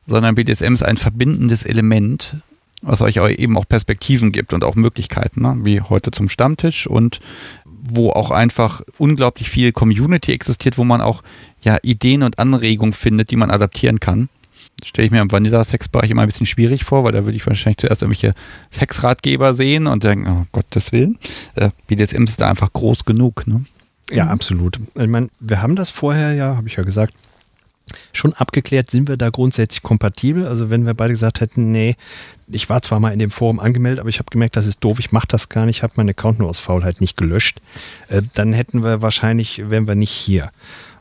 sondern BDSM ist ein verbindendes Element, was euch eben auch Perspektiven gibt und auch Möglichkeiten, ne? wie heute zum Stammtisch und wo auch einfach unglaublich viel Community existiert, wo man auch ja Ideen und Anregungen findet, die man adaptieren kann stelle ich mir im Vanilla-Sex-Bereich immer ein bisschen schwierig vor, weil da würde ich wahrscheinlich zuerst irgendwelche Sexratgeber sehen und denken, oh Gottes Willen, äh, BDSM ist da einfach groß genug. Ne? Ja, absolut. Ich meine, wir haben das vorher ja, habe ich ja gesagt, schon abgeklärt, sind wir da grundsätzlich kompatibel? Also wenn wir beide gesagt hätten, nee, ich war zwar mal in dem Forum angemeldet, aber ich habe gemerkt, das ist doof, ich mache das gar nicht, habe meinen Account nur aus Faulheit nicht gelöscht, äh, dann hätten wir wahrscheinlich, wären wir nicht hier.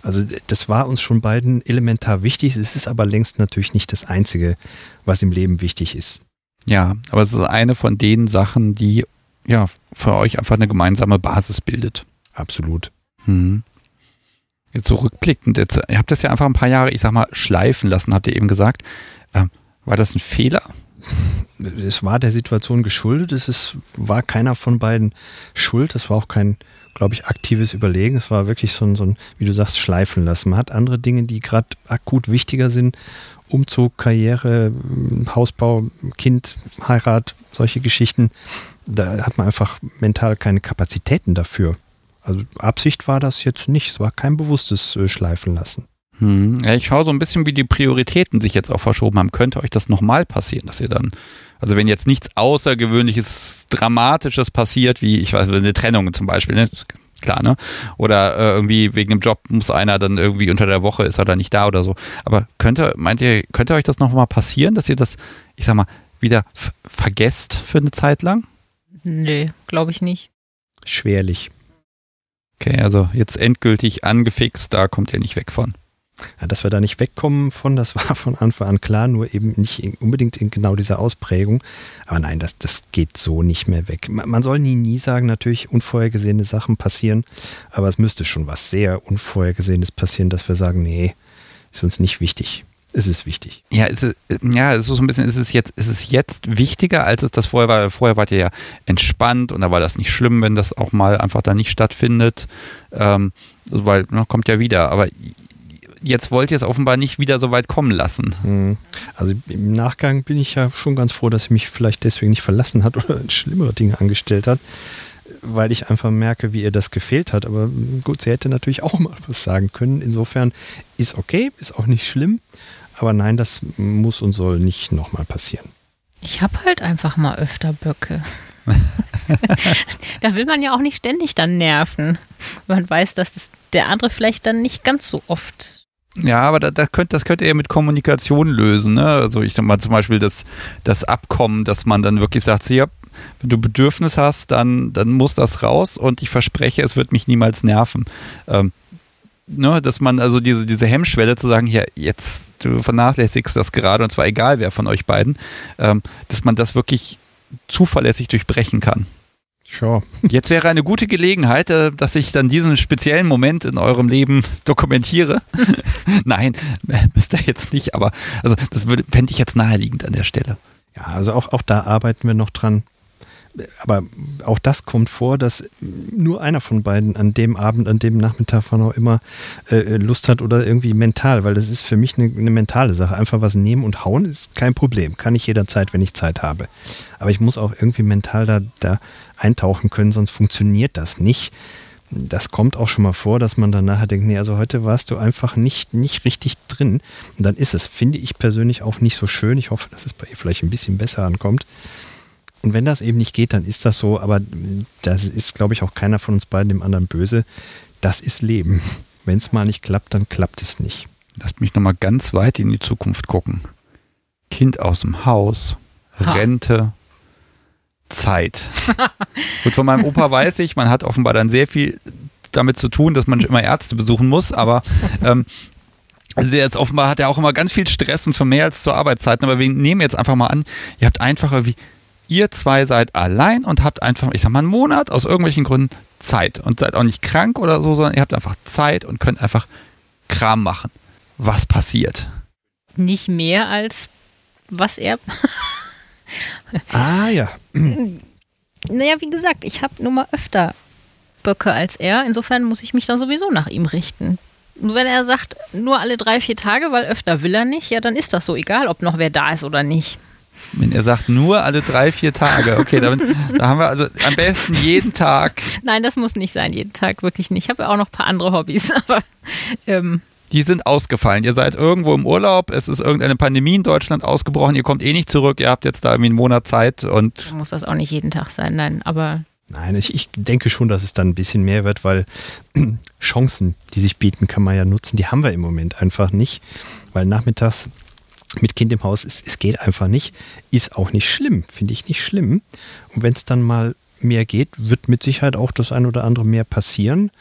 Also das war uns schon beiden elementar wichtig. Es ist aber längst natürlich nicht das Einzige, was im Leben wichtig ist. Ja, aber es ist eine von den Sachen, die ja für euch einfach eine gemeinsame Basis bildet. Absolut. Hm. Jetzt zurückblickend, jetzt, ihr habt das ja einfach ein paar Jahre, ich sag mal, schleifen lassen, habt ihr eben gesagt. Ähm, war das ein Fehler? Es war der Situation geschuldet. Es ist, war keiner von beiden schuld. Es war auch kein glaube ich, aktives Überlegen. Es war wirklich so ein, so ein, wie du sagst, schleifen lassen. Man hat andere Dinge, die gerade akut wichtiger sind. Umzug, Karriere, Hausbau, Kind, Heirat, solche Geschichten. Da hat man einfach mental keine Kapazitäten dafür. Also Absicht war das jetzt nicht. Es war kein bewusstes äh, Schleifen lassen. Hm. Ja, ich schaue so ein bisschen, wie die Prioritäten sich jetzt auch verschoben haben. Könnte euch das nochmal passieren, dass ihr dann also wenn jetzt nichts Außergewöhnliches, Dramatisches passiert, wie, ich weiß, eine Trennung zum Beispiel, ne? klar, ne? Oder äh, irgendwie wegen dem Job muss einer dann irgendwie unter der Woche ist er da nicht da oder so. Aber könnte, meint ihr, könnte euch das nochmal passieren, dass ihr das, ich sag mal, wieder vergesst für eine Zeit lang? Nee, glaube ich nicht. Schwerlich. Okay, also jetzt endgültig angefixt, da kommt ihr nicht weg von. Ja, dass wir da nicht wegkommen von, das war von Anfang an klar, nur eben nicht unbedingt in genau dieser Ausprägung. Aber nein, das, das geht so nicht mehr weg. Man soll nie, nie sagen, natürlich unvorhergesehene Sachen passieren, aber es müsste schon was sehr Unvorhergesehenes passieren, dass wir sagen, nee, ist uns nicht wichtig. Es ist wichtig. Ja, es ist, es ist so ein bisschen, ist es jetzt, ist es jetzt wichtiger, als es das vorher war. Vorher wart ihr ja entspannt und da war das nicht schlimm, wenn das auch mal einfach da nicht stattfindet. Ähm, weil, ne, kommt ja wieder. Aber jetzt wollt ihr es offenbar nicht wieder so weit kommen lassen. Mhm. Also im Nachgang bin ich ja schon ganz froh, dass sie mich vielleicht deswegen nicht verlassen hat oder schlimmere Dinge angestellt hat. weil ich einfach merke, wie ihr das gefehlt hat. Aber gut, sie hätte natürlich auch mal was sagen können. Insofern ist okay, ist auch nicht schlimm. Aber nein, das muss und soll nicht nochmal passieren. Ich habe halt einfach mal öfter Böcke. da will man ja auch nicht ständig dann nerven. Man weiß, dass es der andere vielleicht dann nicht ganz so oft. Ja, aber da, da könnt, das könnt ihr mit Kommunikation lösen. Ne? Also ich sag mal zum Beispiel das, das Abkommen, dass man dann wirklich sagt, ja, wenn du Bedürfnis hast, dann, dann muss das raus und ich verspreche, es wird mich niemals nerven. Ähm, ne, dass man also diese, diese Hemmschwelle zu sagen, ja, jetzt, du vernachlässigst das gerade und zwar egal wer von euch beiden, ähm, dass man das wirklich zuverlässig durchbrechen kann. Sure. Jetzt wäre eine gute Gelegenheit, äh, dass ich dann diesen speziellen Moment in eurem Leben dokumentiere. Nein, müsst ihr jetzt nicht, aber also das fände ich jetzt naheliegend an der Stelle. Ja, also auch, auch da arbeiten wir noch dran aber auch das kommt vor, dass nur einer von beiden an dem Abend, an dem Nachmittag, wann auch immer, äh, Lust hat oder irgendwie mental, weil das ist für mich eine, eine, mentale Sache. Einfach was nehmen und hauen ist kein Problem. Kann ich jederzeit, wenn ich Zeit habe. Aber ich muss auch irgendwie mental da, da eintauchen können, sonst funktioniert das nicht. Das kommt auch schon mal vor, dass man dann nachher denkt, nee, also heute warst du einfach nicht, nicht richtig drin. Und dann ist es, finde ich persönlich auch nicht so schön. Ich hoffe, dass es bei ihr vielleicht ein bisschen besser ankommt. Und wenn das eben nicht geht, dann ist das so. Aber das ist, glaube ich, auch keiner von uns beiden dem anderen böse. Das ist Leben. Wenn es mal nicht klappt, dann klappt es nicht. Lasst mich nochmal ganz weit in die Zukunft gucken. Kind aus dem Haus, ha. Rente, Zeit. Gut, von meinem Opa weiß ich, man hat offenbar dann sehr viel damit zu tun, dass man immer Ärzte besuchen muss, aber ähm, jetzt offenbar hat er auch immer ganz viel Stress und zwar mehr als zur Arbeitszeiten, aber wir nehmen jetzt einfach mal an, ihr habt einfach irgendwie ihr zwei seid allein und habt einfach, ich sag mal, einen Monat aus irgendwelchen Gründen Zeit und seid auch nicht krank oder so, sondern ihr habt einfach Zeit und könnt einfach Kram machen. Was passiert? Nicht mehr als was er. ah ja. Naja, wie gesagt, ich habe nur mal öfter Böcke als er. Insofern muss ich mich dann sowieso nach ihm richten. Und wenn er sagt, nur alle drei, vier Tage, weil öfter will er nicht, ja, dann ist das so, egal ob noch wer da ist oder nicht. Wenn er sagt, nur alle drei, vier Tage. Okay, damit, da haben wir also am besten jeden Tag. Nein, das muss nicht sein, jeden Tag wirklich nicht. Ich habe ja auch noch ein paar andere Hobbys, aber. Ähm, die sind ausgefallen. Ihr seid irgendwo im Urlaub, es ist irgendeine Pandemie in Deutschland ausgebrochen, ihr kommt eh nicht zurück, ihr habt jetzt da irgendwie einen Monat Zeit und. Muss das auch nicht jeden Tag sein, nein, aber. Nein, ich, ich denke schon, dass es dann ein bisschen mehr wird, weil Chancen, die sich bieten, kann man ja nutzen. Die haben wir im Moment einfach nicht, weil nachmittags mit Kind im Haus, es, es geht einfach nicht. Ist auch nicht schlimm, finde ich nicht schlimm. Und wenn es dann mal mehr geht, wird mit Sicherheit auch das ein oder andere mehr passieren.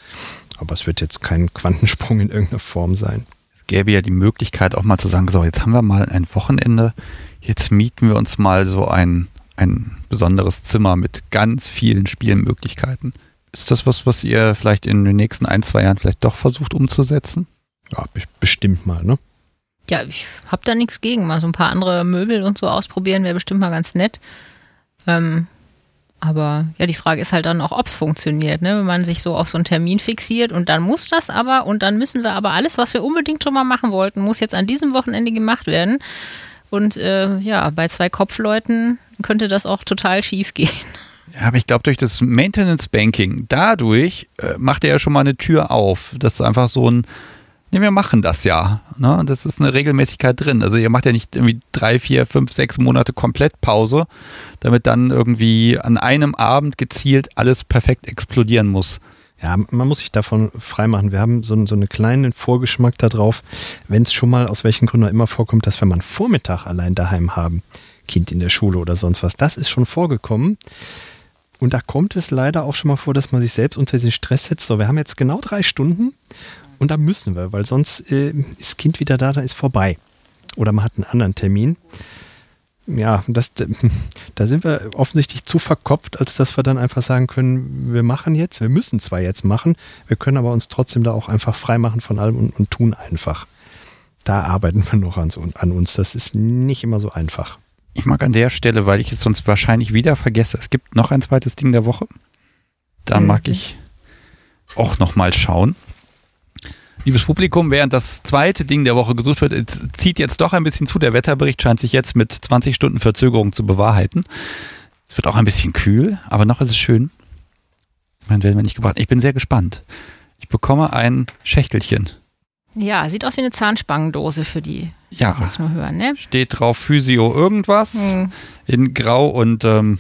Aber es wird jetzt kein Quantensprung in irgendeiner Form sein. Es gäbe ja die Möglichkeit auch mal zu sagen, so jetzt haben wir mal ein Wochenende, jetzt mieten wir uns mal so ein, ein besonderes Zimmer mit ganz vielen Spielmöglichkeiten. Ist das was, was ihr vielleicht in den nächsten ein, zwei Jahren vielleicht doch versucht umzusetzen? Ja, bestimmt mal, ne? Ja, ich habe da nichts gegen. Mal so ein paar andere Möbel und so ausprobieren wäre bestimmt mal ganz nett. Ähm, aber ja, die Frage ist halt dann auch, ob es funktioniert, ne? wenn man sich so auf so einen Termin fixiert und dann muss das aber und dann müssen wir aber alles, was wir unbedingt schon mal machen wollten, muss jetzt an diesem Wochenende gemacht werden. Und äh, ja, bei zwei Kopfleuten könnte das auch total schief gehen. Ja, aber ich glaube, durch das Maintenance Banking, dadurch äh, macht er ja schon mal eine Tür auf. Das ist einfach so ein, Nee, wir machen das ja. Ne? Das ist eine Regelmäßigkeit drin. Also ihr macht ja nicht irgendwie drei, vier, fünf, sechs Monate komplett Pause, damit dann irgendwie an einem Abend gezielt alles perfekt explodieren muss. Ja, man muss sich davon freimachen. Wir haben so, so einen kleinen Vorgeschmack darauf, wenn es schon mal aus welchen Gründen auch immer vorkommt, dass wir mal einen Vormittag allein daheim haben, Kind in der Schule oder sonst was. Das ist schon vorgekommen. Und da kommt es leider auch schon mal vor, dass man sich selbst unter diesen Stress setzt. So, wir haben jetzt genau drei Stunden und da müssen wir, weil sonst äh, ist das Kind wieder da, da ist vorbei. Oder man hat einen anderen Termin. Ja, das, da sind wir offensichtlich zu verkopft, als dass wir dann einfach sagen können, wir machen jetzt, wir müssen zwar jetzt machen, wir können aber uns trotzdem da auch einfach frei machen von allem und, und tun einfach. Da arbeiten wir noch an, an uns. Das ist nicht immer so einfach. Ich mag an der Stelle, weil ich es sonst wahrscheinlich wieder vergesse, es gibt noch ein zweites Ding der Woche. Da mhm. mag ich auch noch mal schauen. Liebes Publikum, während das zweite Ding der Woche gesucht wird, zieht jetzt doch ein bisschen zu. Der Wetterbericht scheint sich jetzt mit 20 Stunden Verzögerung zu bewahrheiten. Es wird auch ein bisschen kühl, aber noch ist es schön. Dann werden wir nicht gebracht. Ich bin sehr gespannt. Ich bekomme ein Schächtelchen. Ja, sieht aus wie eine Zahnspangendose für die, die Ja. das nur hören, ne? Steht drauf Physio irgendwas Hm. in Grau und ähm,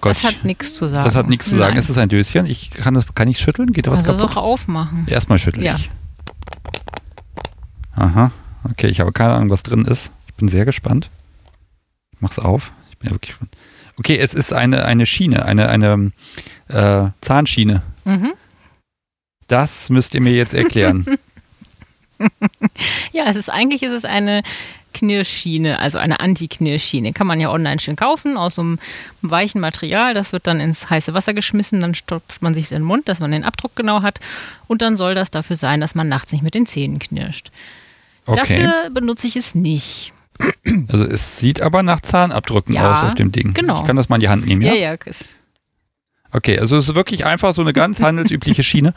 Gott, Das hat nichts zu sagen. das hat nichts zu sagen. Nein. Es ist ein Döschen. Ich kann das, kann ich schütteln? Geht da was es kaputt? auch aufmachen. Erstmal schüttel Ja. ich. Aha. Okay, ich habe keine Ahnung, was drin ist. Ich bin sehr gespannt. Ich mach's auf. Ich bin ja wirklich gespannt. Okay, es ist eine, eine Schiene, eine, eine äh, Zahnschiene. Mhm. Das müsst ihr mir jetzt erklären. Ja, es ist eigentlich ist es eine Knirschschiene, also eine Anti-Knirschschiene. Kann man ja online schön kaufen aus so einem weichen Material. Das wird dann ins heiße Wasser geschmissen, dann stopft man sich in den Mund, dass man den Abdruck genau hat. Und dann soll das dafür sein, dass man nachts nicht mit den Zähnen knirscht. Okay. Dafür benutze ich es nicht. Also es sieht aber nach Zahnabdrücken Ja, aus auf dem Ding. genau. Ich kann das mal in die Hand nehmen, ja? Ja, ja, ist, Okay, also es ist wirklich einfach so eine ganz handelsübliche Schiene.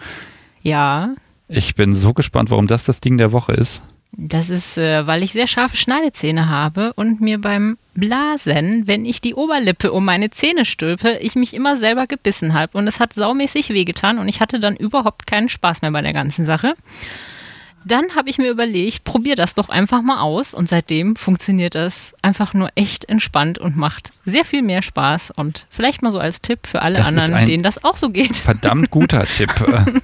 ja. Ich bin so gespannt, warum das das Ding der Woche ist. Das ist, äh, weil ich sehr scharfe Schneidezähne habe und mir beim Blasen, wenn ich die Oberlippe um meine Zähne stülpe, ich mich immer selber gebissen habe. Und es hat saumäßig wehgetan und ich hatte dann überhaupt keinen Spaß mehr bei der ganzen Sache. Dann habe ich mir überlegt, probier das doch einfach mal aus und seitdem funktioniert das einfach nur echt entspannt und macht sehr viel mehr Spaß und vielleicht mal so als Tipp für alle Das anderen, denen das auch so geht. Verdammt guter Tipp.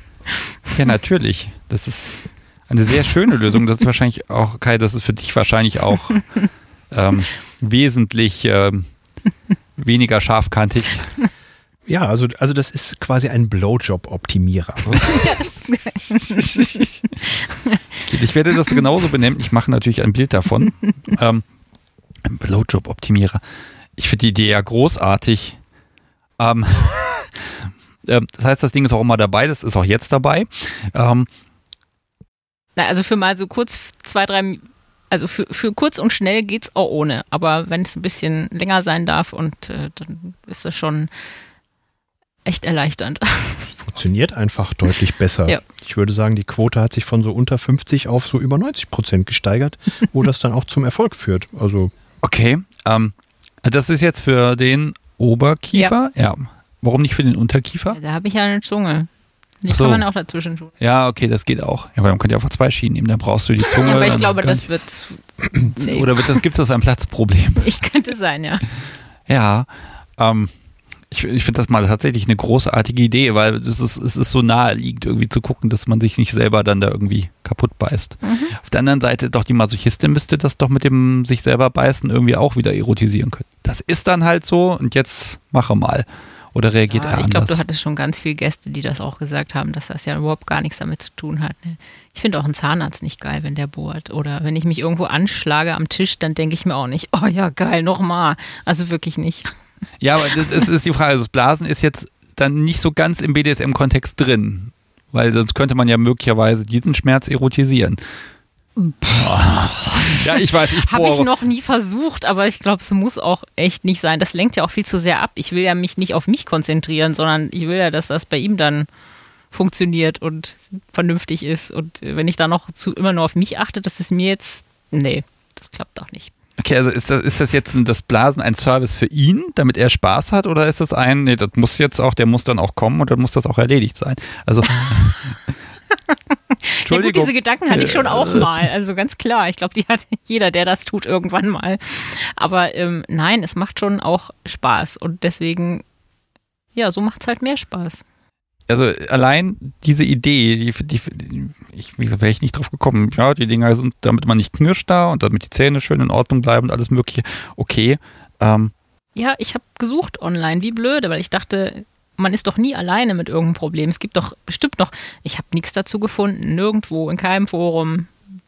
Ja, natürlich. Das ist eine sehr schöne Lösung. Das ist wahrscheinlich auch, Kai, das ist für dich wahrscheinlich auch ähm, wesentlich ähm, weniger scharfkantig. Ja, also, also das ist quasi ein Blowjob-Optimierer. Ich werde das genauso benennen. Ich mache natürlich ein Bild davon. Ähm, ein Blowjob-Optimierer. Ich finde die Idee ja großartig. Ähm, ähm, das heißt, das Ding ist auch immer dabei. Das ist auch jetzt dabei. Ähm, Na, also für mal so kurz zwei, drei, also für, für kurz und schnell geht's auch ohne. Aber wenn es ein bisschen länger sein darf und äh, dann ist das schon echt erleichternd. Funktioniert einfach deutlich besser. Ja. Ich würde sagen, die Quote hat sich von so unter 50 auf so über 90 Prozent gesteigert, wo das dann auch zum Erfolg führt. Also Okay, ähm, das ist jetzt für den Oberkiefer. Ja. Warum nicht für den Unterkiefer? Da habe ich ja eine Zunge. Die so. kann man auch dazwischen tun. Ja, okay, das geht auch. Ja, aber dann könnt ihr einfach zwei Schienen nehmen. Dann brauchst du die Zunge. Aber ich glaube, das wird nee. Oder wird das, gibt es das ein Platzproblem? Ich könnte sein, ja. Ja, ähm, ich, ich finde das mal tatsächlich eine großartige Idee, weil es ist, es ist so naheliegend, irgendwie zu gucken, dass man sich nicht selber dann da irgendwie kaputt beißt. Auf der anderen Seite, doch die Masochistin müsste das doch mit dem sich selber beißen irgendwie auch wieder erotisieren können. Das ist dann halt so und jetzt mache mal. Oder reagiert ja er ich anders? glaube, du hattest schon ganz viele Gäste, die das auch gesagt haben, dass das ja überhaupt gar nichts damit zu tun hat. Ne? Ich finde auch einen Zahnarzt nicht geil, wenn der bohrt. Oder wenn ich mich irgendwo anschlage am Tisch, dann denke ich mir auch nicht, oh ja, geil, nochmal. Also wirklich nicht. Ja, aber das ist, ist die Frage. Das Blasen ist jetzt dann nicht so ganz im BDSM-Kontext drin. Weil sonst könnte man ja möglicherweise diesen Schmerz erotisieren. ja, ich weiß, ich Habe ich noch nie versucht, aber ich glaube, es muss auch echt nicht sein. Das lenkt ja auch viel zu sehr ab. Ich will ja mich nicht auf mich konzentrieren, sondern ich will ja, dass das bei ihm dann funktioniert und vernünftig ist. Und wenn ich da noch zu immer nur auf mich achte, das ist mir jetzt, nee, das klappt auch nicht. Okay, also ist das, ist das jetzt das Blasen ein Service für ihn, damit er Spaß hat, oder ist das ein, nee, das muss jetzt auch, der muss dann auch kommen und dann muss das auch erledigt sein? Also. Ja gut, diese Gedanken hatte ich schon auch mal. Also ganz klar. Ich glaube, die hat jeder, der das tut, irgendwann mal. Aber ähm, nein, es macht schon auch Spaß. Und deswegen, ja, so macht es halt mehr Spaß. Also allein diese Idee, die, die, ich, wie gesagt, wäre ich nicht drauf gekommen. Ja, die Dinger sind, damit man nicht knirscht da und damit die Zähne schön in Ordnung bleiben und alles Mögliche. Okay. Ähm, Ja, ich habe gesucht online, wie blöde, weil ich dachte, man ist doch nie alleine mit irgendeinem Problem. Es gibt doch bestimmt noch, ich habe nichts dazu gefunden, nirgendwo, in keinem Forum,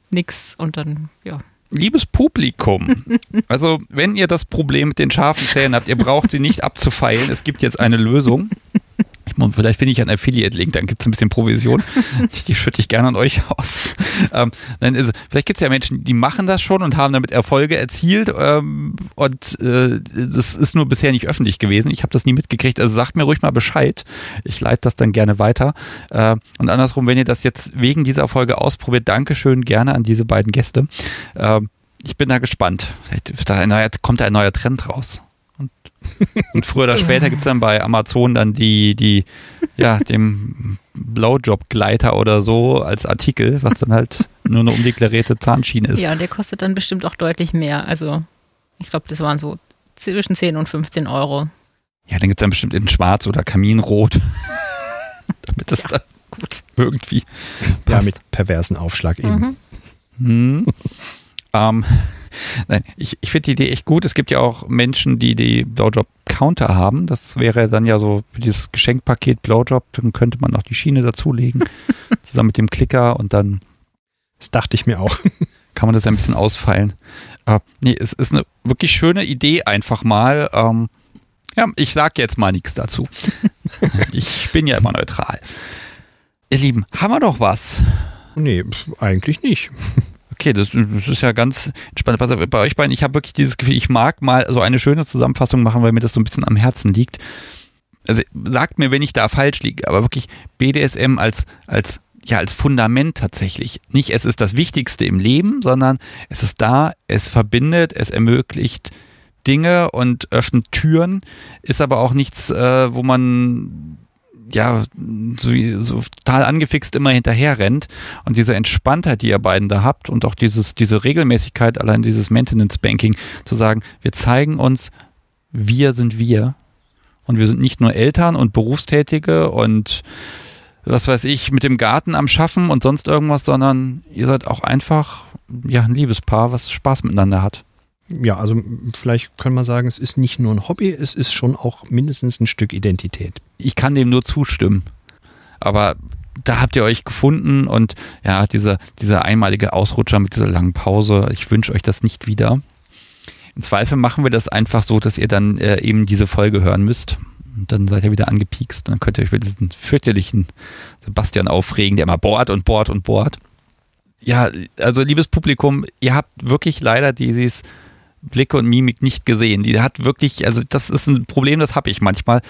nix. Und dann, ja. liebes Publikum, also wenn ihr das Problem mit den scharfen Zähnen habt, ihr braucht sie nicht abzufeilen. Es gibt jetzt eine Lösung. Muss- Vielleicht finde ich einen Affiliate-Link, dann gibt es ein bisschen Provision. Die schütte ich gerne an euch aus. Ähm, nein, also, vielleicht gibt es ja Menschen, die machen das schon und haben damit Erfolge erzielt. Ähm, und äh, das ist nur bisher nicht öffentlich gewesen. Ich habe das nie mitgekriegt. Also sagt mir ruhig mal Bescheid. Ich leite das dann gerne weiter. Äh, und andersrum, wenn ihr das jetzt wegen dieser Folge ausprobiert, Dankeschön gerne an diese beiden Gäste. Ähm, ich bin da gespannt. Vielleicht da neuer, kommt da ein neuer Trend raus. Und Und früher oder später gibt es dann bei Amazon dann die, die, ja, dem Blowjob-Gleiter oder so als Artikel, was dann halt nur eine umdeklarierte Zahnschiene ist. Ja, der kostet dann bestimmt auch deutlich mehr. Also, ich glaube, das waren so zwischen 10 und 15 Euro. Ja, den gibt es dann bestimmt in Schwarz oder Kaminrot. Damit das Ja. dann gut irgendwie Ja, passt. mit perversen Aufschlag eben. Mhm. Hm. ähm, nein, ich, ich finde die Idee echt gut. Es gibt ja auch Menschen, die die Blowjob-Counter haben. Das wäre dann ja so für dieses Geschenkpaket Blowjob, dann könnte man noch die Schiene dazulegen, zusammen mit dem Klicker und dann Das dachte ich mir auch. kann man das ein bisschen ausfeilen. Äh, nee, es ist eine wirklich schöne Idee einfach mal. Ähm, ja, ich sage jetzt mal nichts dazu. ich bin ja immer neutral. Ihr Lieben, haben wir doch was? Nee, eigentlich nicht. Okay, das, das ist ja ganz auf, bei euch beiden, ich habe wirklich dieses Gefühl, ich mag mal so eine schöne Zusammenfassung machen, weil mir das so ein bisschen am Herzen liegt. Also sagt mir, wenn ich da falsch liege, aber wirklich BDSM als, als, ja, als Fundament tatsächlich. Nicht, es ist das Wichtigste im Leben, sondern es ist da, es verbindet, es ermöglicht Dinge und öffnet Türen, ist aber auch nichts, äh, wo man ja, so, so total angefixt immer hinterher rennt. Und diese Entspanntheit, die ihr beiden da habt und auch dieses, diese Regelmäßigkeit, allein dieses Maintenance Banking, zu sagen, wir zeigen uns, wir sind wir. Und wir sind nicht nur Eltern und Berufstätige und was weiß ich, mit dem Garten am Schaffen und sonst irgendwas, sondern ihr seid auch einfach, ja, ein Liebespaar, was Spaß miteinander hat. Ja, also vielleicht können wir sagen, es ist nicht nur ein Hobby, es ist schon auch mindestens ein Stück Identität. ich kann dem nur zustimmen. Aber da habt ihr euch gefunden und ja, dieser, dieser einmalige Ausrutscher mit dieser langen Pause, ich wünsche euch das nicht wieder. Im Zweifel machen wir das einfach so, dass ihr dann äh, eben diese Folge hören müsst. Und dann seid ihr wieder angepiekst und dann könnt ihr euch über diesen fürchterlichen Sebastian aufregen, der immer bohrt und bohrt und bohrt. Ja, also liebes Publikum, ihr habt wirklich leider dieses Blicke und Mimik nicht gesehen. Die hat wirklich, also das ist ein Problem, das habe ich manchmal.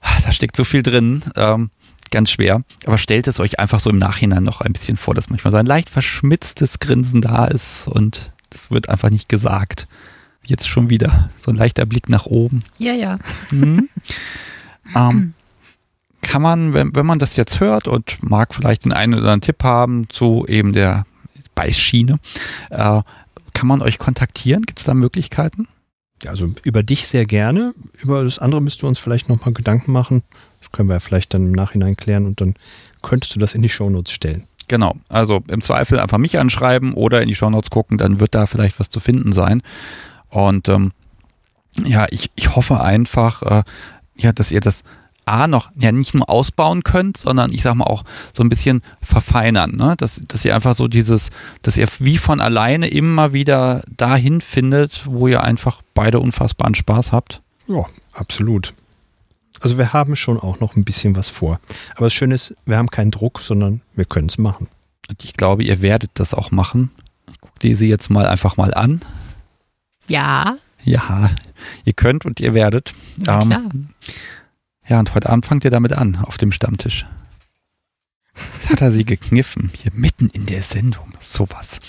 Ah, Da steckt so viel drin, ähm, ganz schwer. Aber stellt es euch einfach so im Nachhinein noch ein bisschen vor, dass manchmal so ein leicht verschmitztes Grinsen da ist und das wird einfach nicht gesagt. Jetzt schon wieder so ein leichter Blick nach oben. Ja, ja. Mhm. ähm, kann man, wenn, wenn man das jetzt hört und mag vielleicht den einen oder anderen Tipp haben zu eben der Beißschiene, äh, kann man euch kontaktieren? Gibt es da Möglichkeiten? Ja, also über dich sehr gerne. Über das andere müsst du uns vielleicht nochmal Gedanken machen. Das können wir ja vielleicht dann im Nachhinein klären und dann könntest du das in die Shownotes stellen. Genau, also im Zweifel einfach mich anschreiben oder in die Shownotes gucken, dann wird da vielleicht was zu finden sein. Und ähm, ja, ich, ich hoffe einfach, äh, ja, dass ihr das A noch ja nicht nur ausbauen könnt, sondern ich sag mal auch so ein bisschen verfeinern, ne? Dass, dass ihr einfach so dieses, dass ihr wie von alleine immer wieder dahin findet, wo ihr einfach beide unfassbaren Spaß habt. Ja, absolut. Also wir haben schon auch noch ein bisschen was vor. Aber das Schöne ist, wir haben keinen Druck, sondern wir können es machen. Und ich glaube, ihr werdet das auch machen. Ich gucke die sie jetzt mal einfach mal an. Ja, Ja, ihr könnt und ihr werdet. na Ähm, klar. Ja, und heute Abend fangt ihr damit an, auf dem Stammtisch. Jetzt hat er sie gekniffen, hier mitten in der Sendung. Sowas.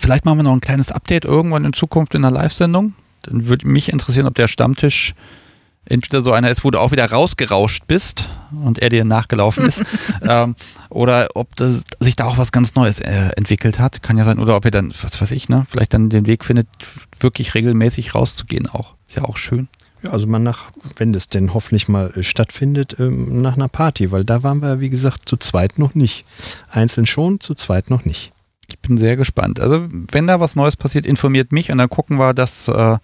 Vielleicht machen wir noch ein kleines Update irgendwann in Zukunft in einer Live-Sendung. Dann würde mich interessieren, ob der Stammtisch entweder so einer ist, wo du auch wieder rausgerauscht bist und er dir nachgelaufen ist, ähm, oder ob das, sich da auch was ganz Neues äh, entwickelt hat. Kann ja sein. Oder ob ihr dann, was weiß ich, ne, vielleicht dann den Weg findet, wirklich regelmäßig rauszugehen auch. Ist ja auch schön. Ja, also mal nach, wenn das denn hoffentlich mal äh, stattfindet, ähm, nach einer Party, weil da waren wir, wie gesagt, zu zweit noch nicht. Einzeln schon, zu zweit noch nicht. Ich bin sehr gespannt. Also, wenn da was Neues passiert, informiert mich und dann gucken wir, dass äh,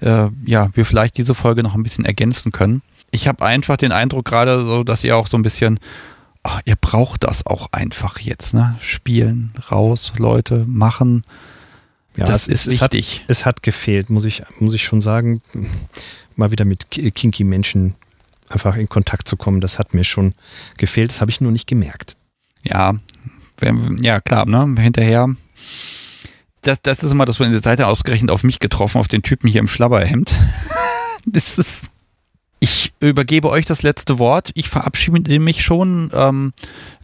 äh, ja, wir vielleicht diese Folge noch ein bisschen ergänzen können. Ich habe einfach den Eindruck gerade so, dass ihr auch so ein bisschen, oh, ihr braucht das auch einfach jetzt, ne? Spielen, raus, Leute, machen. Ja, das es, ist es hat, wichtig. es hat gefehlt, muss ich, muss ich schon sagen, mal wieder mit ki- kinky Menschen einfach in Kontakt zu kommen. Das hat mir schon gefehlt. Das habe ich nur nicht gemerkt. Ja, ja klar, ne? Hinterher. Das, das ist immer das von der Seite ausgerechnet auf mich getroffen, auf den Typen hier im Schlabberhemd. das ist. Ich übergebe euch das letzte Wort. Ich verabschiede mich schon. Ähm,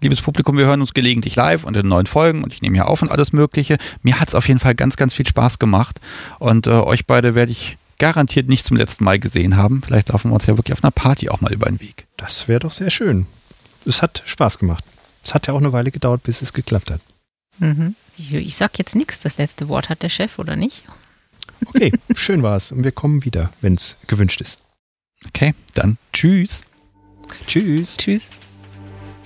liebes Publikum, wir hören uns gelegentlich live und in neuen Folgen und ich nehme hier auf und alles Mögliche. Mir hat es auf jeden Fall ganz, ganz viel Spaß gemacht. Und äh, euch beide werde ich garantiert nicht zum letzten Mal gesehen haben. Vielleicht laufen wir uns ja wirklich auf einer Party auch mal über den Weg. Das wäre doch sehr schön. Es hat Spaß gemacht. Es hat ja auch eine Weile gedauert, bis es geklappt hat. Mhm. Wieso? Ich sag jetzt nichts. Das letzte Wort hat der Chef, oder nicht? Okay, schön war es. Und wir kommen wieder, wenn es gewünscht ist. Okay, dann tschüss. Tschüss. Tschüss.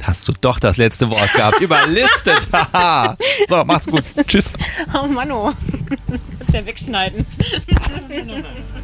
Hast du doch das letzte Wort gehabt. Überlistet. Haha. so, macht's gut. Tschüss. Oh Mann, oh. Kannst ja wegschneiden.